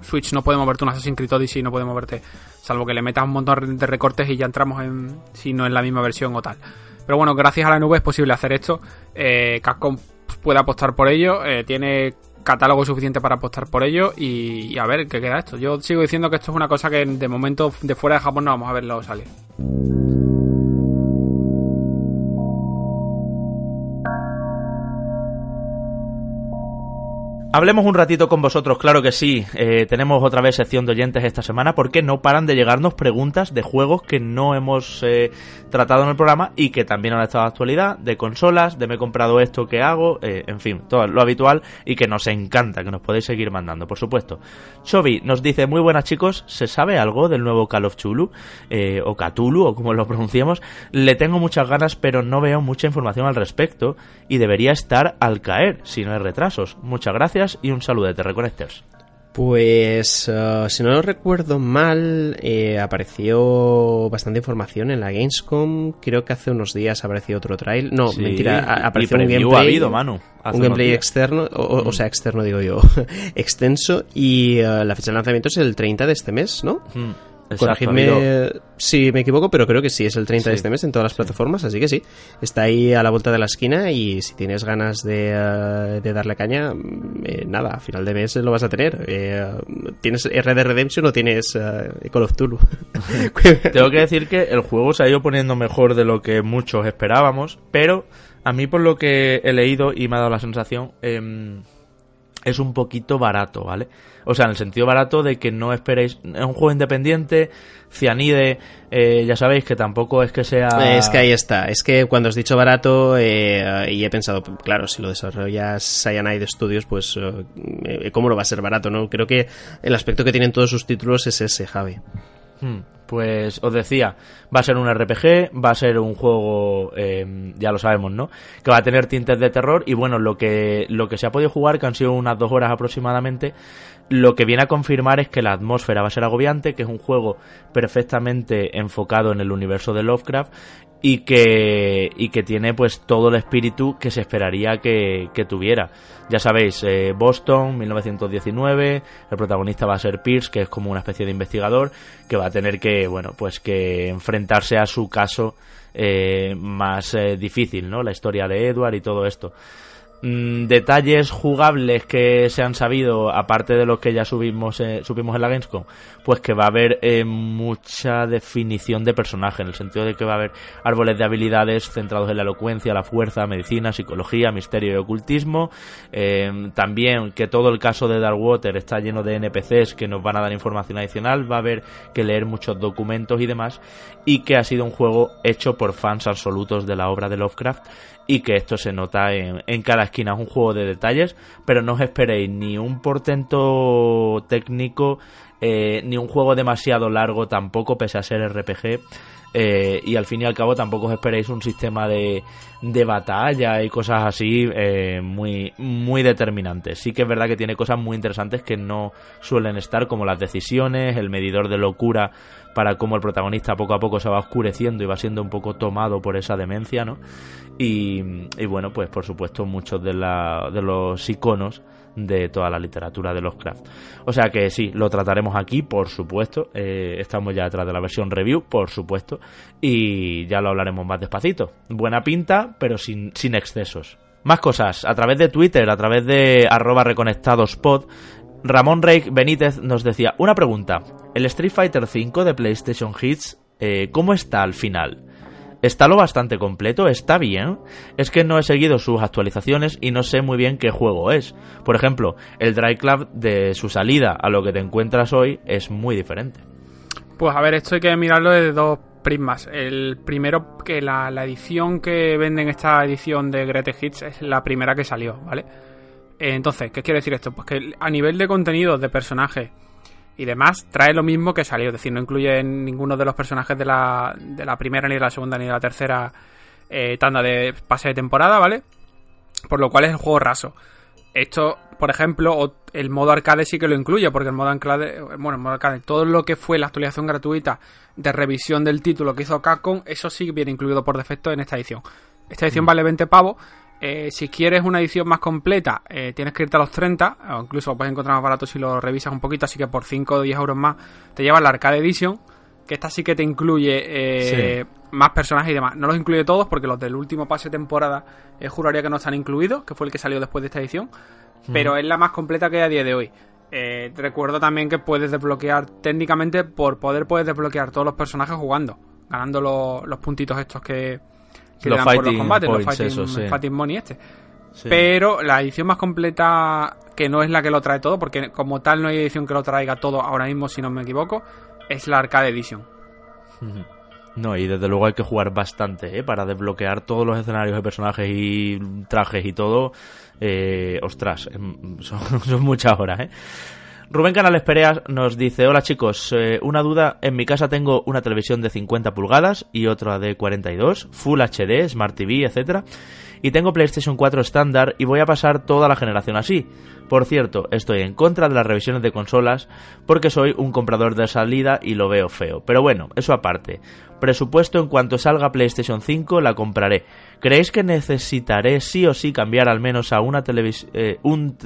Switch no puede moverte un Assassin's Creed Odyssey, no puede moverte, salvo que le metas un montón de recortes y ya entramos en si no es la misma versión o tal. Pero bueno, gracias a la nube es posible hacer esto. Eh, Capcom puede apostar por ello, eh, tiene catálogo suficiente para apostar por ello y, a ver qué queda esto. Yo sigo diciendo que esto es una cosa que de momento de fuera de Japón no vamos a verlo salir. Hablemos un ratito con vosotros, claro que sí. Eh, tenemos otra vez sección de oyentes esta semana porque no paran de llegarnos preguntas de juegos que no hemos eh, tratado en el programa y que también han estado de actualidad, de consolas, de me he comprado esto, ¿qué hago? Eh, en fin, todo lo habitual y que nos encanta, que nos podéis seguir mandando, por supuesto. Chobi nos dice, muy buenas chicos, ¿se sabe algo del nuevo Call of Chulu? o Cthulhu, o como lo pronunciamos. Le tengo muchas ganas, pero no veo mucha información al respecto y debería estar al caer, si no hay retrasos. Muchas gracias y un saludo de Reconnectors. Pues, uh, si no lo recuerdo mal, eh, apareció bastante información en la Gamescom. Creo que hace unos días apareció otro trail. No, mentira, apareció un gameplay. habido, Manu, un gameplay externo, o, sea, externo digo yo, *laughs* extenso. Y uh, la fecha de lanzamiento es el 30 de este mes, ¿no? Mm. Corregidme si me equivoco, pero creo que sí, es el 30 de este mes en todas las plataformas, así que sí, está ahí a la vuelta de la esquina y si tienes ganas de, eh, darle caña, mm, eh, nada, a final de mes lo vas a tener. Eh, ¿Tienes RD Redemption o tienes Call of Tulu? *laughs* *laughs* Tengo que decir que el juego se ha ido poniendo mejor de lo que muchos esperábamos, pero a mí por lo que he leído y me ha dado la sensación, em, es un poquito barato, ¿vale? O sea, en el sentido barato de que no esperéis. Es un juego independiente, Cianide, eh, ya sabéis que tampoco es que sea. Es que ahí está. Es que cuando has dicho barato, eh, y he pensado, claro, si lo desarrollas Cyanide Studios, pues, eh, ¿cómo lo va a ser barato, no? Creo que el aspecto que tienen todos sus títulos es ese, Javi. Hmm, pues os decía, va a ser un RPG, va a ser un juego, ya lo sabemos, ¿no? Que va a tener tintes de terror y bueno, lo que, lo que se ha podido jugar, que han sido unas dos horas aproximadamente, lo que viene a confirmar es que la atmósfera va a ser agobiante, que es un juego perfectamente enfocado en el universo de Lovecraft y que, y que tiene pues todo el espíritu que se esperaría que, tuviera. Ya sabéis, eh, Boston, 1919, el protagonista va a ser Pierce, que es como una especie de investigador, que va a tener que, bueno, pues que enfrentarse a su caso eh, más eh, difícil, ¿no? La historia de Edward y todo esto. Mm, detalles jugables que se han sabido, aparte de los que ya subimos, eh, subimos en la Gamescom, pues que va a haber eh, mucha definición de personaje, en el sentido de que va a haber árboles de habilidades centrados en la elocuencia, la fuerza, medicina, psicología, misterio y ocultismo. Eh, también que todo el caso de Darkwater está lleno de NPCs que nos van a dar información adicional, va a haber que leer muchos documentos y demás, y que ha sido un juego hecho por fans absolutos de la obra de Lovecraft y que esto se nota en, en, cada esquina. Es un juego de detalles, pero no os esperéis ni un portento técnico, eh, ni un juego demasiado largo tampoco, pese a ser RPG. Eh, y al fin y al cabo tampoco os esperéis un sistema de, de batalla y cosas así eh, muy, muy determinantes. Sí que es verdad que tiene cosas muy interesantes que no suelen estar, como las decisiones, el medidor de locura para cómo el protagonista poco a poco se va oscureciendo y va siendo un poco tomado por esa demencia, ¿no? Y, bueno, pues por supuesto muchos de, la, de los iconos de toda la literatura de Lovecraft. O sea que sí, lo trataremos aquí, por supuesto. Eh, estamos ya detrás de la versión review, por supuesto. Y ya lo hablaremos más despacito. Buena pinta, pero sin, sin excesos. Más cosas, a través de Twitter, a través de arroba reconectadospod, Ramón Rey Benítez nos decía, una pregunta, ¿el Street Fighter V de PlayStation Hits, eh, cómo está al final? Está lo bastante completo, está bien. Es que no he seguido sus actualizaciones y no sé muy bien qué juego es. Por ejemplo, el Dry Club de su salida a lo que te encuentras hoy es muy diferente. Pues a ver, esto hay que mirarlo de dos prismas. El primero, que la, edición que venden esta edición de Greatest Hits es la primera que salió, ¿vale? Eh, entonces, ¿qué quiere decir esto? Pues que a nivel de contenido, de personajes y demás, trae lo mismo que salió. Es decir, no incluye ninguno de los personajes de la, de la primera, ni de la segunda, ni de la tercera eh, tanda de pase de temporada, ¿vale? Por lo cual es el juego raso. Esto, por ejemplo, el modo arcade sí que lo incluye, porque el modo arcade, bueno, el modo arcade, todo lo que fue la actualización gratuita de revisión del título que hizo Capcom, eso sí viene incluido por defecto en esta edición. Esta edición mm. vale 20 pavos. Eh, si quieres una edición más completa, eh, tienes que irte a los 30, o incluso lo puedes encontrar más barato si lo revisas un poquito, así que por 5 o 10 euros más te llevas la Arcade Edition, que esta sí que te incluye eh, más personajes y demás. No los incluye todos porque los del último pase de temporada juraría que no están incluidos, que fue el que salió después de esta edición, pero es la más completa que hay a día de hoy. recuerdo también que puedes desbloquear, técnicamente por poder puedes desbloquear todos los personajes jugando, ganando los puntitos estos que, los por los combates, los fighting, money este. Pero la edición más completa, que no es la que lo trae todo, porque como tal no hay edición que lo traiga todo ahora mismo, si no me equivoco, es la Arcade Edition. No, y desde luego hay que jugar bastante, ¿eh? Para desbloquear todos los escenarios de personajes y trajes y todo. Eh, ostras, em, son, *laughs* son muchas horas, ¿eh? Rubén Canales Pereas nos dice, hola chicos, eh, una duda, en mi casa tengo una televisión de 50 pulgadas y otra de 42, Full HD, Smart TV, etc. Y tengo PlayStation 4 estándar y voy a pasar toda la generación así. Por cierto, estoy en contra de las revisiones de consolas porque soy un comprador de salida y lo veo feo. Pero bueno, eso aparte. Presupuesto en cuanto salga PlayStation 5 la compraré. ¿Creéis que necesitaré sí o sí cambiar al menos a una eh, un,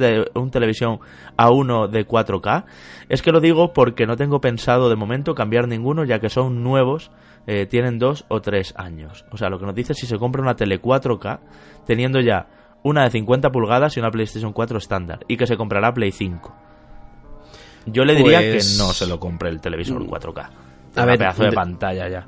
televisión a uno de 4K? Es que lo digo porque no tengo pensado de momento cambiar ninguno ya que son nuevos, eh, tienen dos o tres años. O sea, lo que nos dice es si se compra una tele 4K teniendo ya una de 50 pulgadas y una PlayStation 4 estándar, y que se comprará Play 5. Yo le diría que pues no se lo compre el televisor 4K. A ver, pedazo de pantalla ya.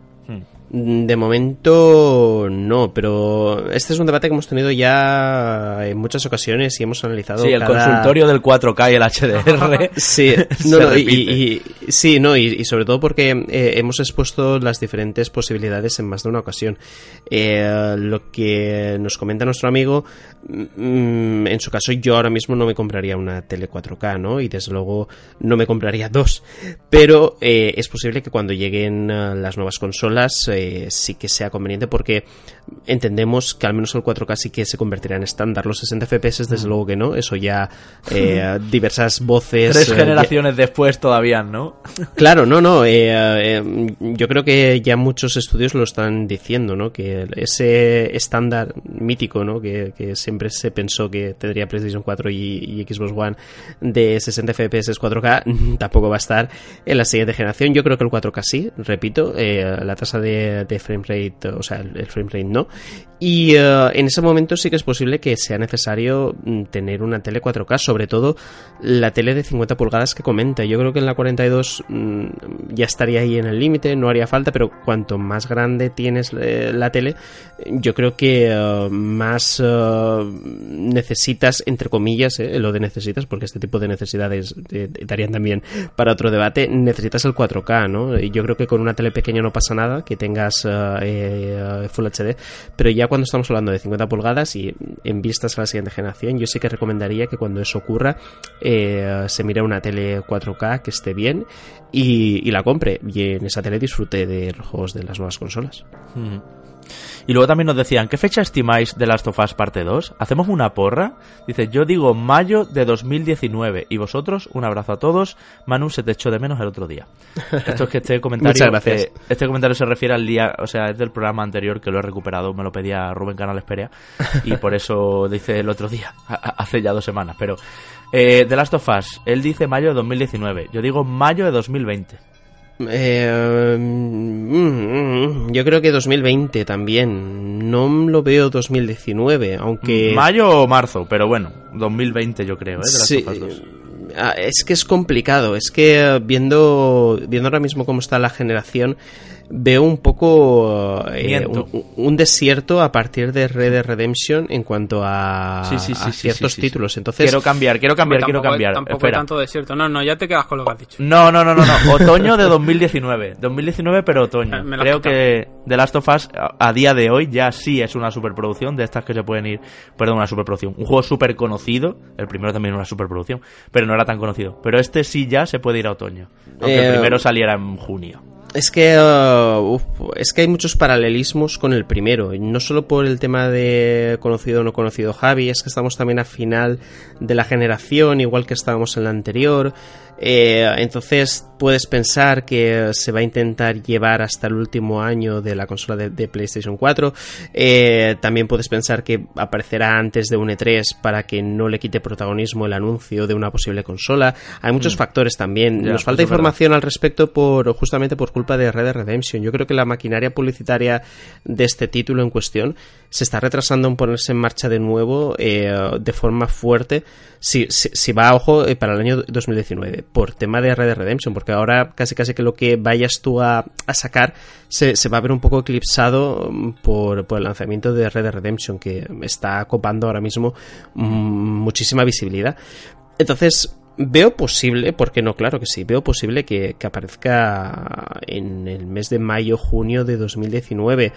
De momento no, pero este es un debate que hemos tenido ya en muchas ocasiones y hemos analizado. Sí, el consultorio del 4K y el HDR. *laughs* *laughs* sí, no, y, sí, no, y, sobre todo porque eh, hemos expuesto las diferentes posibilidades en más de una ocasión. Eh, lo que nos comenta nuestro amigo, mm, en su caso, yo ahora mismo no me compraría una tele 4K, ¿no? Y desde luego no me compraría dos. Pero eh, es posible que cuando lleguen las nuevas consolas sí que sea conveniente porque entendemos que al menos el 4K sí que se convertirá en estándar. Los 60 FPS, desde mm. luego que no. Eso ya *laughs* eh, diversas voces. Tres eh, generaciones después todavía, ¿no? *laughs* claro, no, no. Eh, yo creo que ya muchos estudios lo están diciendo, ¿no? Que ese estándar mítico, ¿no? Que, siempre se pensó que tendría PlayStation 4 y, Xbox One de 60 FPS 4K tampoco va a estar en la siguiente generación. Yo creo que el 4K sí, repito. la tasa de, de frame rate, o sea, el frame rate no y eh, en ese momento sí que es posible que sea necesario mm, tener una tele 4K, sobre todo la tele de 50 pulgadas que comenta. Yo creo que en la 42 mm, ya estaría ahí en el límite, no haría falta, pero cuanto más grande tienes eh, la tele, yo creo que eh, más necesitas, entre comillas, lo de necesitas, porque este tipo de necesidades darían también para otro debate, necesitas el 4K, ¿no? Yo creo que con una tele pequeña no pasa nada, que tengas Full HD, pero ya cuando estamos hablando de 50 pulgadas y en vistas a la siguiente generación, yo sí que recomendaría que cuando eso ocurra eh, se mire una tele 4K que esté bien y, la compre. Y en esa tele disfrute de los juegos de las nuevas consolas. Y luego también nos decían, ¿qué fecha estimáis de Last of Us parte 2? ¿Hacemos una porra? Dice, yo digo mayo de 2019. Y vosotros, un abrazo a todos. Manu, se te echó de menos el otro día. Esto es que este *laughs* comentario... Eh, este comentario se refiere al día, o sea, es del programa anterior que lo he recuperado, me lo pedía Rubén Canales Perea. Y por eso *laughs* dice el otro día, hace ya dos semanas. Pero, eh, The Last of Us, él dice mayo de 2019. Yo digo mayo de 2020. Eh, mm, yo creo que 2020 también. No lo veo 2019, aunque... Mayo o marzo, pero bueno, 2020 yo creo, ¿eh? sí, ah, es que es complicado. Es que viendo, viendo ahora mismo cómo está la generación, veo un poco eh, un, desierto a partir de Red Dead Redemption en cuanto a, ciertos títulos. Entonces quiero cambiar, quiero cambiar, quiero cambiar. tampoco tanto desierto. No, no, ya te quedas con lo que has dicho. No, no, no, no, no. *laughs* otoño de 2019, 2019 pero otoño. Creo que The Last of Us a, día de hoy ya sí es una superproducción de estas que se pueden ir, perdón, una superproducción, un juego súper conocido. El primero también una superproducción, pero no era tan conocido. Pero este sí ya se puede ir a otoño, aunque el eh, primero saliera en junio. Es que, uh, es que hay muchos paralelismos con el primero, no solo por el tema de conocido o no conocido Javi, es que estamos también a final de la generación, igual que estábamos en la anterior. Eh, entonces puedes pensar que se va a intentar llevar hasta el último año de la consola de, PlayStation 4. Eh, también puedes pensar que aparecerá antes de un E3 para que no le quite protagonismo el anuncio de una posible consola. Hay muchos mm. factores también. Nos falta información al respecto por justamente por culpa de Red Dead Redemption. Yo creo que la maquinaria publicitaria de este título en cuestión se está retrasando en ponerse en marcha de nuevo eh, de forma fuerte si, si, va, ojo, eh, para el año 2019, por tema de Red Dead Redemption, porque ahora casi casi que lo que vayas tú a, sacar se, va a ver un poco eclipsado mm, por, por, el lanzamiento de Red Dead Redemption, que está copando ahora mismo mm, muchísima visibilidad. Entonces, Veo posible, porque no, claro que sí, veo posible que, que, aparezca en el mes de mayo, junio de 2019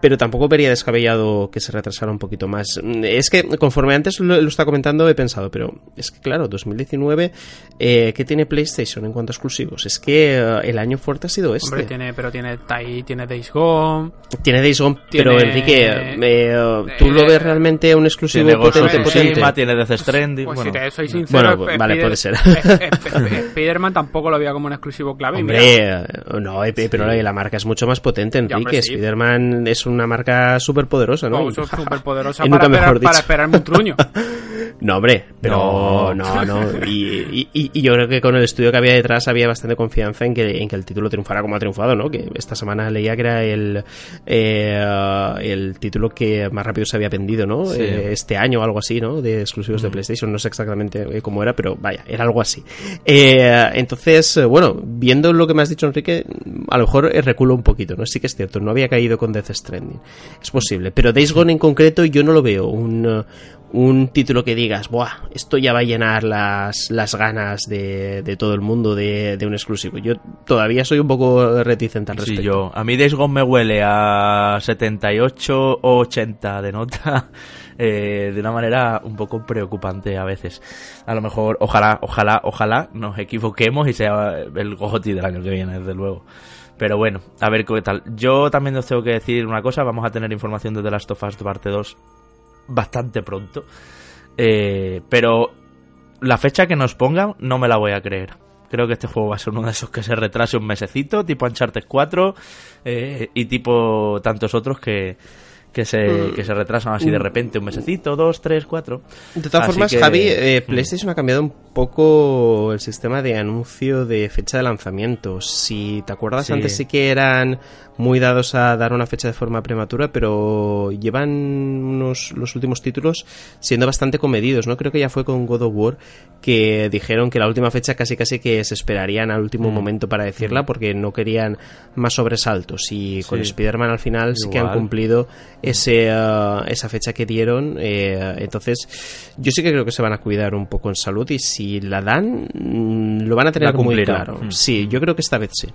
pero tampoco vería descabellado que se retrasara un poquito más. Es que conforme antes lo, está comentando he pensado, pero es que claro, 2019, eh, ¿qué tiene PlayStation en cuanto a exclusivos? Es que eh, el año fuerte ha sido este. Hombre, tiene, pero tiene Tai, tiene Days Gone. Tiene Days Gone, pero Enrique, eh, ¿tú lo ves realmente un exclusivo tiene potente? potente? tiene Death Stranding. Pues bueno, si te soy sincero, bueno, vale, puede ser. Spider-Man tampoco lo veía como un exclusivo clave. Hombre, no, pero la marca es mucho más potente, Enrique. Spider-Man es un una marca súper poderosa, ¿no? súper poderosa *laughs* para, esperar, para esperarme un truño. *laughs* no, hombre, pero no, no. Y, y, yo creo que con el estudio que había detrás había bastante confianza en que, en que el título triunfara como ha triunfado, ¿no? Que esta semana leía que era el, eh, el título que más rápido se había vendido, ¿no? Eh, este año o algo así, ¿no? De exclusivos de. PlayStation. No sé exactamente eh, cómo era, pero vaya, era algo así. entonces, bueno, viendo lo que me has dicho, Enrique, a lo mejor reculo un poquito, ¿no? Sí que es cierto, no había caído con Death Stranding es posible. Pero Days Gone en concreto yo no lo veo un, un título que digas, Buah, esto ya va a llenar las, las ganas de, de todo el mundo de, de, un exclusivo. Yo todavía soy un poco reticente al respecto. Sí, yo. A mí Days Gone me huele a 78 o 80 de nota. *laughs* Eh, de una manera un poco preocupante a veces. A lo mejor, ojalá, ojalá, ojalá nos equivoquemos y sea el GOTY del año que viene, desde luego. Pero bueno, a ver qué tal. Yo también os tengo que decir una cosa, vamos a tener información de The Last of Us parte 2 bastante pronto. Eh, pero la fecha que nos pongan no me la voy a creer. Creo que este juego va a ser uno de esos que se retrase un mesecito, tipo Uncharted 4 eh, y tipo tantos otros que, que se, mm. que se retrasan así de mm. repente, un mesecito, dos, tres, cuatro. De todas formas, Javi, eh, mm. PlayStation ha cambiado un poco el sistema de anuncio de fecha de lanzamiento. Si te acuerdas, antes sí que eran muy dados a dar una fecha de forma prematura, pero llevan unos, los últimos títulos siendo bastante comedidos, ¿no? Creo que ya fue con God of War que dijeron que la última fecha casi casi que se esperarían al último momento para decirla porque no querían más sobresaltos y con Spider-Man al final sí que han cumplido ese, uh, esa fecha que dieron. Eh, entonces, yo sí que creo que se van a cuidar un poco en salud y si la dan, mm, lo van a tener muy claro. Mm. Sí, yo creo que esta vez sí.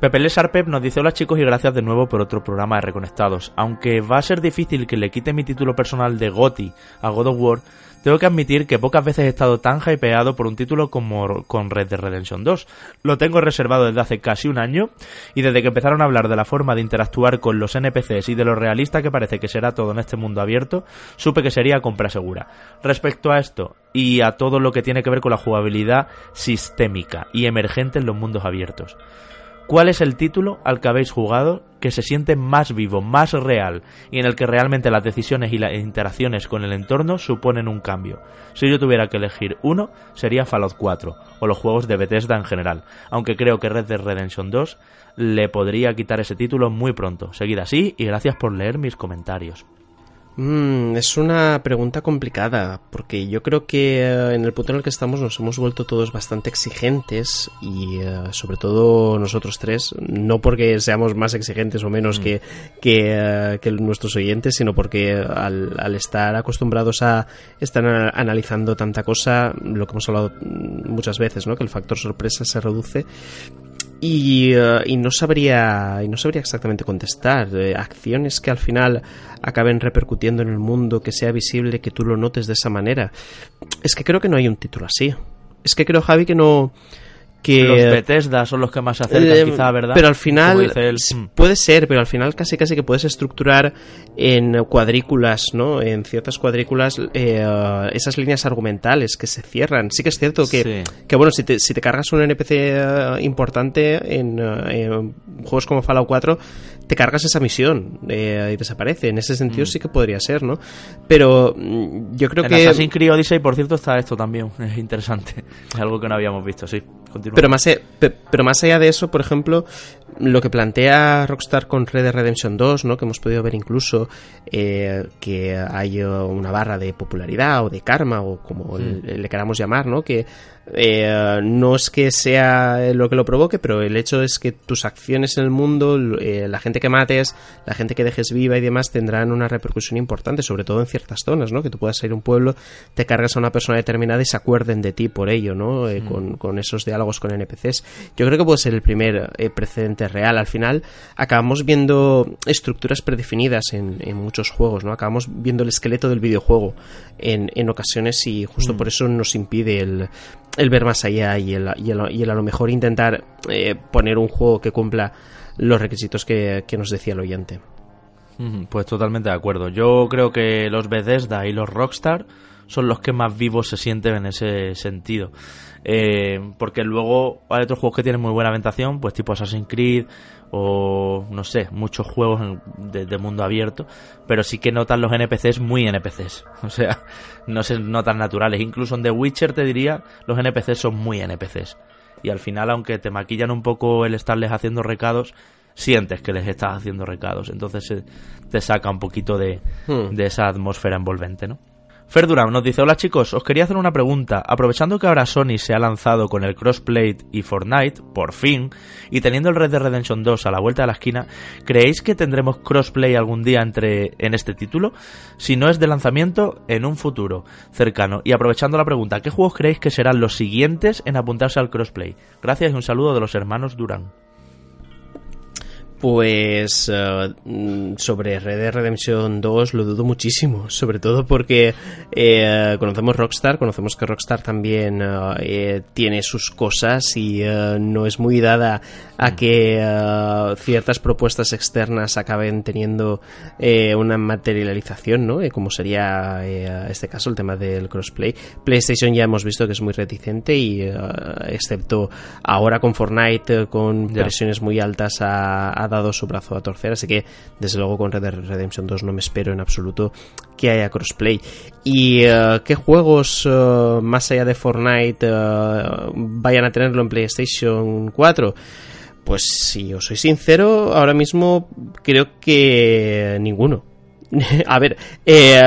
Pepe Lesarpep nos dice hola chicos y gracias de nuevo por otro programa de Reconectados. Aunque va a ser difícil que le quite mi título personal de GOTI a God of War, tengo que admitir que pocas veces he estado tan hypeado por un título como con Red Dead Redemption 2. Lo tengo reservado desde hace casi un año y desde que empezaron a hablar de la forma de interactuar con los NPCs y de lo realista que parece que será todo en este mundo abierto, supe que sería compra segura. Respecto a esto y a todo lo que tiene que ver con la jugabilidad sistémica y emergente en los mundos abiertos. ¿Cuál es el título al que habéis jugado que se siente más vivo, más real y en el que realmente las decisiones y las interacciones con el entorno suponen un cambio? Si yo tuviera que elegir uno, sería Fallout 4 o los juegos de Bethesda en general, aunque creo que Red Dead Redemption 2 le podría quitar ese título muy pronto. Seguid así y gracias por leer mis comentarios. Mm, es una pregunta complicada, porque yo creo que eh, en el punto en el que estamos nos hemos vuelto todos bastante exigentes y eh, sobre todo nosotros tres, no porque seamos más exigentes o menos mm. que, eh, que, nuestros oyentes, sino porque al, al, estar acostumbrados a estar analizando tanta cosa, lo que hemos hablado muchas veces, ¿no? que el factor sorpresa se reduce y, eh, y, no sabría y no sabría exactamente contestar. Eh, acciones que al final acaben repercutiendo en el mundo que sea visible que tú lo notes de esa manera. Es que creo que no hay un título así. Es que creo Javi que no que los Bethesda son los que más se acercan, eh, quizá, ¿verdad? Pero al final mm. puede ser, pero al final casi casi que puedes estructurar en cuadrículas, ¿no? En ciertas cuadrículas eh, esas líneas argumentales que se cierran. Sí que es cierto que, que bueno, si te, si te cargas un NPC eh, importante en, en, juegos como Fallout 4, te cargas esa misión y desaparece. En ese sentido mm. sí que podría ser, ¿no? Pero mm, yo creo en que... Assassin's Creed Odyssey, por cierto, está esto también. *laughs* Es interesante. Es algo que no habíamos visto, sí. Pero más, pero más allá de eso, por ejemplo, lo que plantea Rockstar con Red Dead Redemption 2, ¿no? que hemos podido ver incluso eh, que hay una barra de popularidad o de karma o como hmm. le, queramos llamar, ¿no? que eh, no es que sea lo que lo provoque, pero el hecho es que tus acciones en el mundo, eh, la gente que mates, la gente que dejes viva y demás tendrán una repercusión importante, sobre todo en ciertas zonas, ¿no? que tú puedas ir a un pueblo, te cargas a una persona determinada y se acuerden de ti por ello, ¿no? Con, con, esos diálogos con NPCs. Yo creo que puede ser el primer precedente real. Al final acabamos viendo estructuras predefinidas en, muchos juegos, ¿no? Acabamos viendo el esqueleto del videojuego en, en ocasiones y justo mm. por eso nos impide el, el, ver más allá y el, y el, a lo mejor intentar eh, poner un juego que cumpla los requisitos que, que nos decía el oyente. Pues totalmente de acuerdo. Yo creo que los Bethesda y los Rockstar son los que más vivos se sienten en ese sentido. Eh, porque luego hay otros juegos que tienen muy buena ambientación, pues tipo Assassin's Creed o no sé, muchos juegos de, mundo abierto, pero sí que notan los NPCs muy NPCs, *laughs* o sea, no se notan naturales. Incluso en The Witcher te diría, los NPCs son muy NPCs. Y al final, aunque te maquillan un poco el estarles haciendo recados, sientes que les estás haciendo recados. Entonces te saca un poquito de, hmm. de esa atmósfera envolvente, ¿no? Ferdurán nos dice, hola chicos, os quería hacer una pregunta. Aprovechando que ahora Sony se ha lanzado con el crossplay y Fortnite, por fin, y teniendo el Red Dead Redemption 2 a la vuelta de la esquina, ¿creéis que tendremos crossplay algún día entre en este título? Si no es de lanzamiento, en un futuro cercano. Y aprovechando la pregunta, ¿qué juegos creéis que serán los siguientes en apuntarse al crossplay? Gracias y un saludo de los hermanos Durán. Pues eh, sobre Red Dead Redemption 2 lo dudo muchísimo, *laughs* sobre todo porque eh, conocemos Rockstar, conocemos que Rockstar también eh, tiene sus cosas y no es muy dada a que ciertas propuestas externas acaben teniendo una materialización, ¿no? como sería este caso el tema del crossplay. PlayStation ya hemos visto que es muy reticente y excepto ahora con Fortnite con presiones muy altas a dado su brazo a torcer, así que desde luego con Red Dead Redemption 2 no me espero en absoluto que haya crossplay. ¿Y eh, qué juegos eh, más allá de Fortnite eh, vayan a tenerlo en PlayStation 4? Pues si os soy sincero, ahora mismo creo que ninguno. *laughs* a ver, eh,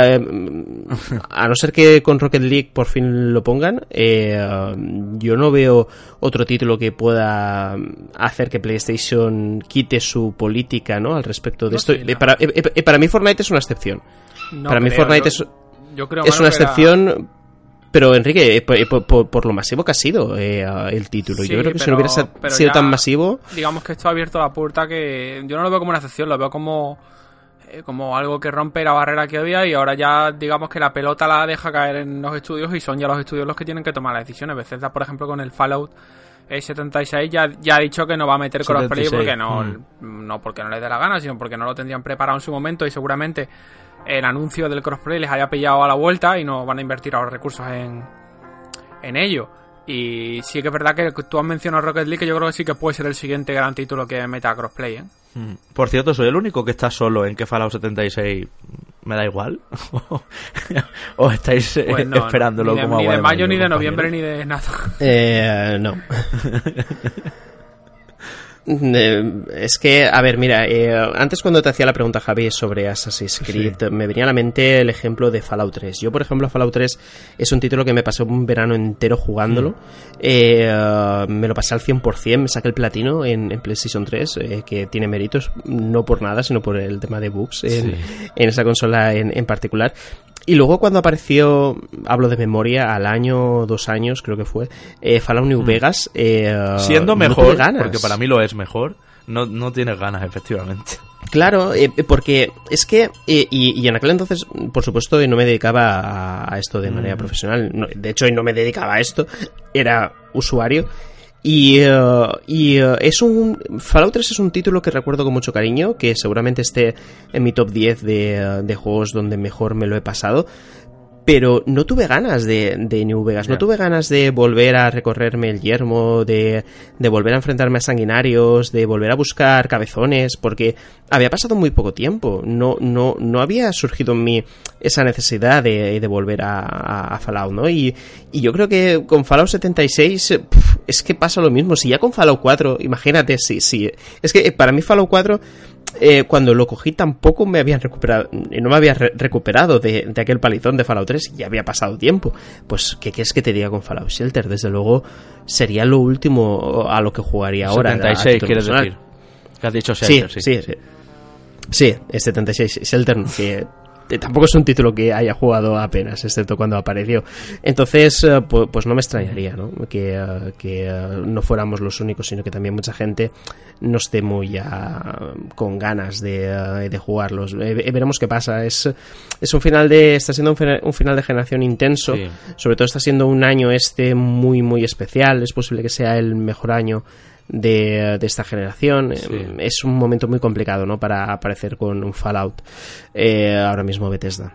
a no ser que con Rocket League por fin lo pongan, eh, yo no veo otro título que pueda hacer que PlayStation quite su política ¿no? al respecto de esto. Eh, para, para, mí Fortnite es una excepción. para mí Fortnite es, es una excepción... Pero Enrique, por, lo masivo que ha sido el título, yo creo que si no hubiera sido tan masivo... Digamos que esto ha abierto la puerta que yo no lo veo como una excepción, lo veo como eh, como algo que rompe la barrera que había y ahora ya digamos que la pelota la deja caer en los estudios y son ya los estudios los que tienen que tomar las decisiones. Bethesda, por ejemplo, con el Fallout 76 ya, ya ha dicho que no va a meter crossplay porque no, mm. no porque no le dé la gana, sino porque no lo tendrían preparado en su momento y seguramente el anuncio del crossplay les haya pillado a la vuelta y no van a invertir ahora recursos en, en ello. Y sí que es verdad que tú has mencionado Rocket League, que yo creo que sí que puede ser el siguiente gran título que meta crossplay, ¿eh? Por cierto, soy el único que está solo en que Fallout 76 me da igual. *laughs* ¿O estáis eh, pues esperándolo ni de, como Ni de mayo, ni de noviembre, ni de nada. Eh, no. *laughs* Eh, es que, a ver, mira, eh, antes cuando te hacía la pregunta, Javi, sobre Assassin's Creed, me venía a la mente el ejemplo de Fallout 3. Yo, por ejemplo, Fallout 3 es un título que me pasé un verano entero jugándolo. Mm. Eh, me lo pasé al 100%, me saqué el platino en, PlayStation 3, que tiene méritos, no por nada, sino por el tema de bugs en, esa consola en, en particular. Y luego cuando apareció, hablo de memoria, al año, dos años creo que fue, eh, Fallout New mm. Vegas. Eh, Siendo mejor, porque para mí lo es mejor, no, no tienes ganas, efectivamente. Claro, eh, porque es que, y, y, en aquel entonces, por supuesto, no me dedicaba a, esto de manera mm. profesional. de hecho, no me dedicaba a esto, era usuario. Y, eh, y eh, es un. Fallout 3 es un título que recuerdo con mucho cariño, que seguramente esté en mi top 10 de, de juegos donde mejor me lo he pasado pero no tuve ganas de, de New Vegas, no tuve ganas de volver a recorrerme el yermo, de, de, volver a enfrentarme a sanguinarios, de volver a buscar cabezones, porque había pasado muy poco tiempo, no, no, no había surgido en mí esa necesidad de, de volver a, a, Fallout, ¿no? Y, y, yo creo que con Fallout 76 es que pasa lo mismo, si ya con Fallout 4, imagínate, sí, sí, es que para mí Fallout 4 eh, cuando lo cogí tampoco me habían recuperado, no me había recuperado de, aquel palizón de Fallout 3 y ya había pasado tiempo. Pues, ¿qué quieres que te diga con Fallout Shelter? Desde luego, sería lo último a lo que jugaría ahora. 76, quieres decir. Que has dicho Shelter, sí. Sí, sí, sí. es 76. Shelter, que eh, tampoco es un título que haya jugado apenas, excepto cuando apareció. Entonces, eh, pues, no me extrañaría ¿no? que, eh, no fuéramos los únicos, sino que también mucha gente no esté muy con ganas de, de jugarlos. veremos qué pasa. Es, es un final de. Está siendo un, final de generación intenso. Sobre todo está siendo un año este muy, muy especial. Es posible que sea el mejor año de, esta generación. Em, es un momento muy complicado ¿no? para aparecer con un Fallout eh, ahora mismo Bethesda.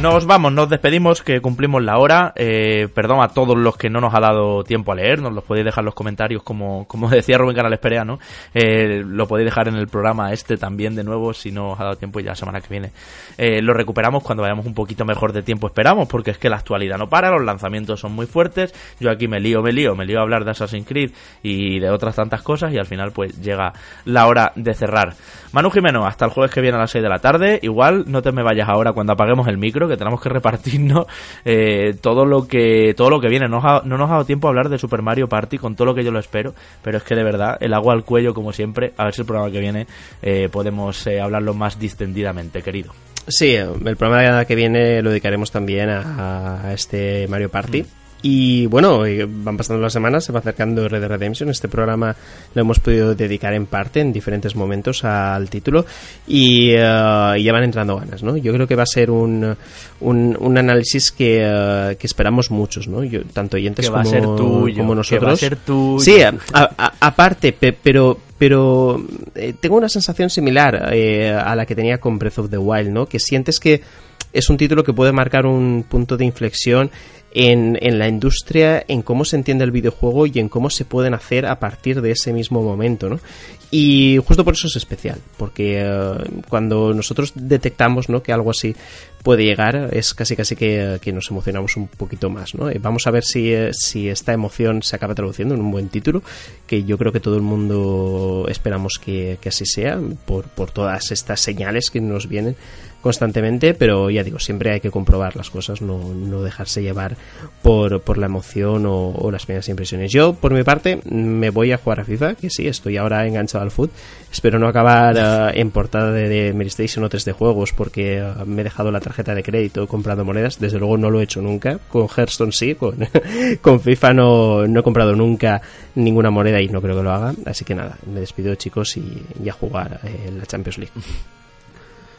Nos vamos, nos despedimos, que cumplimos la hora. Eh, perdón a todos los que no nos ha dado tiempo a leer, nos los podéis dejar en los comentarios, como, como *laughs* decía Rubén Canales Perea, ¿no? Eh, lo podéis dejar en el programa este también de nuevo, si no os ha dado tiempo ya la semana que viene. Eh, lo recuperamos cuando vayamos un poquito mejor de tiempo, esperamos, porque es que la actualidad no para, los lanzamientos son muy fuertes. Yo aquí me lío, me lío, me lío a hablar de Assassin's Creed y de otras tantas cosas, y al final, pues llega la hora de cerrar. Manu Jimeno, hasta el jueves que viene a las 6 de la tarde. Igual no te me vayas ahora cuando apaguemos el micro, que tenemos que repartirnos eh, todo lo que todo lo que viene. No, no, nos ha dado tiempo a hablar de Super Mario Party con todo lo que yo lo espero, pero es que de verdad, el agua al cuello como siempre. A ver si el programa que viene eh, podemos eh, hablarlo más distendidamente, querido. Sí, el programa que viene lo dedicaremos también a, este Mario Party. Y bueno, van pasando las semanas, se va acercando Red Dead Redemption. Este programa lo hemos podido dedicar en parte, en diferentes momentos, al título. Y, eh, ya van entrando ganas, ¿no? Yo creo que va a ser un, un, análisis que, eh, que, esperamos muchos, ¿no? Yo, tanto oyentes como, como nosotros. Que va a ser tuyo. Sí, aparte, pero pero eh, tengo una sensación similar a la que tenía con Breath of the Wild, ¿no? Que sientes que es un título que puede marcar un punto de inflexión en, en, la industria, en cómo se entiende el videojuego y en cómo se pueden hacer a partir de ese mismo momento, ¿no? Y justo por eso es especial, porque eh, cuando nosotros detectamos ¿no? que algo así puede llegar, es casi casi que, nos emocionamos un poquito más. ¿no? Vamos a ver si, eh, si esta emoción se acaba traduciendo en un buen título, que yo creo que todo el mundo esperamos que, que así sea, por, por todas estas señales que nos vienen constantemente, pero ya digo, siempre hay que comprobar las cosas, no, no dejarse llevar por, por la emoción o, las primeras impresiones. Yo, por mi parte, me voy a jugar a FIFA, que sí, estoy ahora enganchado al foot. Espero no acabar *laughs* eh, en portada de, de Station o 3 de juegos porque eh, me he dejado la tarjeta de crédito comprando monedas. Desde luego no lo he hecho nunca. Con Hearthstone sí, con, *laughs* con FIFA no, no he comprado nunca ninguna moneda y no creo que lo haga. Así que nada, me despido chicos y, y a jugar eh, la Champions League. *laughs*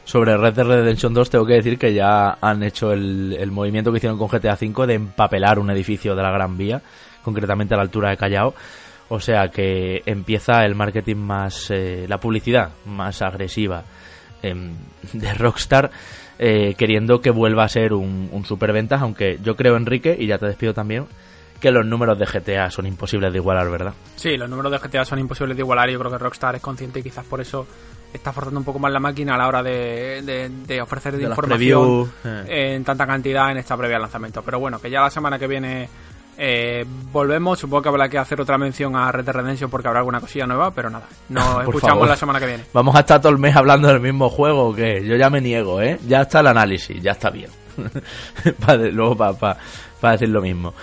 Sobre Red Dead Redemption 2 tengo que decir que ya han hecho el, movimiento que hicieron con GTA V de empapelar un edificio de la Gran Vía, concretamente a la altura de Callao. O sea que empieza el marketing más, eh, la publicidad más agresiva em, *laughs* de Rockstar, eh, queriendo que vuelva a ser un, un superventas, aunque yo creo, Enrique, y ya te despido también, que los números de GTA son imposibles de igualar, ¿verdad? Sí, los números de GTA son imposibles de igualar y yo creo que Rockstar es consciente y quizás por eso está forzando un poco más la máquina a la hora de, de, ofrecer de información eh. en tanta cantidad en esta previa lanzamiento. Pero bueno, que ya la semana que viene eh, volvemos. Supongo que habrá que hacer otra mención a Red Dead Redemption porque habrá alguna cosilla nueva, pero nada, nos *laughs* escuchamos la semana que viene. Vamos a estar todo el mes hablando del mismo juego, que yo ya me niego, ¿eh? Ya está el análisis, ya está bien. *laughs* luego para decir lo mismo.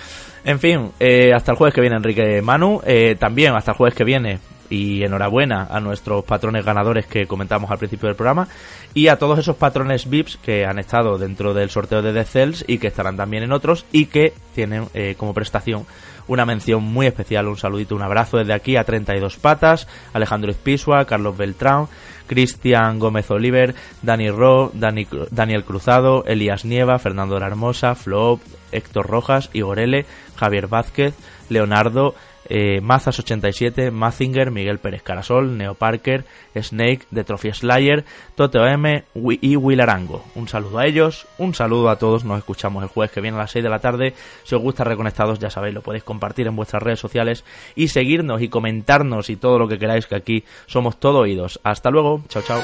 En fin, eh, hasta el jueves que viene Enrique Manu. Eh, también hasta el jueves que viene y enhorabuena a nuestros patrones ganadores que comentamos al principio del programa y a todos esos patrones VIPs que han estado dentro del sorteo de The Cells y que estarán también en otros y que tienen eh, como prestación una mención muy especial, un saludito, un abrazo desde aquí a 32 Patas, Alejandro Espisua, Carlos Beltrán, Cristian Gómez Oliver, Dani Ro, Dani, Daniel Cruzado, Elías Nieva, Fernando La Hermosa, Flop, Héctor Rojas, Igorele, Javier Vázquez, Leonardo, eh, Mazas87, Mazinger, Miguel Pérez Carasol, Neo Parker, Snake, The Trophy Slayer, Tote M y Will Arango. Un saludo a ellos, un saludo a todos, nos escuchamos el jueves que viene a las 6 de la tarde. Si os gusta Reconectados, ya sabéis, lo podéis compartir en vuestras redes sociales y seguirnos y comentarnos y todo lo que queráis, que aquí somos todo oídos. Hasta luego, chao chao.